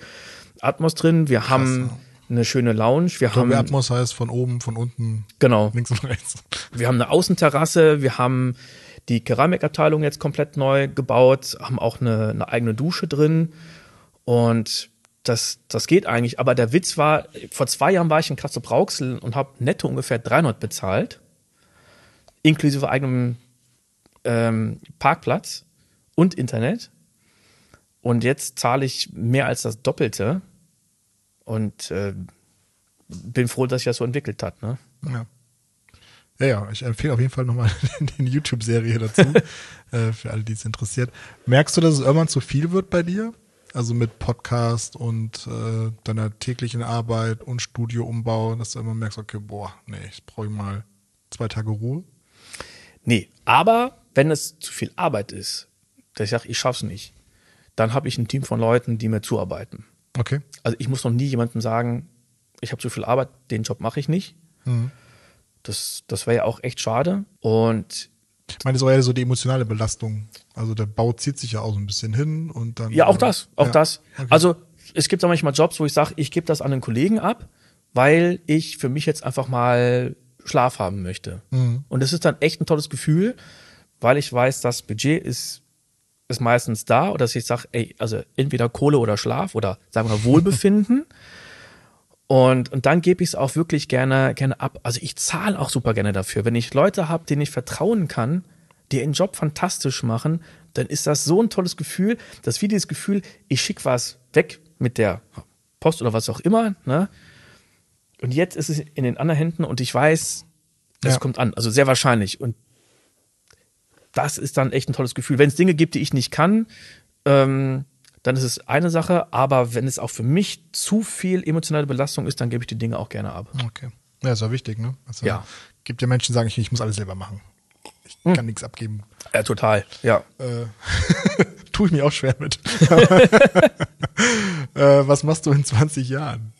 Atmos drin, wir haben eine schöne Lounge, wir Dolby haben Atmos heißt von oben, von unten, genau, links und rechts. wir haben eine Außenterrasse, wir haben die Keramikabteilung jetzt komplett neu gebaut, haben auch eine, eine eigene Dusche drin und das, das geht eigentlich. Aber der Witz war, vor zwei Jahren war ich in Katze Brauxel und habe netto ungefähr 300 bezahlt, inklusive eigenem ähm, Parkplatz und Internet. Und jetzt zahle ich mehr als das Doppelte und äh, bin froh, dass sich das so entwickelt hat. Ne? Ja. Ja, ja, ich empfehle auf jeden Fall nochmal die YouTube-Serie dazu, äh, für alle, die es interessiert. Merkst du, dass es irgendwann zu viel wird bei dir? Also mit Podcast und äh, deiner täglichen Arbeit und Studioumbau, dass du immer merkst, okay, boah, nee, ich brauche mal zwei Tage Ruhe. Nee, aber wenn es zu viel Arbeit ist, dass ich sage, ich schaff's nicht, dann habe ich ein Team von Leuten, die mir zuarbeiten. Okay. Also ich muss noch nie jemandem sagen, ich habe zu viel Arbeit, den Job mache ich nicht. Mhm. Das, das wäre ja auch echt schade. Und Ich meine, das auch eher so die emotionale Belastung. Also der Bau zieht sich ja auch so ein bisschen hin und dann. ja, auch das, auch Ja. das. Okay. Also es gibt auch manchmal Jobs, wo ich sage, ich gebe das an einen Kollegen ab, weil ich für mich jetzt einfach mal Schlaf haben möchte. Mhm. Und das ist dann echt ein tolles Gefühl, weil ich weiß, das Budget ist, ist meistens da oder dass ich sage, ey, also entweder Kohle oder Schlaf oder sagen wir Wohlbefinden. Und, und dann gebe ich es auch wirklich gerne, gerne ab. Also ich zahle auch super gerne dafür. Wenn ich Leute habe, denen ich vertrauen kann, die ihren Job fantastisch machen, dann ist das so ein tolles Gefühl, dass wie dieses Gefühl, ich schicke was weg mit der Post oder was auch immer, ne? Und jetzt ist es in den anderen Händen und ich weiß, es Ja. kommt an. Also sehr wahrscheinlich. Und das ist dann echt ein tolles Gefühl. Wenn es Dinge gibt, die ich nicht kann, ähm, dann ist es eine Sache. Aber wenn es auch für mich zu viel emotionale Belastung ist, dann gebe ich die Dinge auch gerne ab. Okay. Ja, ist ja wichtig, ne? Also, Ja. Gibt ja Menschen, die sagen, ich, ich muss alles selber machen. Ich Hm. kann nichts abgeben. Ja, total. Ja. Äh, tue ich mich auch schwer mit. äh, was machst du in 20 Jahren?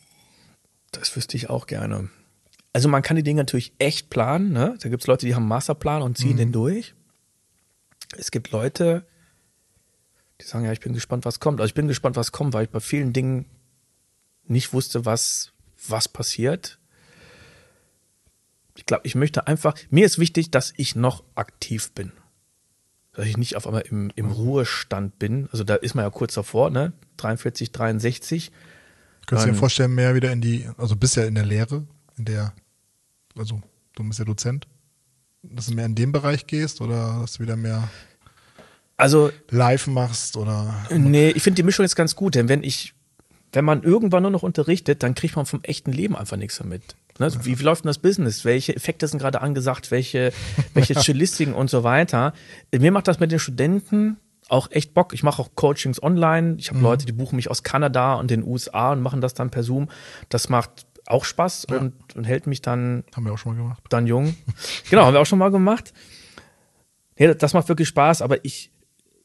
Das wüsste ich auch gerne. Also man kann die Dinge natürlich echt planen. Ne? Da gibt es Leute, die haben einen Masterplan und ziehen den durch. Es gibt Leute, die sagen, ja, ich bin gespannt, was kommt. Also ich bin gespannt, was kommt, weil ich bei vielen Dingen nicht wusste, was, was passiert. Ich glaube, ich möchte einfach, mir ist wichtig, dass ich noch aktiv bin. Dass ich nicht auf einmal im, im Ruhestand bin. Also da ist man ja kurz davor, ne? 43, 63. Könntest du dir vorstellen, mehr wieder in die, also bist ja in der Lehre, in der, also du bist ja Dozent, dass du mehr in den Bereich gehst oder dass du wieder mehr Also live machst oder Nee, ich finde die Mischung jetzt ganz gut, denn wenn ich, wenn man irgendwann nur noch unterrichtet, dann kriegt man vom echten Leben einfach nichts mehr mit. Ne? Wie, wie läuft denn das Business? Welche Effekte sind gerade angesagt? Welche, welche Chillistiken und so weiter? Mir macht das mit den Studenten auch echt Bock. Ich mache auch Coachings online. Ich habe Mhm. Leute, die buchen mich aus Kanada und den USA und machen das dann per Zoom. Das macht auch Spaß Ja. und, und hält mich dann Haben wir auch schon mal gemacht. dann jung. genau, haben wir auch schon mal gemacht. Nee, das macht wirklich Spaß, aber ich,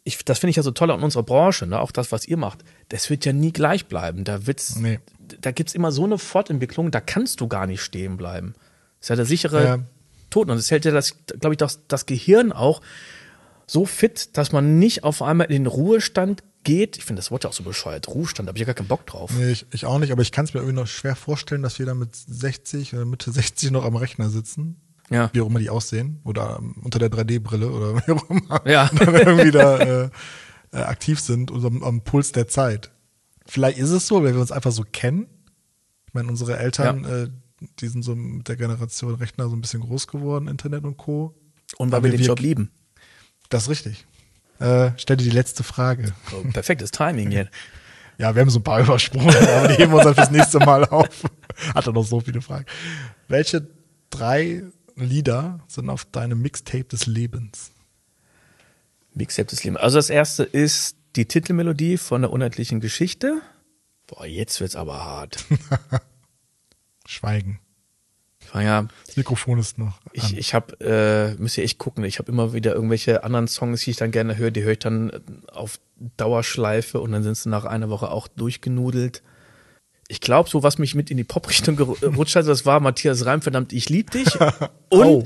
ich das finde ich ja so toll an unserer Branche, ne? auch das, was ihr macht. Das wird ja nie gleich bleiben. Da wird's, Nee. da gibt's immer so eine Fortentwicklung, da kannst du gar nicht stehen bleiben. Das ist ja der sichere Ja. Tod. Und es hält ja das, glaube ich, das, das Gehirn auch so fit, dass man nicht auf einmal in den Ruhestand geht. Ich finde das Wort ja auch so bescheuert. Ruhestand, da habe ich ja gar keinen Bock drauf. Nee, ich, ich auch nicht, aber ich kann es mir irgendwie noch schwer vorstellen, dass wir da mit 60 oder Mitte 60 noch am Rechner sitzen. Ja. Wie auch immer die aussehen. Oder ähm, unter der 3D-Brille oder wie auch immer. Ja. Dann irgendwie da äh, äh, aktiv sind und am, am Puls der Zeit. Vielleicht ist es so, weil wir uns einfach so kennen. Ich meine, unsere Eltern, äh, die sind so mit der Generation Rechner so ein bisschen groß geworden, Internet und Co. Und weil Aber wir den wir- Job lieben. Das ist richtig. Äh, stell dir die letzte Frage. So, perfektes Timing hier. Ja, wir haben so ein paar übersprungen, aber die heben wir uns dann fürs nächste Mal auf. Hatte noch so viele Fragen. Welche drei Lieder sind auf deinem Mixtape des Lebens? Mixtape des Lebens. Also das erste ist die Titelmelodie von der unendlichen Geschichte. Boah, jetzt wird's aber hart. Schweigen. Ich war ja, Das Mikrofon ist noch ich, an. ich habe, äh, müsst ihr echt gucken, ich habe immer wieder irgendwelche anderen Songs, die ich dann gerne höre, die höre ich dann äh, auf Dauerschleife und dann sind sie nach einer Woche auch durchgenudelt. Ich glaube, so was mich mit in die Pop-Richtung gerutscht hat, das war Matthias Reim, verdammt, ich lieb dich. Und, Au.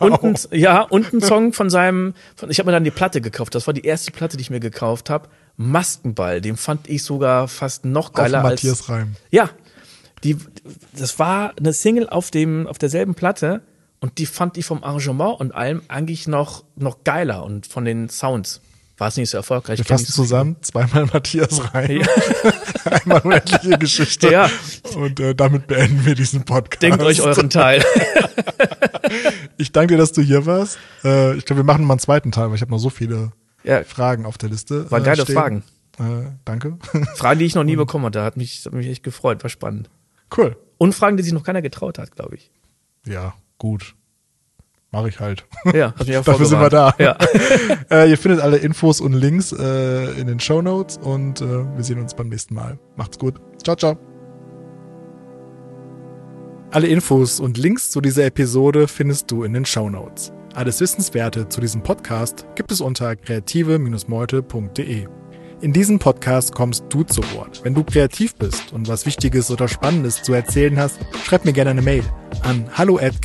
und, ein, ja, und ein Song von seinem, von, ich habe mir dann die Platte gekauft, das war die erste Platte, die ich mir gekauft habe. Maskenball, den fand ich sogar fast noch Auf geiler als Matthias Reim. ja, die, das war eine Single auf dem, auf derselben Platte und die fand ich vom Arrangement und allem eigentlich noch, noch geiler und von den Sounds. War es nicht so erfolgreich. Wir fassen zusammen, zweimal Matthias Reim, Ja. einmal unendliche Geschichte. Ja. Und äh, damit beenden wir diesen Podcast. Denkt euch euren Teil. Ich danke dir, dass du hier warst. Äh, ich glaube, wir machen mal einen zweiten Teil, weil ich habe noch so viele Ja, Fragen auf der Liste. Waren äh, geile stehen. Fragen. Äh, danke. Fragen, die ich noch nie bekommen hatte, hat mich, hat mich echt gefreut, war spannend. Cool. Und Fragen, die sich noch keiner getraut hat, glaube ich. Ja, gut. Mache ich halt. Ja, hat mich auch Dafür sind wir da. Ja. äh, ihr findet alle Infos und Links äh, in den Show Notes und äh, wir sehen uns beim nächsten Mal. Macht's gut. Ciao, ciao. Alle Infos und Links zu dieser Episode findest du in den Show Notes. Alles Wissenswerte zu diesem Podcast gibt es unter kreative-meute.de. In diesem Podcast kommst du zu Wort. Wenn du kreativ bist und was Wichtiges oder Spannendes zu erzählen hast, schreib mir gerne eine Mail an hallo at.